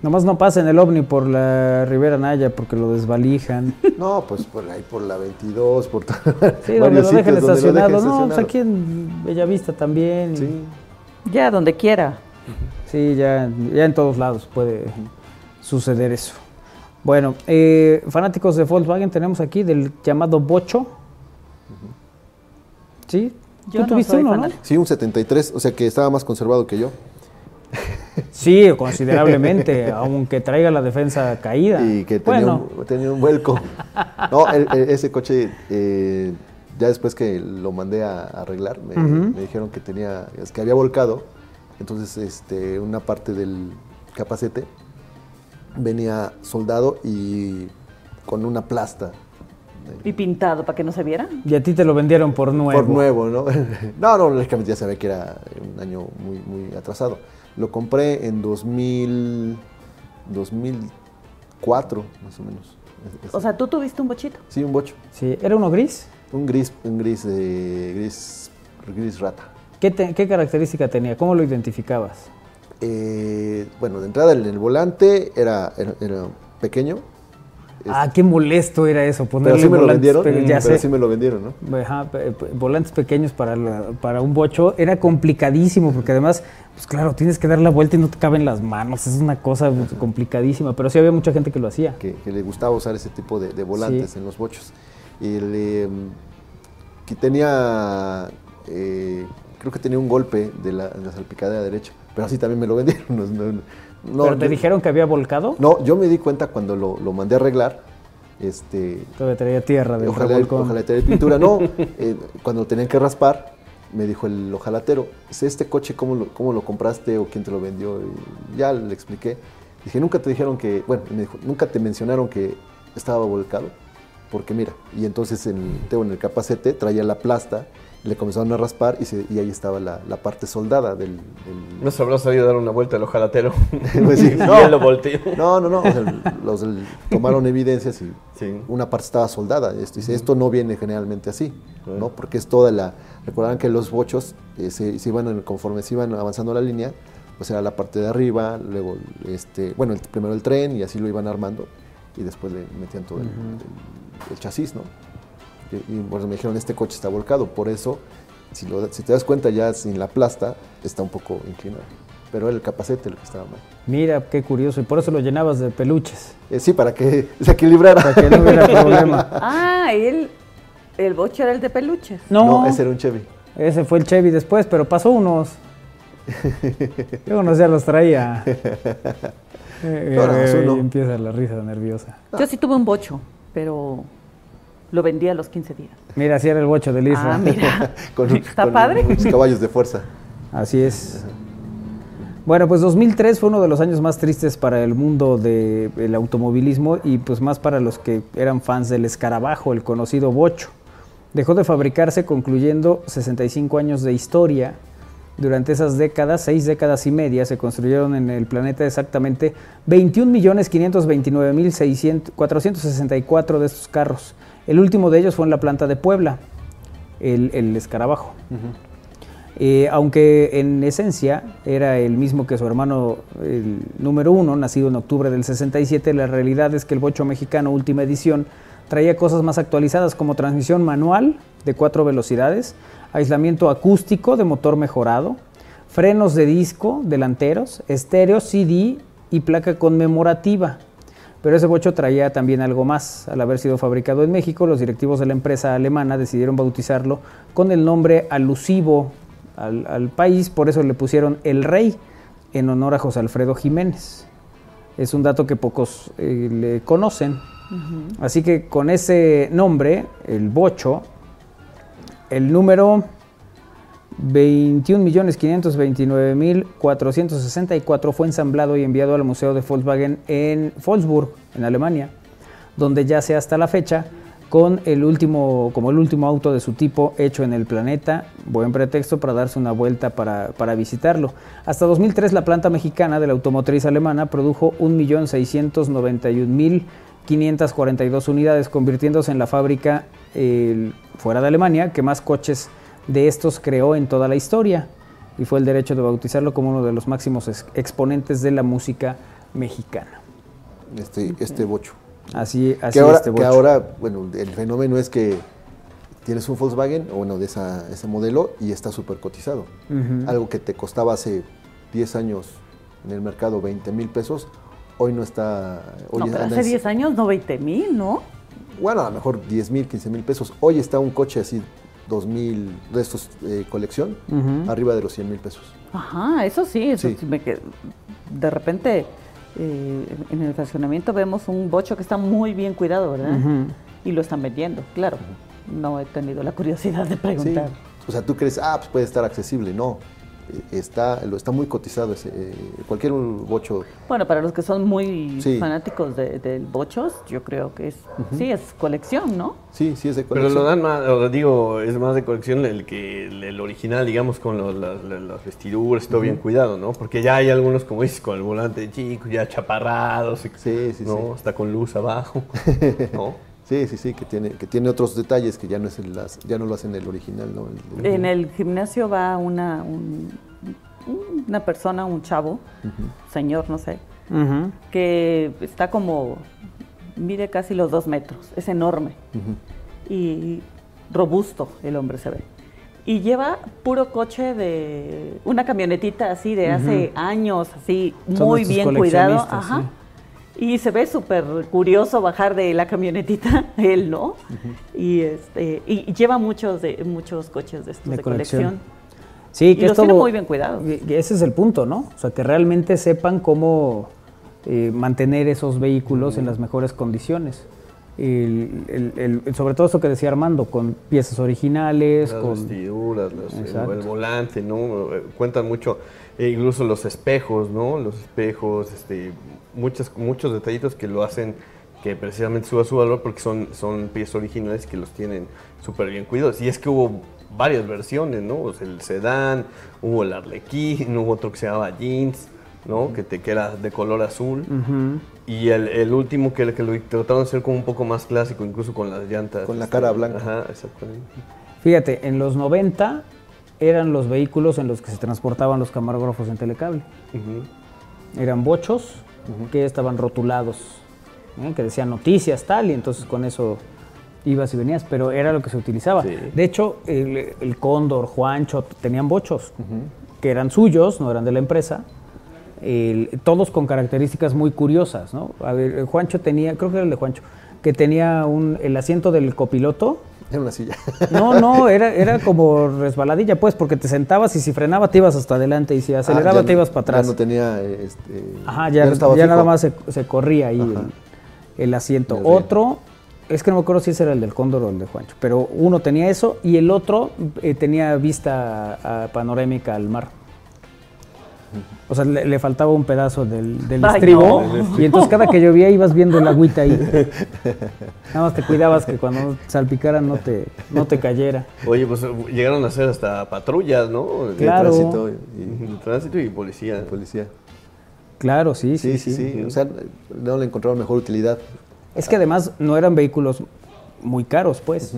Speaker 15: Nomás no pasen el ovni por la Ribera Naya porque lo desvalijan.
Speaker 1: No, pues por ahí por la 22, por
Speaker 15: Sí, donde lo dejen
Speaker 1: donde lo
Speaker 15: estacionado.
Speaker 1: dejen
Speaker 15: No, pues
Speaker 1: estacionado.
Speaker 15: aquí en Bellavista también. y-
Speaker 16: Ya, donde quiera.
Speaker 15: Sí, ya, ya en todos lados puede suceder eso. Bueno, eh, fanáticos de Volkswagen tenemos aquí del llamado Bocho. ¿Sí?
Speaker 16: Yo
Speaker 15: Tú
Speaker 16: no
Speaker 15: tuviste uno, ¿no?
Speaker 1: Sí, un 73, o sea que estaba más conservado que yo.
Speaker 15: Sí, considerablemente, aunque traiga la defensa caída.
Speaker 1: Y que tenía,
Speaker 15: bueno,
Speaker 1: un, tenía un vuelco. No, el- el- ese coche, eh, ya después que lo mandé a, arreglar, me, dijeron que tenía, es que había volcado. Entonces, este, una parte del capacete venía soldado y con una plasta.
Speaker 16: Y pintado para que no se viera.
Speaker 15: y a ti te lo vendieron por nuevo.
Speaker 1: Por nuevo, ¿no? no, no, lógicamente ya sabía que era un año muy, muy atrasado. Lo compré en 2000, 2004, más o menos.
Speaker 16: O sea, tú tuviste un bochito.
Speaker 1: sí, un bocho.
Speaker 15: Sí, ¿era uno gris?
Speaker 1: Un gris, un gris, eh, gris, gris rata.
Speaker 15: ¿Qué, te- qué característica tenía? ¿Cómo lo identificabas?
Speaker 1: Eh, bueno, de entrada el, el volante era, era, era pequeño,
Speaker 15: Ah, qué molesto era eso, ponerle
Speaker 1: pero sí me lo vendieron.
Speaker 15: ya
Speaker 1: pero
Speaker 15: sé.
Speaker 1: sí me lo vendieron, ¿no?
Speaker 15: Ajá, volantes pequeños para, la- para un bocho era complicadísimo porque además, pues claro, tienes que dar la vuelta y no te caben las manos, es una cosa complicadísima, pero sí había mucha gente que lo hacía.
Speaker 1: que, que le gustaba usar ese tipo de, de volantes
Speaker 15: Sí.
Speaker 1: en los bochos. Y le, mm, que tenía, eh, creo que tenía un golpe de la, de la salpicadera derecha, pero así también me lo vendieron. No, no, no,
Speaker 15: ¿Pero te
Speaker 1: yo-
Speaker 15: dijeron que había volcado?
Speaker 1: No, yo me di cuenta cuando lo, lo mandé a arreglar. Este,
Speaker 15: Todavía traía tierra del
Speaker 1: ojalá,
Speaker 15: revolcón.
Speaker 1: ojalá tener pintura. No, eh, cuando lo tenían que raspar, me dijo el ojalatero, "¿Es este coche cómo lo, cómo lo compraste o quién te lo vendió? Y ya le expliqué. Dije, nunca te dijeron que, bueno, me dijo, nunca te mencionaron que estaba volcado, porque mira, y entonces en, tengo en el capacete traía la plasta, le comenzaron a raspar y, se- y ahí estaba la, la parte soldada del... del-
Speaker 3: No se habrá sabido dar una vuelta al ojalatero.
Speaker 1: Pues sí,
Speaker 3: no. Ya lo volteó.
Speaker 1: No, no, no. o sea, los tomaron evidencias y una parte estaba soldada. Esto, dice, esto no viene generalmente así, ¿no? Porque es toda la. Recordarán que los bochos eh, se, se iban conforme se iban avanzando la línea, pues era la parte de arriba, luego este, bueno, el- primero el tren y así lo iban armando y después le metían todo el,
Speaker 15: Ujú.
Speaker 1: el- el chasis, ¿no? Y, y, bueno, me dijeron, este coche está volcado, por eso, si, lo- si te das cuenta ya sin la plasta, está un poco inclinado. Pero era el capacete el que estaba mal.
Speaker 15: Mira, qué curioso. Y por eso lo llenabas de peluches.
Speaker 1: Eh, sí, para que se equilibrara.
Speaker 15: Para que no hubiera problema.
Speaker 16: Ah, él, el boche era el de peluches.
Speaker 15: No,
Speaker 1: ese era un Chevy.
Speaker 15: Ese fue el Chevy después, pero pasó unos. Yo unos ya los traía. Eh,
Speaker 1: No, no,
Speaker 15: eh,
Speaker 1: no.
Speaker 15: y empieza la risa nerviosa.
Speaker 16: Yo sí tuve un bocho, pero lo vendí a los 15 días.
Speaker 15: Mira, así era el bocho del Isra.
Speaker 16: Ah, mira.
Speaker 1: Con,
Speaker 16: ¿Está
Speaker 1: con
Speaker 16: padre?
Speaker 1: unos caballos de fuerza.
Speaker 15: Así es. Bueno, pues 2003 fue uno de los años más tristes para el mundo del automovilismo y pues más para los que eran fans del escarabajo, el conocido bocho. Dejó de fabricarse concluyendo 65 años de historia. Durante esas décadas, seis décadas y media, se construyeron en el planeta exactamente 21.529.464 de estos carros. El último de ellos fue en la planta de Puebla, el, el escarabajo. Eh, aunque en esencia era el mismo que su hermano el número uno, nacido en octubre del 67, la realidad es que el bocho mexicano última edición traía cosas más actualizadas como transmisión manual de cuatro velocidades, aislamiento acústico de motor mejorado, frenos de disco delanteros, estéreo, CD y placa conmemorativa. Pero ese bocho traía también algo más. Al haber sido fabricado en México, los directivos de la empresa alemana decidieron bautizarlo con el nombre alusivo al, al país, por eso le pusieron El Rey, en honor a José Alfredo Jiménez. Es un dato que pocos eh, le conocen. Así que con ese nombre, el bocho, el número 21.529.464 fue ensamblado y enviado al Museo de Volkswagen en Wolfsburg, en Alemania, donde yace hasta la fecha con el último, como el último auto de su tipo hecho en el planeta. Buen pretexto para darse una vuelta para, para visitarlo. Hasta 2003 la planta mexicana de la automotriz alemana produjo 1.691.542 unidades, convirtiéndose en la fábrica eh, fuera de Alemania que más coches de estos creó en toda la historia y fue el derecho de bautizarlo como uno de los máximos ex- exponentes de la música mexicana.
Speaker 1: Este, este bocho.
Speaker 15: Así, así
Speaker 1: que ahora,
Speaker 15: este
Speaker 1: que
Speaker 15: bocho.
Speaker 1: ahora, bueno, el fenómeno es que tienes un Volkswagen, o bueno, de esa, ese modelo, y está súper cotizado. Algo que te costaba hace 10 años en el mercado 20 mil pesos, hoy no está... Hoy
Speaker 16: No, pero hace
Speaker 1: en-
Speaker 16: 10 años no 20 mil, ¿no?
Speaker 1: Bueno, a lo mejor 10 mil, 15 mil pesos. Hoy está un coche así, 2 mil de estos eh, colección, arriba de los 100 mil pesos.
Speaker 16: Ajá, eso sí, eso
Speaker 1: Sí.
Speaker 16: sí me De repente, eh, en el estacionamiento vemos un bocho que está muy bien cuidado, ¿verdad? Y lo están vendiendo, claro. No he tenido la curiosidad de preguntar.
Speaker 1: Sí. O sea, tú crees, ah, pues puede estar accesible. No, está, lo está muy cotizado. Ese, eh, cualquier bocho
Speaker 16: Bueno, para los que son muy
Speaker 1: Sí.
Speaker 16: fanáticos de- del bochos, yo creo que es,
Speaker 1: Ujú.
Speaker 16: sí, es colección, ¿no?
Speaker 1: Sí, sí es de
Speaker 3: Pero lo dan más, o digo, es más de colección el que el, el original, digamos, con los- las, las- vestiduras, todo bien cuidado, ¿no? Porque ya hay algunos, como dices, con el volante chico, ya chaparrados,
Speaker 1: Sí, sí,
Speaker 3: ¿no?
Speaker 1: sí.
Speaker 3: Hasta con luz abajo, ¿no?
Speaker 1: Sí, sí, sí, que tiene, que tiene otros detalles que ya no es el, las- ya no lo hacen el original, ¿no? El- el-
Speaker 16: En el gimnasio va una, un- una persona, un chavo, señor, no sé, que está como, mide casi los dos metros, es enorme y robusto el hombre se ve. Y lleva puro coche de una camionetita así de hace años, así
Speaker 15: Son
Speaker 16: muy bien cuidado. Ajá. Y se ve súper curioso bajar de la camionetita, él, ¿no? y, este, y lleva muchos de muchos coches de estos de,
Speaker 15: De
Speaker 16: colección.
Speaker 15: colección. Sí,
Speaker 16: Y
Speaker 15: que
Speaker 16: los
Speaker 15: es todo,
Speaker 16: tiene muy bien cuidados.
Speaker 15: y- y Ese es el punto, ¿no? O sea, que realmente sepan cómo eh, mantener esos vehículos en las mejores condiciones. el- el- el- sobre todo eso que decía Armando, con piezas originales,
Speaker 3: Las
Speaker 15: con...
Speaker 3: vestiduras, las- el,
Speaker 15: Exacto.
Speaker 3: el volante, ¿no? Eh, Cuentan mucho, eh, incluso los espejos, ¿no? Los espejos, este, muchas, muchos detallitos que lo hacen que precisamente suba su valor porque son, son piezas originales que los tienen súper bien cuidados. Y es que hubo varias versiones, ¿no? O sea, el sedán, hubo el arlequín, hubo otro que se llamaba jeans, ¿no? Que, te, que era de color azul.
Speaker 15: Ujú.
Speaker 3: Y el, el último que, que lo trataron de hacer como un poco más clásico, incluso con las llantas.
Speaker 1: Con la cara blanca.
Speaker 3: Ajá, exactamente.
Speaker 15: Fíjate, en los 90 eran los vehículos en los que se transportaban los camarógrafos en telecable. Eran bochos que estaban rotulados, ¿eh? que decían noticias, tal, y entonces con eso ibas y venías, pero era lo que se utilizaba. De hecho, el, el Cóndor, Juancho, tenían bochos que eran suyos, no eran de la empresa, el- todos con características muy curiosas, ¿no? A ver, el Juancho tenía, creo que era el de Juancho, que tenía un, el asiento del copiloto,
Speaker 1: Era una silla.
Speaker 15: no, no, era, era como resbaladilla, pues, porque te sentabas y si frenaba te ibas hasta adelante y si aceleraba
Speaker 1: Ah, ya
Speaker 15: te ibas para atrás.
Speaker 1: Ya no tenía. Este,
Speaker 15: Ajá, ya,
Speaker 1: no
Speaker 15: nada más se, se corría ahí el, el asiento.
Speaker 1: El.
Speaker 15: Otro, es que no me acuerdo si ese era el del Cóndor o el de Juancho, pero uno tenía eso y el otro eh, tenía vista a- a panorámica al mar. O sea, le, le faltaba un pedazo del, del
Speaker 16: Ay,
Speaker 15: estribo
Speaker 16: no.
Speaker 15: Y entonces cada que llovía ibas viendo el agüita ahí. Nada más te cuidabas que cuando salpicara no te, no te cayera.
Speaker 3: Oye, pues llegaron a hacer hasta patrullas, ¿no? De
Speaker 15: Claro.
Speaker 3: tránsito y, de tránsito y policía.
Speaker 1: Policía.
Speaker 15: Claro, sí,
Speaker 1: Sí,
Speaker 15: sí,
Speaker 1: sí, sí. O sea, no le encontraron mejor utilidad.
Speaker 15: Es que además no eran vehículos muy caros, pues.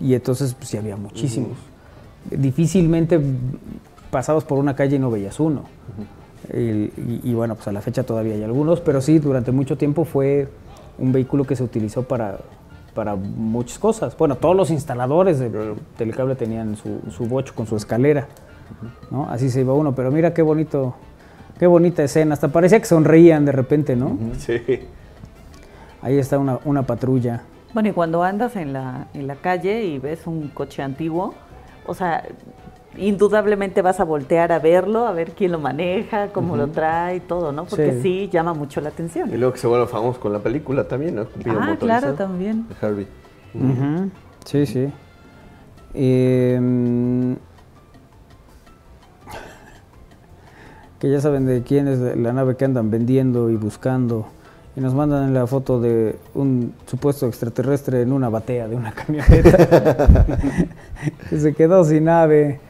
Speaker 15: Y entonces, pues sí había muchísimos. Difícilmente pasabas por una calle y no veías uno. Y, y bueno, pues a la fecha todavía hay algunos, pero sí, durante mucho tiempo fue un vehículo que se utilizó para, para muchas cosas. Bueno, todos los instaladores de telecable tenían su, su bocho con su escalera, ¿no? Así se iba uno, pero mira qué bonito, qué bonita escena. Hasta parecía que sonreían de repente, ¿no?
Speaker 3: Sí.
Speaker 15: Ahí está una, una patrulla.
Speaker 16: Bueno, y cuando andas en la, en la calle y ves un coche antiguo, o sea, indudablemente vas a voltear a verlo, a ver quién lo maneja, cómo lo trae, todo, ¿no? Porque
Speaker 3: Sí.
Speaker 16: sí, llama mucho la atención.
Speaker 3: Y luego que se vuelve famoso con la película también, ¿no? Cupido
Speaker 16: Ah,
Speaker 3: motorizado.
Speaker 16: claro, también.
Speaker 1: De Harvey.
Speaker 15: Sí, sí. Em, que ya saben de quién es la nave que andan vendiendo y buscando. Y nos mandan la foto de un supuesto extraterrestre en una batea de una camioneta. que se quedó sin nave.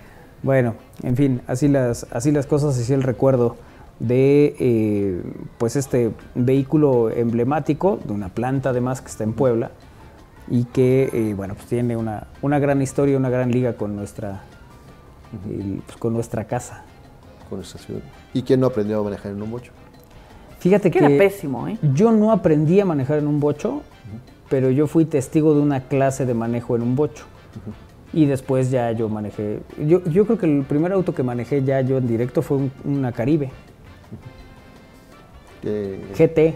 Speaker 15: Bueno, en fin, así las, así las cosas, así el recuerdo de eh, pues este vehículo emblemático, de una planta además que está en Puebla, y que eh, bueno pues tiene una, una gran historia, una gran liga con nuestra, pues, con nuestra casa.
Speaker 1: Con nuestra ciudad. ¿Y quién no aprendió a manejar en un bocho?
Speaker 15: Fíjate
Speaker 16: Que
Speaker 15: que,
Speaker 16: era pésimo, ¿eh?
Speaker 15: yo no aprendí a manejar en un bocho, pero yo fui testigo de una clase de manejo en un bocho. Y después ya yo manejé. Yo, yo creo que el primer auto que manejé ya yo en directo fue un- una Caribe, GT.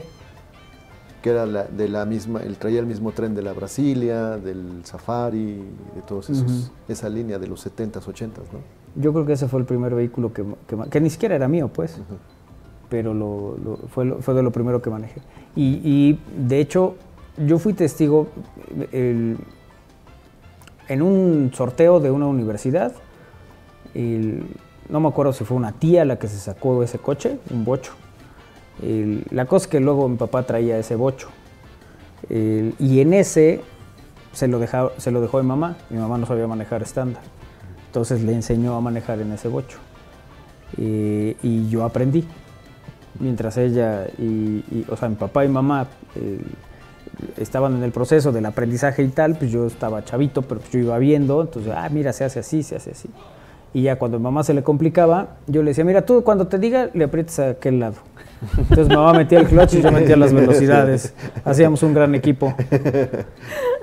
Speaker 1: que era la- de la misma, él traía el mismo tren de la Brasilia, del Safari, de todos esos, esa línea de los 70s, 80s, ¿no?
Speaker 15: Yo creo que ese fue el primer vehículo que, que, que ni siquiera era mío, pues. Pero lo, lo- fue, lo- fue de lo primero que manejé. Y, y, de hecho, yo fui testigo el- en un sorteo de una universidad. no me acuerdo si fue una tía la que se sacó ese coche, un bocho. La cosa es que luego mi papá traía ese bocho. Y en ese se lo, deja- se lo dejó mi mamá. Mi mamá no sabía manejar estándar. Entonces le enseñó a manejar en ese bocho. Y yo aprendí. Mientras ella y- o sea, mi papá y mamá eh, estaban en el proceso del aprendizaje y tal, pues yo estaba chavito, pero pues yo iba viendo, entonces, ah, mira, se hace así, se hace así. Y ya cuando mamá se le complicaba, yo le decía, mira, tú cuando te diga, le aprietas a aquel lado. Entonces mamá metía el clutch y yo metía las velocidades. Hacíamos un gran equipo.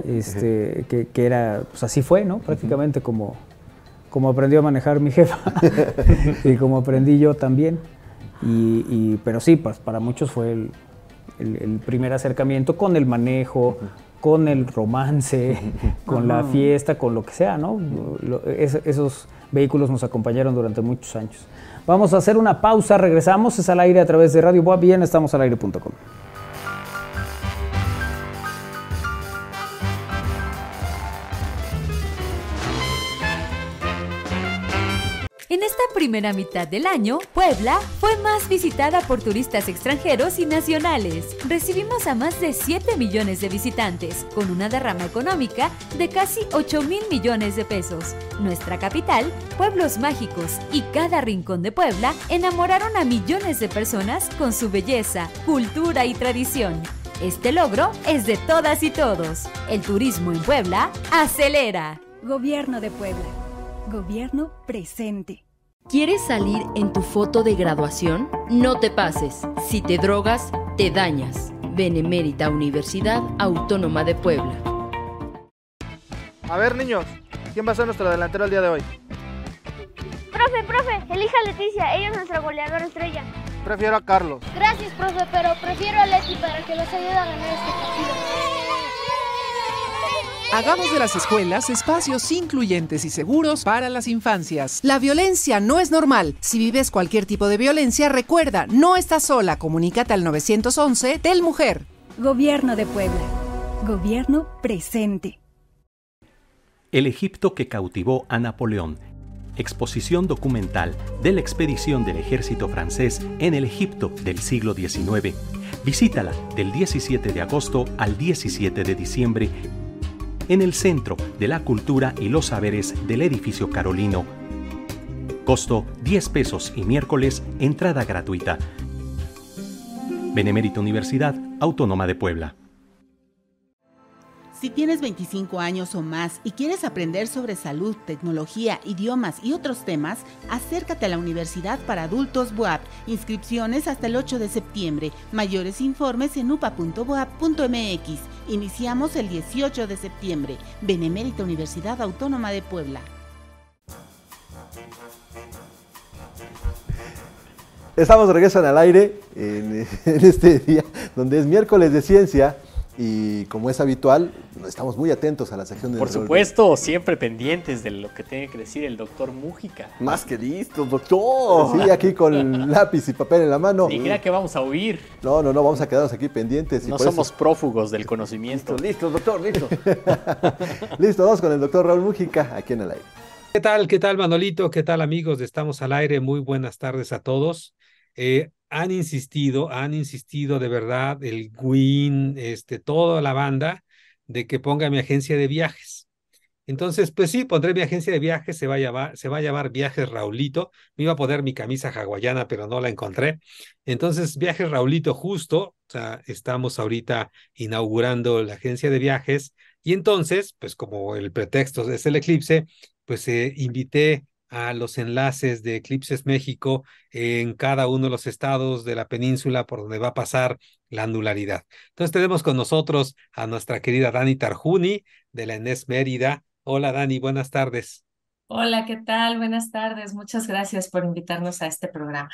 Speaker 15: Este, que, que era, pues así fue, ¿no? Prácticamente como, como aprendió a manejar mi jefa y como aprendí yo también. Y, pero sí, pues para muchos fue el, el- el primer acercamiento con el manejo, con el romance, con la fiesta, con lo que sea, ¿no? Lo- es- esos vehículos nos acompañaron durante muchos años. Vamos a hacer una pausa, regresamos, es al aire a través de Radio Boa Bien, estamos al aire.com.
Speaker 7: En esta primera mitad del año, Puebla fue más visitada por turistas extranjeros y nacionales. Recibimos a más de 7 millones de visitantes, con una derrama económica de casi 8 mil millones de pesos. Nuestra capital, pueblos mágicos y cada rincón de Puebla enamoraron a millones de personas con su belleza, cultura y tradición. Este logro es de todas y todos. El turismo en Puebla acelera.
Speaker 8: Gobierno de Puebla. Gobierno presente.
Speaker 9: ¿Quieres salir en tu foto de graduación? No te pases. Si te drogas, te dañas. Benemérita Universidad Autónoma de Puebla.
Speaker 10: A ver, niños, ¿quién va a ser nuestro delantero el día de hoy?
Speaker 11: Profe, profe, elija a Leticia, ella es nuestra goleadora estrella.
Speaker 10: Prefiero a Carlos.
Speaker 11: Gracias, profe, pero prefiero a Leti para que los ayude a ganar este partido.
Speaker 12: Hagamos de las escuelas espacios incluyentes y seguros para las infancias. La violencia no es normal. Si vives cualquier tipo de violencia, recuerda, no estás sola. Comunícate al 911 del Mujer.
Speaker 8: Gobierno de Puebla. Gobierno presente.
Speaker 13: El Egipto que cautivó a Napoleón. Exposición documental de la expedición del ejército francés en el Egipto del siglo XIX. Visítala del 17 de agosto al 17 de diciembre en el Centro de la Cultura y los Saberes del Edificio Carolino. Costo 10 pesos y miércoles entrada gratuita. Benemérita Universidad Autónoma de Puebla.
Speaker 14: Si tienes 25 años o más y quieres aprender sobre salud, tecnología, idiomas y otros temas, acércate a la Universidad para Adultos BUAP. Inscripciones hasta el 8 de septiembre. Mayores informes en upa.boap.mx. Iniciamos el 18 de septiembre. Benemérita Universidad Autónoma de Puebla.
Speaker 1: Estamos de regreso en al aire en este día, donde es miércoles de ciencia. Y como es habitual, estamos muy atentos a la sección de
Speaker 2: Por supuesto, siempre pendientes de lo que tiene que decir el doctor Mújica.
Speaker 1: Más que listo, doctor. Sí, aquí con lápiz y papel en la mano.
Speaker 2: Ni crea que vamos a huir.
Speaker 1: No, no, no, vamos a quedarnos aquí pendientes.
Speaker 2: Y no somos eso... prófugos del conocimiento.
Speaker 1: Listo, listo doctor, listo. listo, vamos con el doctor Raúl Mújica, aquí en el aire.
Speaker 19: ¿Qué tal, qué tal, Manolito? ¿Qué tal, amigos Estamos al Aire? Muy buenas tardes a todos. Eh, han insistido, han insistido de verdad el Gwyn, este, toda la banda, de que ponga mi agencia de viajes. Entonces, pues sí, pondré mi agencia de viajes, se va a llamar, se va a llamar Viajes Raulito. Me iba a poner mi camisa hawaiana, pero no la encontré. Entonces, Viajes Raulito, justo, estamos ahorita inaugurando la agencia de viajes. Y entonces, pues como el pretexto es el eclipse, pues eh, invité a los enlaces de Eclipses México en cada uno de los estados de la península por donde va a pasar la anularidad. Entonces tenemos con nosotros a nuestra querida Dani Tarjuni de la ENES Mérida. Hola Dani, buenas tardes.
Speaker 20: Hola, ¿qué tal? Buenas tardes. Muchas gracias por invitarnos a este programa.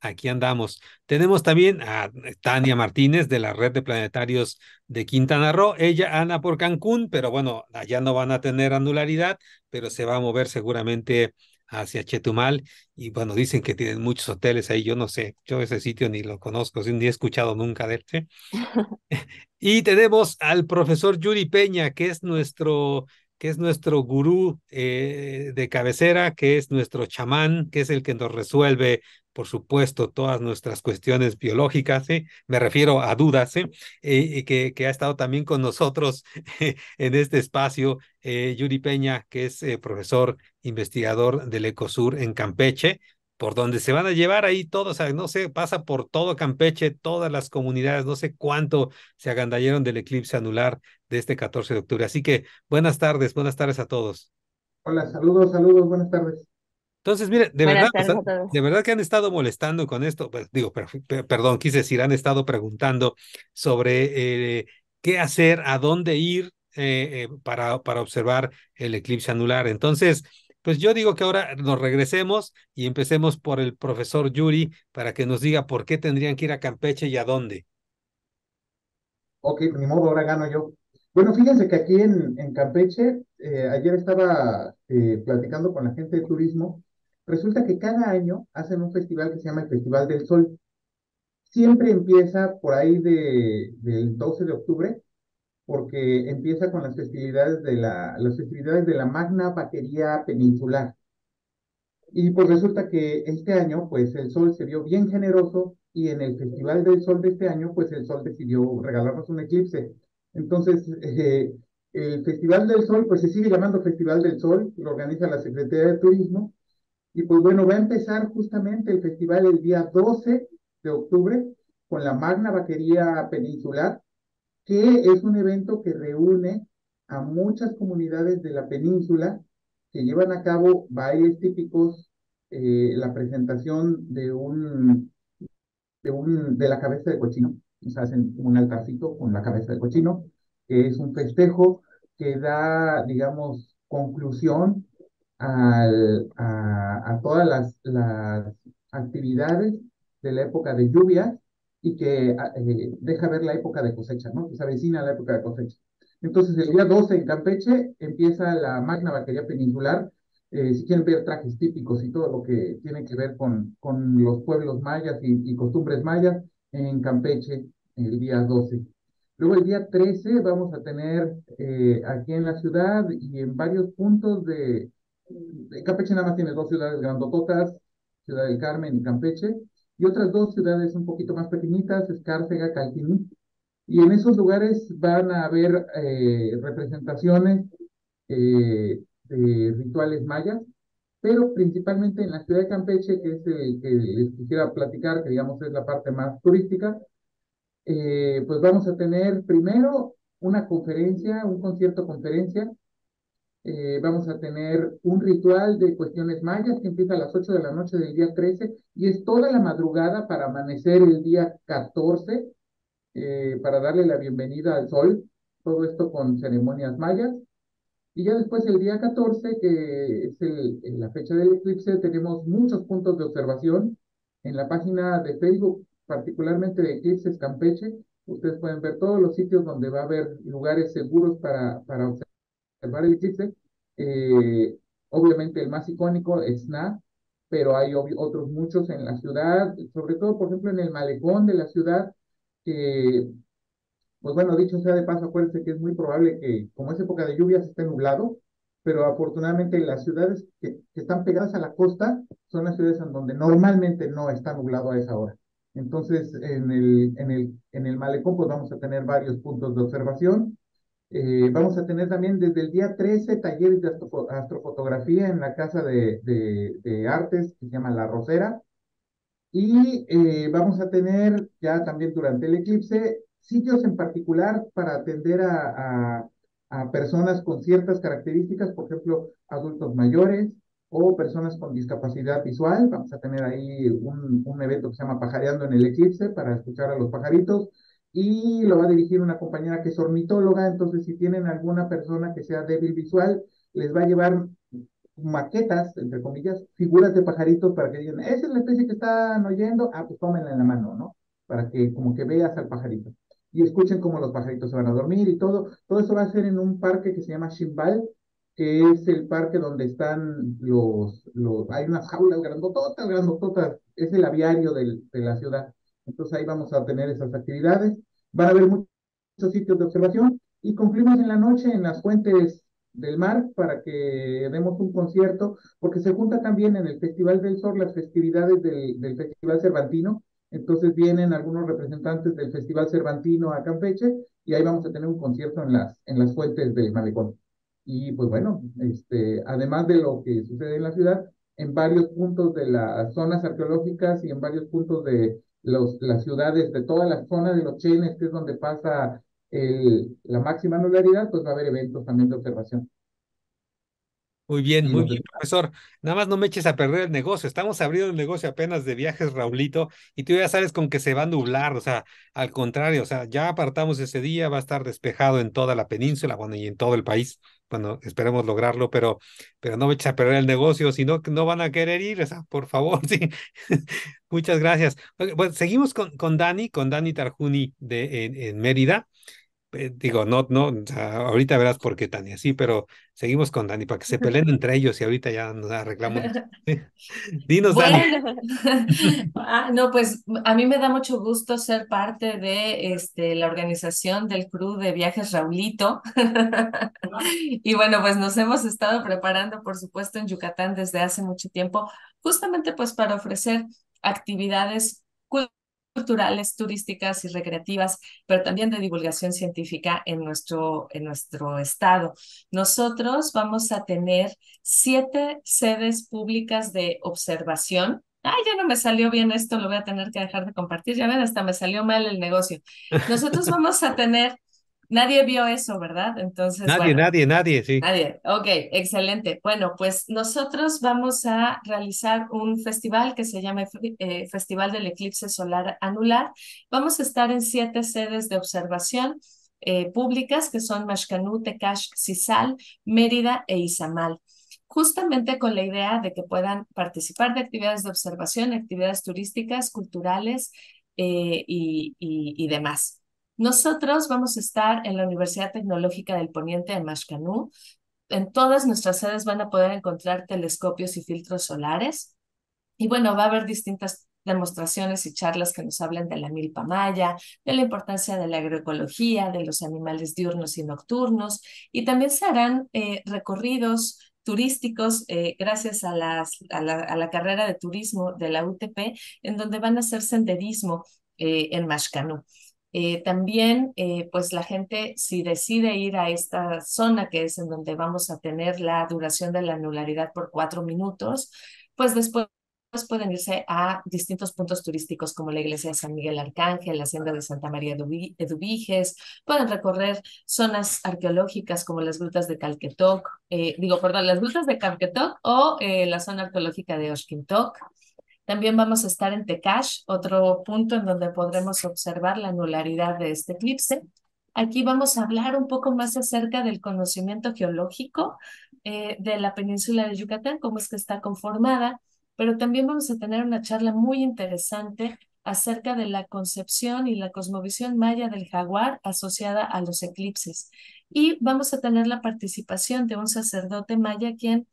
Speaker 19: Aquí andamos. Tenemos también a Tania Martínez de la Red de Planetarios de Quintana Roo. Ella anda por Cancún, pero bueno, allá no van a tener anularidad, pero se va a mover seguramente hacia Chetumal y bueno, dicen que tienen muchos hoteles ahí, yo no sé, yo ese sitio ni lo conozco, ni he escuchado nunca de él. ¿sí? y tenemos al profesor Yuri Peña, que es nuestro que es nuestro gurú eh, de cabecera, que es nuestro chamán, que es el que nos resuelve, por supuesto, todas nuestras cuestiones biológicas, ¿sí? me refiero a dudas, ¿sí? y que, ha estado también con nosotros en este espacio, eh, Yuri Peña, que es eh, profesor investigador del Ecosur en Campeche, por donde se van a llevar ahí todos, o sea, no sé, pasa por todo Campeche, todas las comunidades, no sé cuánto se agandallaron del eclipse anular de este 14 de octubre. Así que buenas tardes, buenas tardes a todos.
Speaker 21: Hola, saludos, saludos, buenas tardes.
Speaker 19: Entonces, mire, de verdad, o sea, de verdad que han estado molestando con esto, pues, digo, per, per, perdón, quise decir, han estado preguntando sobre eh, qué hacer, a dónde ir eh, eh, para, para observar el eclipse anular. Entonces, pues yo digo que ahora nos regresemos y empecemos por el profesor Yuri para que nos diga por qué tendrían que ir a Campeche y a dónde.
Speaker 21: Ok, ni modo, ahora gano yo. Bueno, fíjense que aquí en, en Campeche, eh, ayer estaba eh, platicando con la gente de turismo, resulta que cada año hacen un festival que se llama el Festival del Sol. Siempre empieza por ahí de, del 12 de octubre porque empieza con las festividades de la, las festividades de la Magna Batería Peninsular. Y pues resulta que este año, pues el sol se vio bien generoso y en el Festival del Sol de este año, pues el sol decidió regalarnos un eclipse. Entonces, eh, el Festival del Sol, pues se sigue llamando Festival del Sol, lo organiza la Secretaría de Turismo. Y pues bueno, va a empezar justamente el festival el día 12 de octubre con la Magna Vaquería Peninsular, que es un evento que reúne a muchas comunidades de la península que llevan a cabo bailes típicos, eh, la presentación de un, de un, de la cabeza de cochino, o sea, hacen un altarcito con la cabeza de cochino, que es un festejo que da, digamos, conclusión al, a, a, todas las, las, actividades de la época de lluvias y que eh, deja ver la época de cosecha, ¿no? Que se avecina la época de cosecha. Entonces, el día 12 en Campeche empieza la Magna Vaquería Peninsular. Eh, si quieren ver trajes típicos y todo lo que tiene que ver con, con los pueblos mayas y, y costumbres mayas, en Campeche el día 12. Luego el día 13 vamos a tener eh, aquí en la ciudad y en varios puntos de, Campeche nada más tiene dos ciudades grandototas, Ciudad del Carmen y Campeche, y otras dos ciudades un poquito más pequeñitas, Escárcega, Calquiní. Y en esos lugares van a haber eh, representaciones eh, de rituales mayas, pero principalmente en la ciudad de Campeche, que es el que les quisiera platicar, que digamos es la parte más turística, eh, pues vamos a tener primero una conferencia, un concierto conferencia, eh, vamos a tener un ritual de cuestiones mayas que empieza a las 8 de la noche del día 13 y es toda la madrugada para amanecer el día 14, eh, para darle la bienvenida al sol, todo esto con ceremonias mayas. Y ya después el día 14, que es el, la fecha del eclipse, tenemos muchos puntos de observación. En la página de Facebook particularmente de Eclipses Campeche, ustedes pueden ver todos los sitios donde va a haber lugares seguros para, para observar el eclipse. Eh, obviamente el más icónico es SNA, pero hay otros muchos en la ciudad, sobre todo, por ejemplo, en el malecón de la ciudad, que, pues bueno, dicho sea de paso, acuérdense que es muy probable que, como es época de lluvias, esté nublado, pero afortunadamente las ciudades que, que están pegadas a la costa son las ciudades en donde normalmente no está nublado a esa hora. Entonces, en el, en el, en el malecón, pues vamos a tener varios puntos de observación. Eh, vamos a tener también desde el día 13 talleres de astrofotografía en la Casa de, de, de Artes, que se llama La Rosera. Y eh, vamos a tener ya también durante el eclipse sitios en particular para atender a, a, a personas con ciertas características, por ejemplo, adultos mayores, o personas con discapacidad visual. Vamos a tener ahí un, un, evento que se llama Pajareando en el Eclipse para escuchar a los pajaritos y lo va a dirigir una compañera que es ornitóloga, entonces si tienen alguna persona que sea débil visual, les va a llevar maquetas, entre comillas, figuras de pajaritos para que digan, esa es la especie que están oyendo, ah, pues tómenla en la mano, ¿no? Para que como que veas al pajarito. Y escuchen cómo los pajaritos se van a dormir y todo. Todo eso va a ser en un parque que se llama Shimbal, que es el parque donde están los, los hay unas jaulas grandototas, grandototas, es el aviario del, de la ciudad. Entonces ahí vamos a tener esas actividades. Van a haber muchos sitios de observación y concluimos en la noche en las fuentes del mar para que demos un concierto, porque se junta también en el Festival del Sol las festividades del, del Festival Cervantino. Entonces vienen algunos representantes del Festival Cervantino a Campeche y ahí vamos a tener un concierto en las, en las fuentes del malecón. Y pues bueno, este, además de lo que sucede en la ciudad, en varios puntos de las zonas arqueológicas y en varios puntos de los, las ciudades, de toda la zona de los Chenes, que es donde pasa el, la máxima anularidad, pues va a haber eventos también de observación.
Speaker 19: Muy bien, muy bien, profesor. Nada más no me eches a perder el negocio. Estamos abriendo el negocio apenas de viajes, Raulito, y tú ya sabes con que se va a nublar. O sea, al contrario, o sea, ya apartamos ese día, va a estar despejado en toda la península, bueno, y en todo el país. Bueno, esperemos lograrlo, pero, pero no me eches a perder el negocio, si no, no van a querer ir, por favor, sí. Muchas gracias. Bueno, seguimos con, con Dani, con Dani Tarjuni de, en Mérida. Eh, digo, no, no, o sea, ahorita verás por qué Tania, sí, pero seguimos con Dani para que se peleen entre ellos y ahorita ya nos arreglamos. Dinos, Dani.
Speaker 20: Ah, no, pues a mí me da mucho gusto ser parte de este, la organización del crew de viajes Raulito. Y bueno, pues nos hemos estado preparando, por supuesto, en Yucatán desde hace mucho tiempo, justamente pues para ofrecer actividades culturales, turísticas y recreativas, pero también de divulgación científica en nuestro, en nuestro estado. Nosotros vamos a tener siete sedes públicas de observación. Ay, ya no me salió bien esto, lo voy a tener que dejar de compartir. Ya ven, hasta me salió mal el negocio. Nosotros vamos a tener Nadie vio eso, ¿verdad? Entonces,
Speaker 19: Nadie,
Speaker 20: bueno,
Speaker 19: nadie, nadie, sí.
Speaker 20: nadie. Ok, excelente. Bueno, pues nosotros vamos a realizar un festival que se llama eh, Festival del Eclipse Solar Anular. Vamos a estar en siete sedes de observación eh, públicas que son Mashcanú, Tecash, Cisal, Mérida e Izamal justamente con la idea de que puedan participar de actividades de observación, actividades turísticas, culturales eh, y, y, y demás. Nosotros vamos a estar en la Universidad Tecnológica del Poniente de Mashcanú. En todas nuestras sedes van a poder encontrar telescopios y filtros solares. Y bueno, va a haber distintas demostraciones y charlas que nos hablen de la milpa maya, de la importancia de la agroecología, de los animales diurnos y nocturnos, y también se harán eh, recorridos turísticos eh, gracias a, las, a, la, a, la, carrera de turismo de la UTP, en donde van a hacer senderismo eh, en Mashcanú. Eh, también, eh, pues la gente, si decide ir a esta zona, que es en donde vamos a tener la duración de la anularidad por cuatro minutos, pues después pueden irse a distintos puntos turísticos como la iglesia de San Miguel Arcángel, la hacienda de Santa María de Eduviges, pueden recorrer zonas arqueológicas como las grutas de Calquetoc, eh, digo, perdón, las grutas de Calquetoc o eh, la zona arqueológica de Oshkintoc, también vamos a estar en Tecash, otro punto en donde podremos observar la anularidad de este eclipse. Aquí vamos a hablar un poco más acerca del conocimiento geológico eh, de la península de Yucatán, cómo es que está conformada, pero también vamos a tener una charla muy interesante acerca de la concepción y la cosmovisión maya del jaguar asociada a los eclipses. Y vamos a tener la participación de un sacerdote maya quien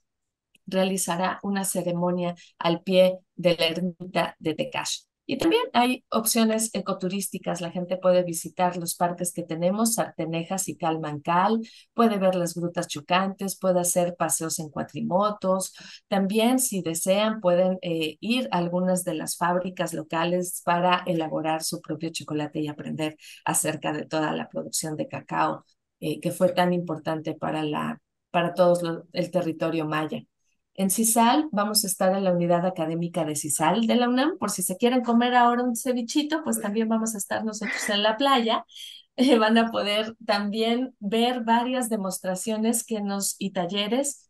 Speaker 20: realizará una ceremonia al pie de la ermita de Tecash. Y también hay opciones ecoturísticas. La gente puede visitar los parques que tenemos, Sartenejas y Calmancal, puede ver las grutas chocantes, puede hacer paseos en cuatrimotos. También, si desean, pueden eh, ir a algunas de las fábricas locales para elaborar su propio chocolate y aprender acerca de toda la producción de cacao eh, que fue tan importante para, la, para todo el territorio maya. En CISAL vamos a estar en la unidad académica de CISAL de la UNAM, por si se quieren comer ahora un cevichito, pues también vamos a estar nosotros en la playa. Eh, van a poder también ver varias demostraciones que nos y talleres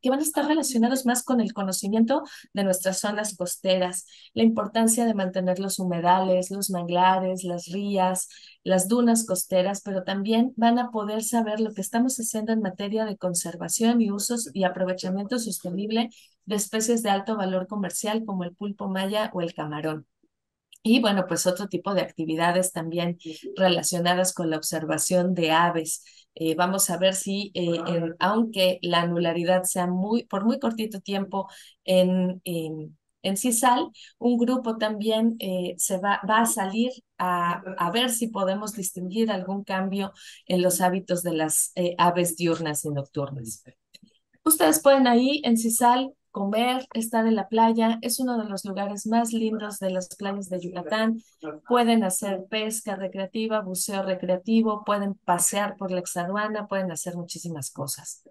Speaker 20: que van a estar relacionados más con el conocimiento de nuestras zonas costeras, la importancia de mantener los humedales, los manglares, las rías, las dunas costeras, pero también van a poder saber lo que estamos haciendo en materia de conservación y usos y aprovechamiento sostenible de especies de alto valor comercial como el pulpo maya o el camarón. Y bueno, pues otro tipo de actividades también relacionadas con la observación de aves. Eh, vamos a ver si, eh, aunque la anularidad sea muy, por muy cortito tiempo en, en, en CISAL, un grupo también eh, se va, va a salir a, a, ver si podemos distinguir algún cambio en los hábitos de las aves diurnas y nocturnas. Ustedes pueden ahí en CISAL comer, estar en la playa. Es uno de los lugares más lindos de las playas de Yucatán. Pueden hacer pesca recreativa, buceo recreativo, pueden pasear por la exaduana, pueden hacer muchísimas cosas.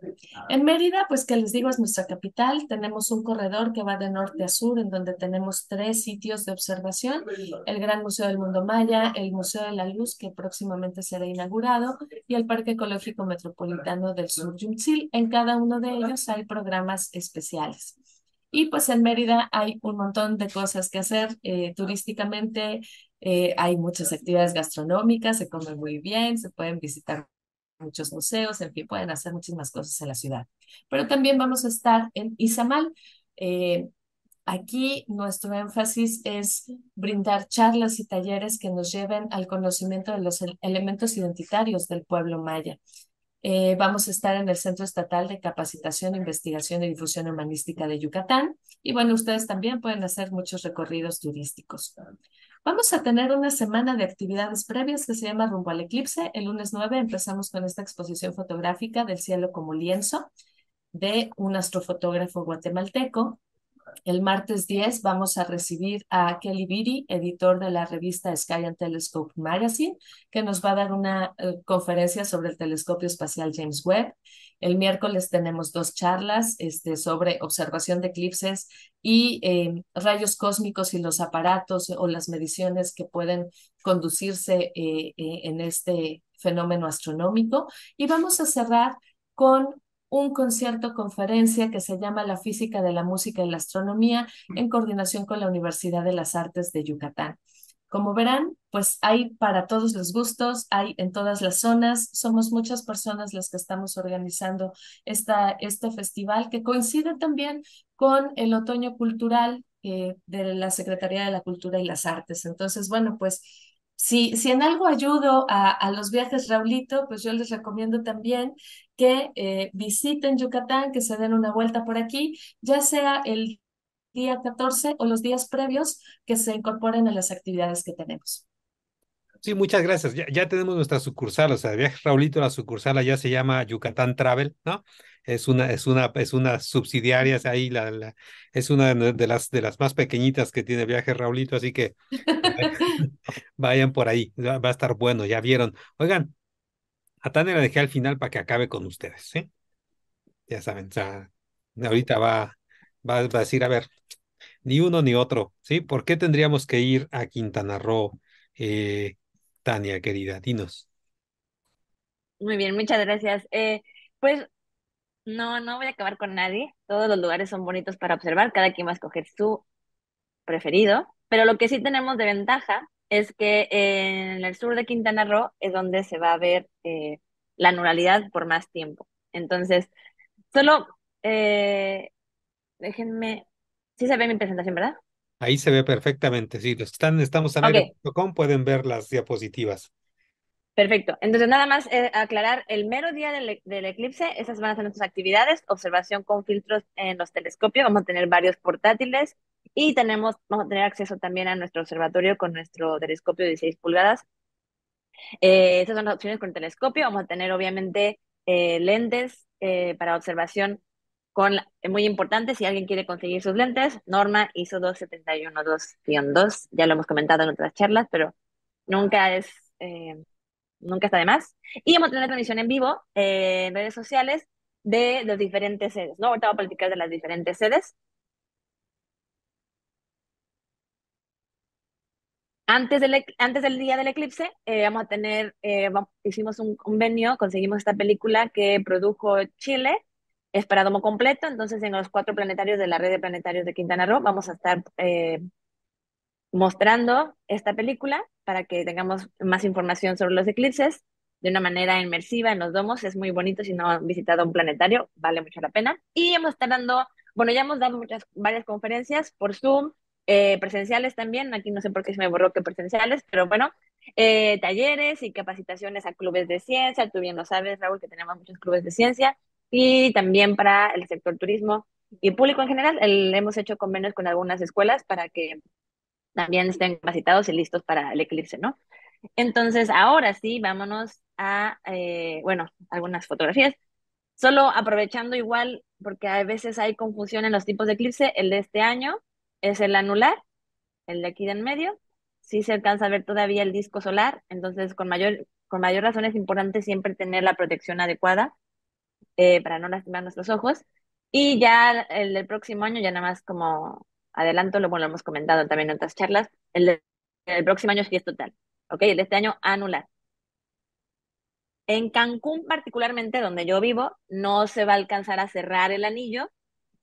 Speaker 20: En Mérida, pues que les digo, es nuestra capital. Tenemos un corredor que va de norte a sur, en donde tenemos tres sitios de observación. El Gran Museo del Mundo Maya, el Museo de la Luz, que próximamente será inaugurado, y el Parque Ecológico Metropolitano del Sur Yumtzil. En cada uno de ellos hay programas especiales. Y pues en Mérida hay un montón de cosas que hacer eh, turísticamente. Eh, hay muchas actividades gastronómicas, se come muy bien, se pueden visitar muchos museos, en fin, pueden hacer muchísimas cosas en la ciudad. Pero también vamos a estar en Izamal. Eh, Aquí nuestro énfasis es brindar charlas y talleres que nos lleven al conocimiento de los elementos identitarios del pueblo maya. Eh, vamos a estar en el Centro Estatal de Capacitación, Investigación y Difusión Humanística de Yucatán. Y bueno, ustedes también pueden hacer muchos recorridos turísticos. Vamos a tener una semana de actividades previas que se llama Rumbo al Eclipse. El lunes 9 empezamos con esta exposición fotográfica del cielo como lienzo de un astrofotógrafo guatemalteco. El martes 10 vamos a recibir a Kelly Beatty, editor de la revista Sky and Telescope Magazine, que nos va a dar una eh, conferencia sobre el telescopio espacial James Webb. El miércoles tenemos dos charlas este, sobre observación de eclipses y eh, rayos cósmicos y los aparatos o las mediciones que pueden conducirse eh, en este fenómeno astronómico. Y vamos a cerrar con un concierto conferencia que se llama La Física de la Música y la Astronomía en coordinación con la Universidad de las Artes de Yucatán. Como verán, pues hay para todos los gustos, hay en todas las zonas, somos muchas personas las que estamos organizando esta, este festival que coincide también con el otoño cultural eh, de la Secretaría de la Cultura y las Artes. Entonces, bueno, pues si, si en algo ayudo a, a, los viajes Raulito, pues yo les recomiendo también que eh, visiten Yucatán, que se den una vuelta por aquí, ya sea el día 14 o los días previos que se incorporen a las actividades que tenemos.
Speaker 19: Sí, muchas gracias. Ya, ya tenemos nuestra sucursal, o sea, Viajes Raulito, la sucursal allá se llama Yucatán Travel, ¿no? Es una, es una, es una subsidiaria, ahí la, la, es una de las, de las más pequeñitas que tiene Viajes Raulito, así que vayan por ahí, va a estar bueno, ya vieron. Oigan, a Tania la dejé al final para que acabe con ustedes, ¿sí? Ya saben, o sea, ahorita va, va, a decir, a ver, ni uno ni otro, ¿sí? ¿Por qué tendríamos que ir a Quintana Roo, eh, Tania, querida? Dinos.
Speaker 22: Muy bien, muchas gracias. Eh, pues no, no voy a acabar con nadie. Todos los lugares son bonitos para observar, cada quien va a escoger su preferido, pero lo que sí tenemos de ventaja es que en el sur de Quintana Roo es donde se va a ver eh, la nuralidad por más tiempo. Entonces, solo eh, déjenme, sí se ve mi presentación, ¿verdad?
Speaker 19: Ahí se ve perfectamente, sí, los están, estamos en okay. pueden ver las diapositivas.
Speaker 22: Perfecto. Entonces, nada más eh, aclarar, el mero día del, del, eclipse, esas van a ser nuestras actividades, observación con filtros en los telescopios, vamos a tener varios portátiles, y tenemos, vamos a tener acceso también a nuestro observatorio con nuestro telescopio de 16 pulgadas. Eh, estas son las opciones con el telescopio. Vamos a tener obviamente eh, lentes eh, para observación con, la, muy importante, si alguien quiere conseguir sus lentes, norma ISO 271-2-2, ya lo hemos comentado en otras charlas, pero nunca es, nunca está de más. Y vamos a tener transmisión en vivo en redes sociales de las diferentes sedes, ¿no? Ahorita voy a de las diferentes sedes. Antes del, antes del día del eclipse, eh, vamos a tener, eh, vamos, hicimos un convenio, conseguimos esta película que produjo Chile, es para domo completo, entonces en los cuatro planetarios de la red de planetarios de Quintana Roo vamos a estar eh, mostrando esta película para que tengamos más información sobre los eclipses de una manera inmersiva en los domos, es muy bonito, si no han visitado un planetario, vale mucho la pena. Y hemos estar dando, bueno, ya hemos dado muchas, varias conferencias por Zoom, eh, presenciales también, aquí no sé por qué se me borró que presenciales, pero bueno, eh, talleres y capacitaciones a clubes de ciencia, tú bien lo sabes, Raúl, que tenemos muchos clubes de ciencia, y también para el sector turismo y público en general, hemos hecho convenios con algunas escuelas para que también estén capacitados y listos para el eclipse, ¿no? Entonces, ahora sí, vámonos a, eh, bueno, algunas fotografías. Solo aprovechando igual, porque a veces hay confusión en los tipos de eclipse, el de este año es el anular, el de aquí de en medio. Sí se alcanza a ver todavía el disco solar, entonces con mayor, con mayor razón es importante siempre tener la protección adecuada eh, para no lastimar nuestros ojos. Y ya el del próximo año, ya nada más como adelanto, lo, bueno, lo hemos comentado también en otras charlas, el del próximo año sí es total, ¿ok? El de este año anular. En Cancún particularmente, donde yo vivo, no se va a alcanzar a cerrar el anillo.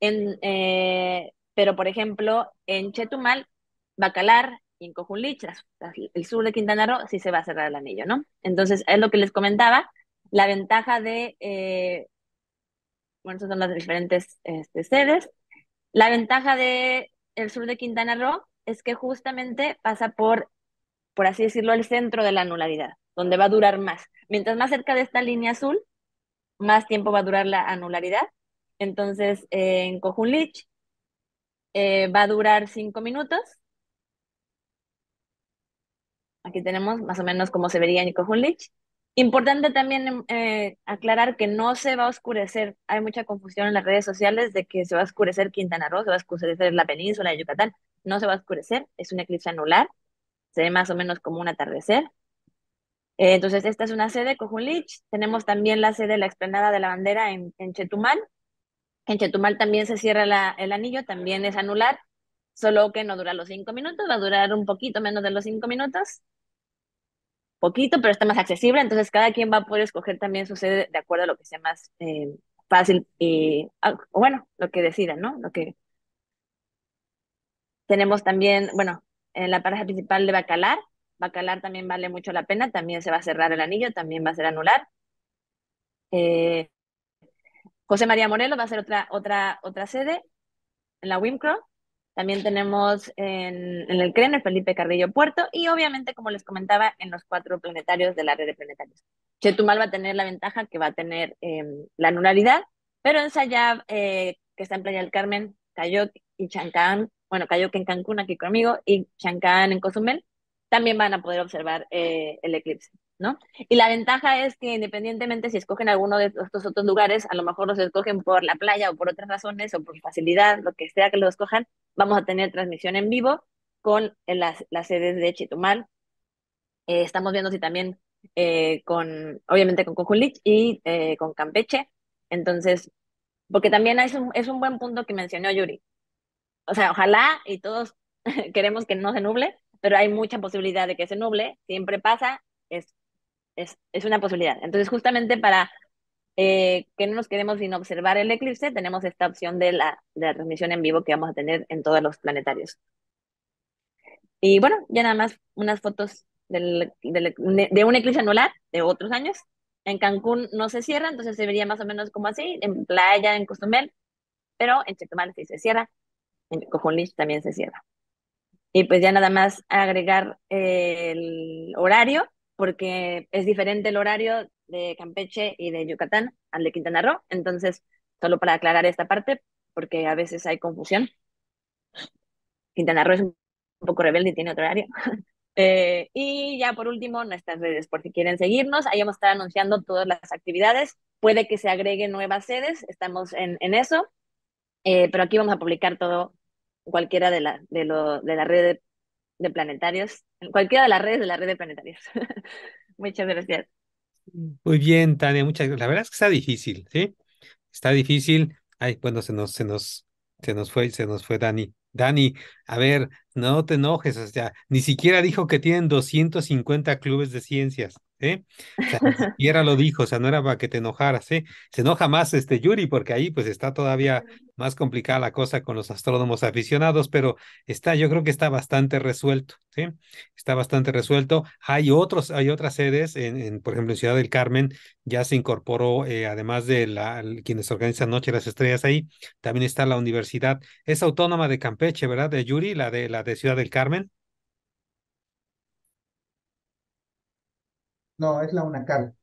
Speaker 22: En, eh, pero, por ejemplo, en Chetumal, Bacalar y en Cojulich, el sur de Quintana Roo, sí se va a cerrar el anillo, ¿no? Entonces, es lo que les comentaba, la ventaja de, eh, bueno, esas son las diferentes este, sedes, la ventaja de el sur de Quintana Roo es que justamente pasa por, por así decirlo, el centro de la anularidad, donde va a durar más. Mientras más cerca de esta línea azul, más tiempo va a durar la anularidad. Entonces, eh, en Cojunlich eh, va a durar cinco minutos. Aquí tenemos más o menos cómo se vería en Cojunlich. Importante también eh, aclarar que no se va a oscurecer. Hay mucha confusión en las redes sociales de que se va a oscurecer Quintana Roo, se va a oscurecer la península de Yucatán. No se va a oscurecer, es un eclipse anular. Se ve más o menos como un atardecer. Eh, entonces, esta es una sede, Cojunlich. Tenemos también la sede de la explanada de la bandera en Chetumal. En Chetumal también se cierra el anillo, también es anular, solo que no dura los cinco minutos, va a durar un poquito menos de los cinco minutos. Poquito, pero está más accesible, entonces cada quien va a poder escoger también su sede de acuerdo a lo que sea más eh, fácil y, ah, bueno, lo que decidan, ¿no? Lo que tenemos también, bueno, en la pareja principal de Bacalar, Bacalar también vale mucho la pena, también se va a cerrar el anillo, también va a ser anular. Eh, José María Morelos va a ser otra, otra, otra sede en la WIMCRO. También tenemos en, el CREN, el Felipe Carrillo Puerto, y obviamente, como les comentaba, en los cuatro planetarios de la red de planetarios. Chetumal va a tener la ventaja que va a tener eh, la anularidad, pero en Sayab, eh, que está en Playa del Carmen, Cayoc y Chancán, bueno, Cayoc en Cancún, aquí conmigo, y Chancán en Cozumel, también van a poder observar eh, el eclipse. ¿no? Y la ventaja es que independientemente si escogen alguno de estos otros lugares, a lo mejor los escogen por la playa o por otras razones o por facilidad, lo que sea que lo escojan, vamos a tener transmisión en vivo con las, las sedes de Chetumal. Eh, estamos viendo si también eh, con, obviamente con Cojulich y eh, con Campeche. Entonces, porque también es un, es un buen punto que mencionó Yuri. O sea, ojalá y todos queremos que no se nuble, pero hay mucha posibilidad de que se nuble, siempre pasa, es es, es una posibilidad. Entonces, justamente para eh, que no nos quedemos sin observar el eclipse, tenemos esta opción de la, de la transmisión en vivo que vamos a tener en todos los planetarios. Y bueno, ya nada más unas fotos del, del, de un eclipse anular de otros años. En Cancún no se cierra, entonces se vería más o menos como así, en playa, en Cozumel, pero en Chetumal sí se cierra, en Cojunlich también se cierra. Y pues ya nada más agregar el horario porque es diferente el horario de Campeche y de Yucatán al de Quintana Roo. Entonces, solo para aclarar esta parte, porque a veces hay confusión. Quintana Roo es un poco rebelde y tiene otro horario. eh, y ya por último, nuestras redes, por si quieren seguirnos, ahí vamos a estar anunciando todas las actividades. Puede que se agreguen nuevas sedes, estamos en, en eso, eh, pero aquí vamos a publicar todo, cualquiera de la, de lo, de la red de planetarios, en cualquiera de las redes de la red de planetarios. Muchas gracias.
Speaker 19: Muy bien, Tania, muchas gracias. La verdad es que está difícil, ¿sí? Está difícil. Ay, bueno, se nos, se nos, se nos fue, se nos fue Dani. Dani, a ver, no te enojes, o sea, ni siquiera dijo que tienen 250 clubes de ciencias. ¿eh? O sea, ni siquiera lo dijo, o sea, no era para que te enojaras, ¿eh? Se enoja más este Yuri porque ahí pues está todavía más complicada la cosa con los astrónomos aficionados, pero está, yo creo que está bastante resuelto, ¿sí? Está bastante resuelto. Hay otros, hay otras sedes, en, en por ejemplo, en Ciudad del Carmen ya se incorporó, eh, además de la, quienes organizan Noche de las Estrellas ahí, también está la universidad, es autónoma de Campeche, ¿verdad? De Yuri, la de la de Ciudad del Carmen.
Speaker 21: No, es la UNACAR.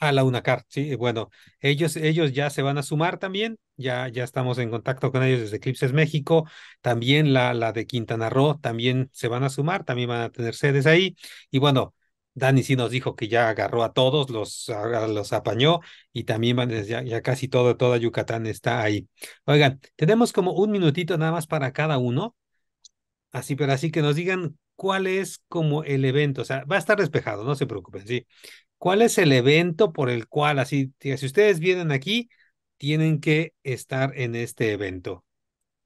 Speaker 19: Ah, la UNACAR, sí, bueno, ellos, ellos ya se van a sumar también, ya, ya estamos en contacto con ellos desde Eclipses México, también la, la de Quintana Roo también se van a sumar, también van a tener sedes ahí, y bueno, Dani sí nos dijo que ya agarró a todos, los, los apañó y también van, ya, ya casi todo, toda Yucatán está ahí. Oigan, tenemos como un minutito nada más para cada uno, así, pero así que nos digan cuál es como el evento, o sea, va a estar despejado, no se preocupen, sí. ¿Cuál es el evento por el cual, así, si ustedes vienen aquí, tienen que estar en este evento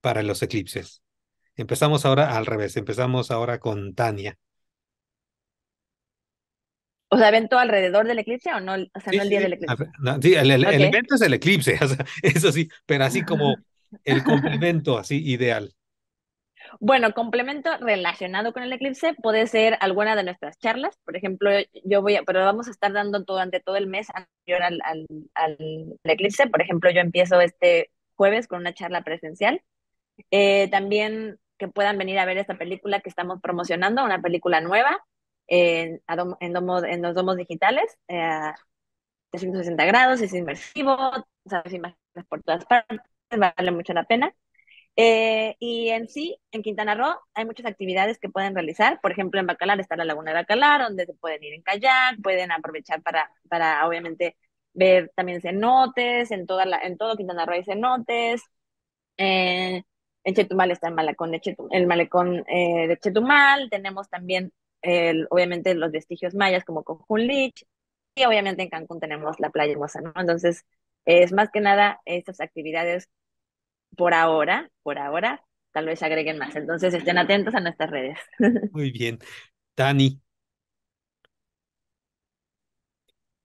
Speaker 19: para los eclipses? Empezamos ahora al revés, empezamos ahora con Tania.
Speaker 22: O sea, evento alrededor del eclipse o no, o sea,
Speaker 19: Sí,
Speaker 22: no el día
Speaker 19: sí,
Speaker 22: del eclipse.
Speaker 19: no, sí, el, el- el
Speaker 22: Ok.
Speaker 19: evento es el eclipse, o sea, eso sí, pero así como el complemento, así ideal.
Speaker 22: Bueno, complemento relacionado con el eclipse puede ser alguna de nuestras charlas. Por ejemplo, yo voy a, pero vamos a estar dando durante todo el mes anterior al, al, al eclipse. Por ejemplo, yo empiezo este jueves con una charla presencial. Eh, también que puedan venir a ver esta película que estamos promocionando, una película nueva en, en, en los domos digitales. Eh, 360 grados, es inmersivo, sabes imágenes por todas partes, vale mucho la pena. Eh, y en sí, en Quintana Roo hay muchas actividades que pueden realizar. Por ejemplo, en Bacalar está la Laguna de Bacalar, donde se pueden ir en kayak, pueden aprovechar para, para obviamente, ver también cenotes, en, toda la, en todo Quintana Roo hay cenotes. Eh, en Chetumal está el malecón de, el malecón, eh, de Chetumal. Tenemos también, obviamente, los vestigios mayas como Lich Y obviamente en Cancún tenemos la playa hermosa, ¿no? Entonces, es más que nada estas actividades por ahora, por ahora, tal vez agreguen más. Entonces estén atentos a nuestras redes.
Speaker 19: Muy bien. Dani.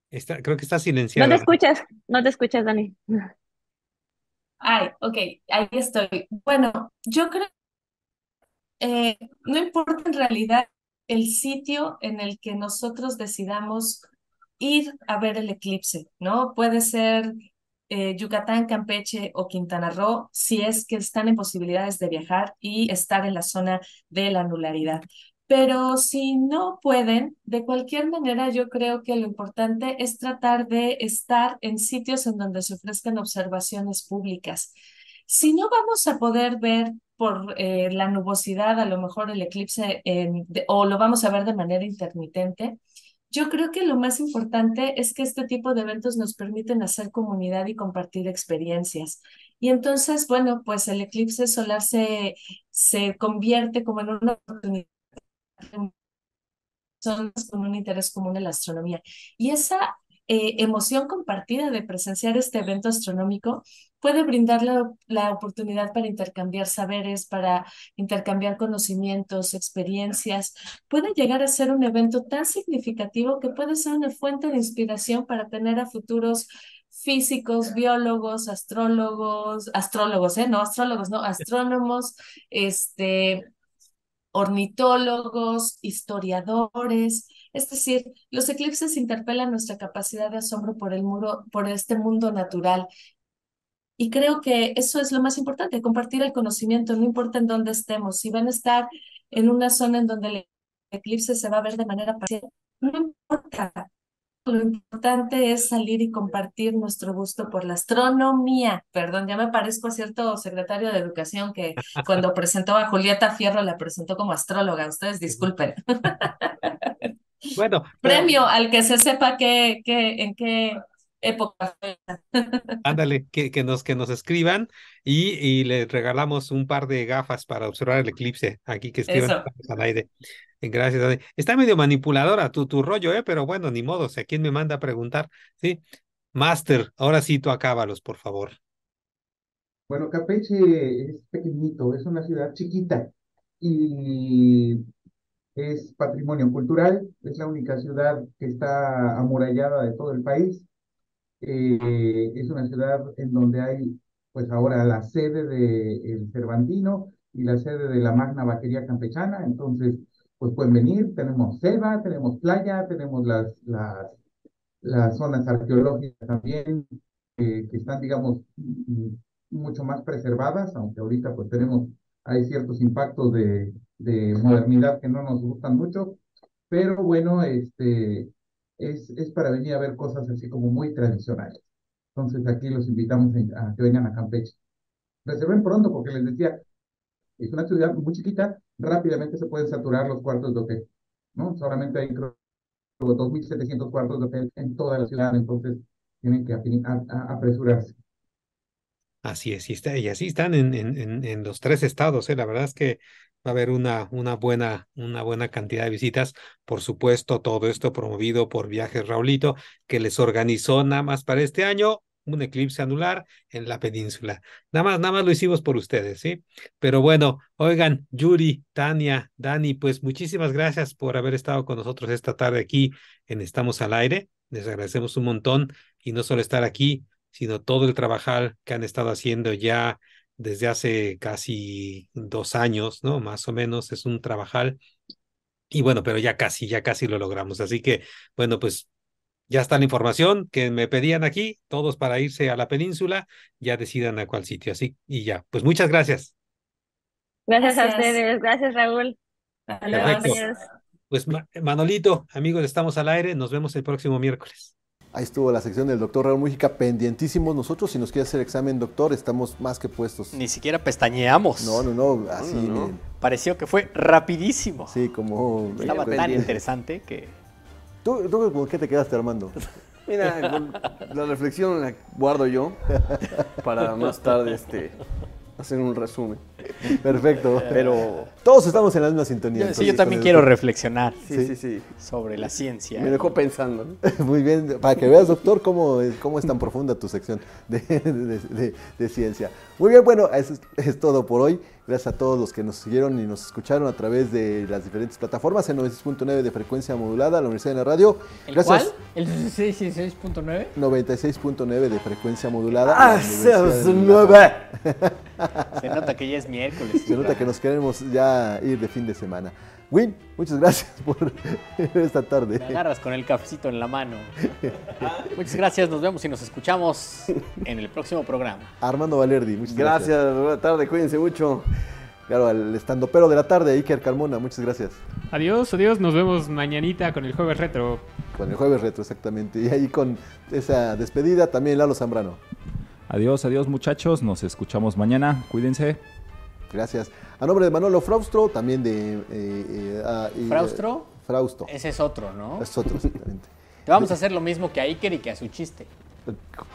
Speaker 19: Está, creo que está silenciada.
Speaker 22: No te escuchas, no te escuchas, Dani.
Speaker 20: Ay, ok, ahí estoy. Bueno, yo creo, eh, no importa en realidad el sitio en el que nosotros decidamos ir a ver el eclipse, ¿no? Puede ser eh, Yucatán, Campeche o Quintana Roo, si es que están en posibilidades de viajar y estar en la zona de la anularidad. Pero si no pueden, de cualquier manera yo creo que lo importante es tratar de estar en sitios en donde se ofrezcan observaciones públicas. Si no vamos a poder ver por eh, la nubosidad, a lo mejor el eclipse, o lo vamos a ver de manera intermitente, yo creo que lo más importante es que este tipo de eventos nos permiten hacer comunidad y compartir experiencias. Y entonces, bueno, pues el eclipse solar se, se convierte como en una oportunidad con un interés común en la astronomía. Y esa eh, emoción compartida de presenciar este evento astronómico puede brindar la, oportunidad para intercambiar saberes, para intercambiar conocimientos, experiencias. Puede llegar a ser un evento tan significativo que puede ser una fuente de inspiración para tener a futuros físicos, biólogos, astrólogos, astrólogos, ¿eh? No, astrólogos, no, astrónomos, este, ornitólogos, historiadores. Es decir, los eclipses interpelan nuestra capacidad de asombro por el muro, por este mundo natural y creo que eso es lo más importante, compartir el conocimiento, no importa en dónde estemos. Si van a estar en una zona en donde el eclipse se va a ver de manera parcial, no importa. Lo importante es salir y compartir nuestro gusto por la astronomía. Perdón, ya me parezco a cierto secretario de educación que cuando presentó a Julieta Fierro la presentó como astróloga. Ustedes disculpen.
Speaker 19: Bueno.
Speaker 20: Premio al que se sepa que, que, en qué época.
Speaker 19: Ándale, que, que, nos, que nos escriban y, y le regalamos un par de gafas para observar el eclipse. Aquí que escriban al aire. Gracias, Dani. Está medio manipuladora tu, tu rollo, ¿eh? Pero bueno, ni modo. O sea, ¿quién me manda a preguntar? Sí. Master, ahora sí tú acábalos, por favor.
Speaker 21: Bueno, Campeche es pequeñito, es una ciudad chiquita y es patrimonio cultural, es la única ciudad que está amurallada de todo el país. Eh, es una ciudad en donde hay, pues ahora, la sede del Cervantino y la sede de la Magna Vaquería Campechana, entonces, pues pueden venir, tenemos selva, tenemos playa, tenemos las, las, las zonas arqueológicas también, que están, digamos, mucho más preservadas, aunque ahorita pues tenemos, hay ciertos impactos de, de modernidad que no nos gustan mucho, pero bueno, este, es, es para venir a ver cosas así como muy tradicionales. Entonces aquí los invitamos a que vengan a Campeche. Reserven pronto porque les decía, es una ciudad muy chiquita, rápidamente se pueden saturar los cuartos de hotel, ¿no? Solamente hay creo 2.700 cuartos de hotel en toda la ciudad, entonces tienen que apresurarse.
Speaker 19: Así es, y, está, y así están en, en, en, los tres estados, ¿eh? la verdad es que va a haber una, una, buena, una buena cantidad de visitas. Por supuesto, todo esto promovido por Viajes Raulito, que les organizó nada más para este año un eclipse anular en la península. Nada más, nada más lo hicimos por ustedes, ¿sí? Pero bueno, oigan, Yuri, Tania, Dani, pues muchísimas gracias por haber estado con nosotros esta tarde aquí en Estamos al Aire. Les agradecemos un montón y no solo estar aquí, sino todo el trabajo que han estado haciendo ya desde hace casi dos años, ¿no? Más o menos, es un trabajal. Y bueno, pero ya casi, ya casi lo logramos. Así que, bueno, pues ya está la información que me pedían aquí, todos para irse a la península, ya decidan a cuál sitio. Así, y ya, pues muchas gracias.
Speaker 22: Gracias, a
Speaker 20: Gracias.
Speaker 22: ustedes. Gracias, Raúl.
Speaker 19: Perfecto.
Speaker 22: Adiós.
Speaker 19: Pues Ma- Manolito, amigos, estamos al aire. Nos vemos el próximo miércoles.
Speaker 1: Ahí estuvo la sección del doctor Raúl Mújica, pendientísimos nosotros. Si nos quiere hacer examen, doctor, estamos más que puestos.
Speaker 2: Ni siquiera pestañeamos.
Speaker 1: No, no, no, así.
Speaker 2: No, no, no.
Speaker 1: miren.
Speaker 2: Pareció que fue rapidísimo.
Speaker 1: Sí, como...
Speaker 2: Estaba tan interesante que...
Speaker 1: ¿Tú, tú con qué te quedaste, Armando?
Speaker 3: Mira, la reflexión la guardo yo para más tarde este, hacer un resumen.
Speaker 1: Perfecto.
Speaker 3: Pero
Speaker 1: Todos estamos en la misma sintonía.
Speaker 2: Yo- sí,
Speaker 1: entonces,
Speaker 2: yo también quiero
Speaker 1: doctor.
Speaker 2: reflexionar
Speaker 3: sí, sí, sí.
Speaker 2: sobre la ciencia.
Speaker 3: Me dejó pensando. ¿no?
Speaker 1: Muy bien, para que veas, doctor, cómo, es- cómo es tan profunda tu sección de, de- de- de ciencia. Muy bien, bueno, eso es, es todo por hoy. Gracias a todos los que nos siguieron y nos escucharon a través de las diferentes plataformas en 96.9 de frecuencia modulada, la Universidad de la Radio.
Speaker 2: ¿El
Speaker 1: Gracias.
Speaker 2: cuál? ¿El 16.9?
Speaker 1: 96.9 de frecuencia modulada.
Speaker 3: ¡Ah, nueve!
Speaker 2: Se nota que ya es miércoles.
Speaker 1: Se nota que nos queremos ya ir de fin de semana. Win, muchas gracias por esta tarde.
Speaker 2: Me agarras con el cafecito en la mano. Muchas gracias, nos vemos y nos escuchamos en el próximo programa.
Speaker 1: Armando Valerdi, muchas gracias.
Speaker 3: Gracias, buena tarde, cuídense mucho.
Speaker 1: Claro, al estandopero de la tarde, Iker Carmona, muchas gracias.
Speaker 4: Adiós, adiós, nos vemos mañanita con el jueves retro.
Speaker 1: Con el jueves retro, exactamente. Y ahí con esa despedida también Lalo Zambrano.
Speaker 23: Adiós, adiós muchachos, nos escuchamos mañana, cuídense.
Speaker 1: Gracias. A nombre de Manolo Fraustro, también de... eh, eh, ah, y, eh,
Speaker 2: ¿Fraustro?
Speaker 1: Frausto.
Speaker 2: Ese es otro, ¿no?
Speaker 1: Es otro, exactamente.
Speaker 2: Te vamos a hacer lo mismo que a Iker y que a su chiste.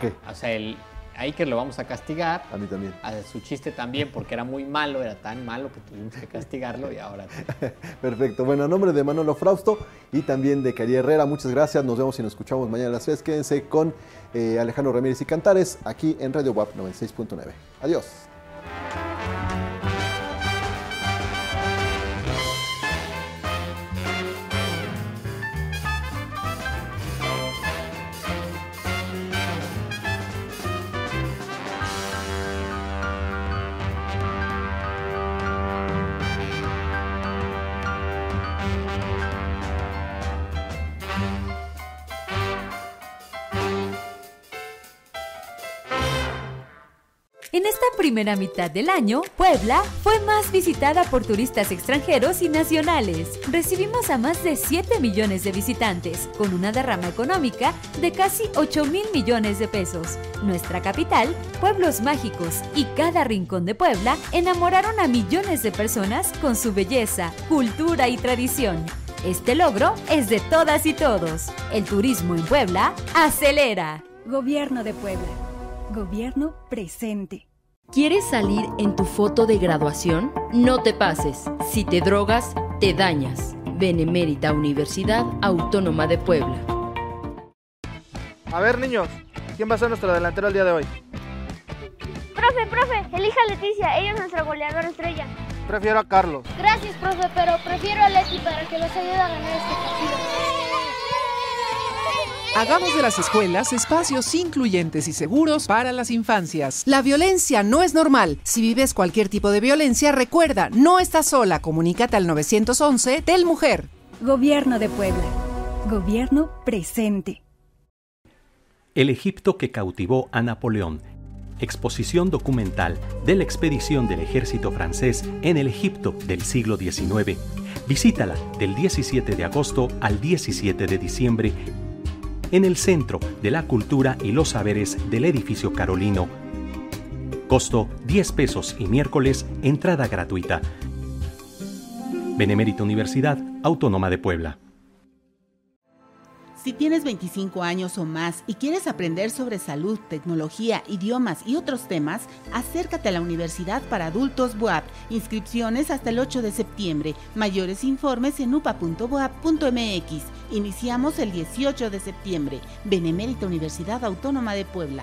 Speaker 1: ¿Qué?
Speaker 2: O sea, el, a Iker lo vamos a castigar.
Speaker 1: A mí también.
Speaker 2: A su chiste también, porque era muy malo, era tan malo que tuvimos que castigarlo y ahora...
Speaker 1: Perfecto. Bueno, a nombre de Manolo Frausto y también de Cari Herrera, muchas gracias. Nos vemos y nos escuchamos mañana a las 3. Quédense con eh, Alejandro Ramírez y Cantares aquí en Radio WAP 96.9. Adiós.
Speaker 7: Esta primera mitad del año, Puebla fue más visitada por turistas extranjeros y nacionales. Recibimos a más de 7 millones de visitantes, con una derrama económica de casi 8 mil millones de pesos. Nuestra capital, pueblos mágicos y cada rincón de Puebla enamoraron a millones de personas con su belleza, cultura y tradición. Este logro es de todas y todos. El turismo en Puebla acelera.
Speaker 8: Gobierno de Puebla. Gobierno presente.
Speaker 9: ¿Quieres salir en tu foto de graduación? No te pases. Si te drogas, te dañas. Benemérita Universidad Autónoma de Puebla.
Speaker 10: A ver, niños, ¿quién va a ser nuestro delantero el día de hoy?
Speaker 11: Profe, profe, elija a Leticia, ella es nuestra goleadora estrella.
Speaker 10: Prefiero a Carlos.
Speaker 11: Gracias, profe, pero prefiero a Leti para que nos ayude a ganar este partido.
Speaker 12: Hagamos de las escuelas espacios incluyentes y seguros para las infancias. La violencia no es normal. Si vives cualquier tipo de violencia, recuerda, no estás sola. Comunícate al 911 del Mujer.
Speaker 8: Gobierno de Puebla. Gobierno presente.
Speaker 13: El Egipto que cautivó a Napoleón. Exposición documental de la expedición del ejército francés en el Egipto del siglo XIX. Visítala del 17 de agosto al 17 de diciembre en el Centro de la Cultura y los Saberes del Edificio Carolino. Costo 10 pesos y miércoles entrada gratuita. Benemérita Universidad Autónoma de Puebla.
Speaker 14: Si tienes 25 años o más y quieres aprender sobre salud, tecnología, idiomas y otros temas, acércate a la Universidad para Adultos BUAP. Inscripciones hasta el 8 de septiembre. Mayores informes en upa.boap.mx. Iniciamos el 18 de septiembre. Benemérita Universidad Autónoma de Puebla.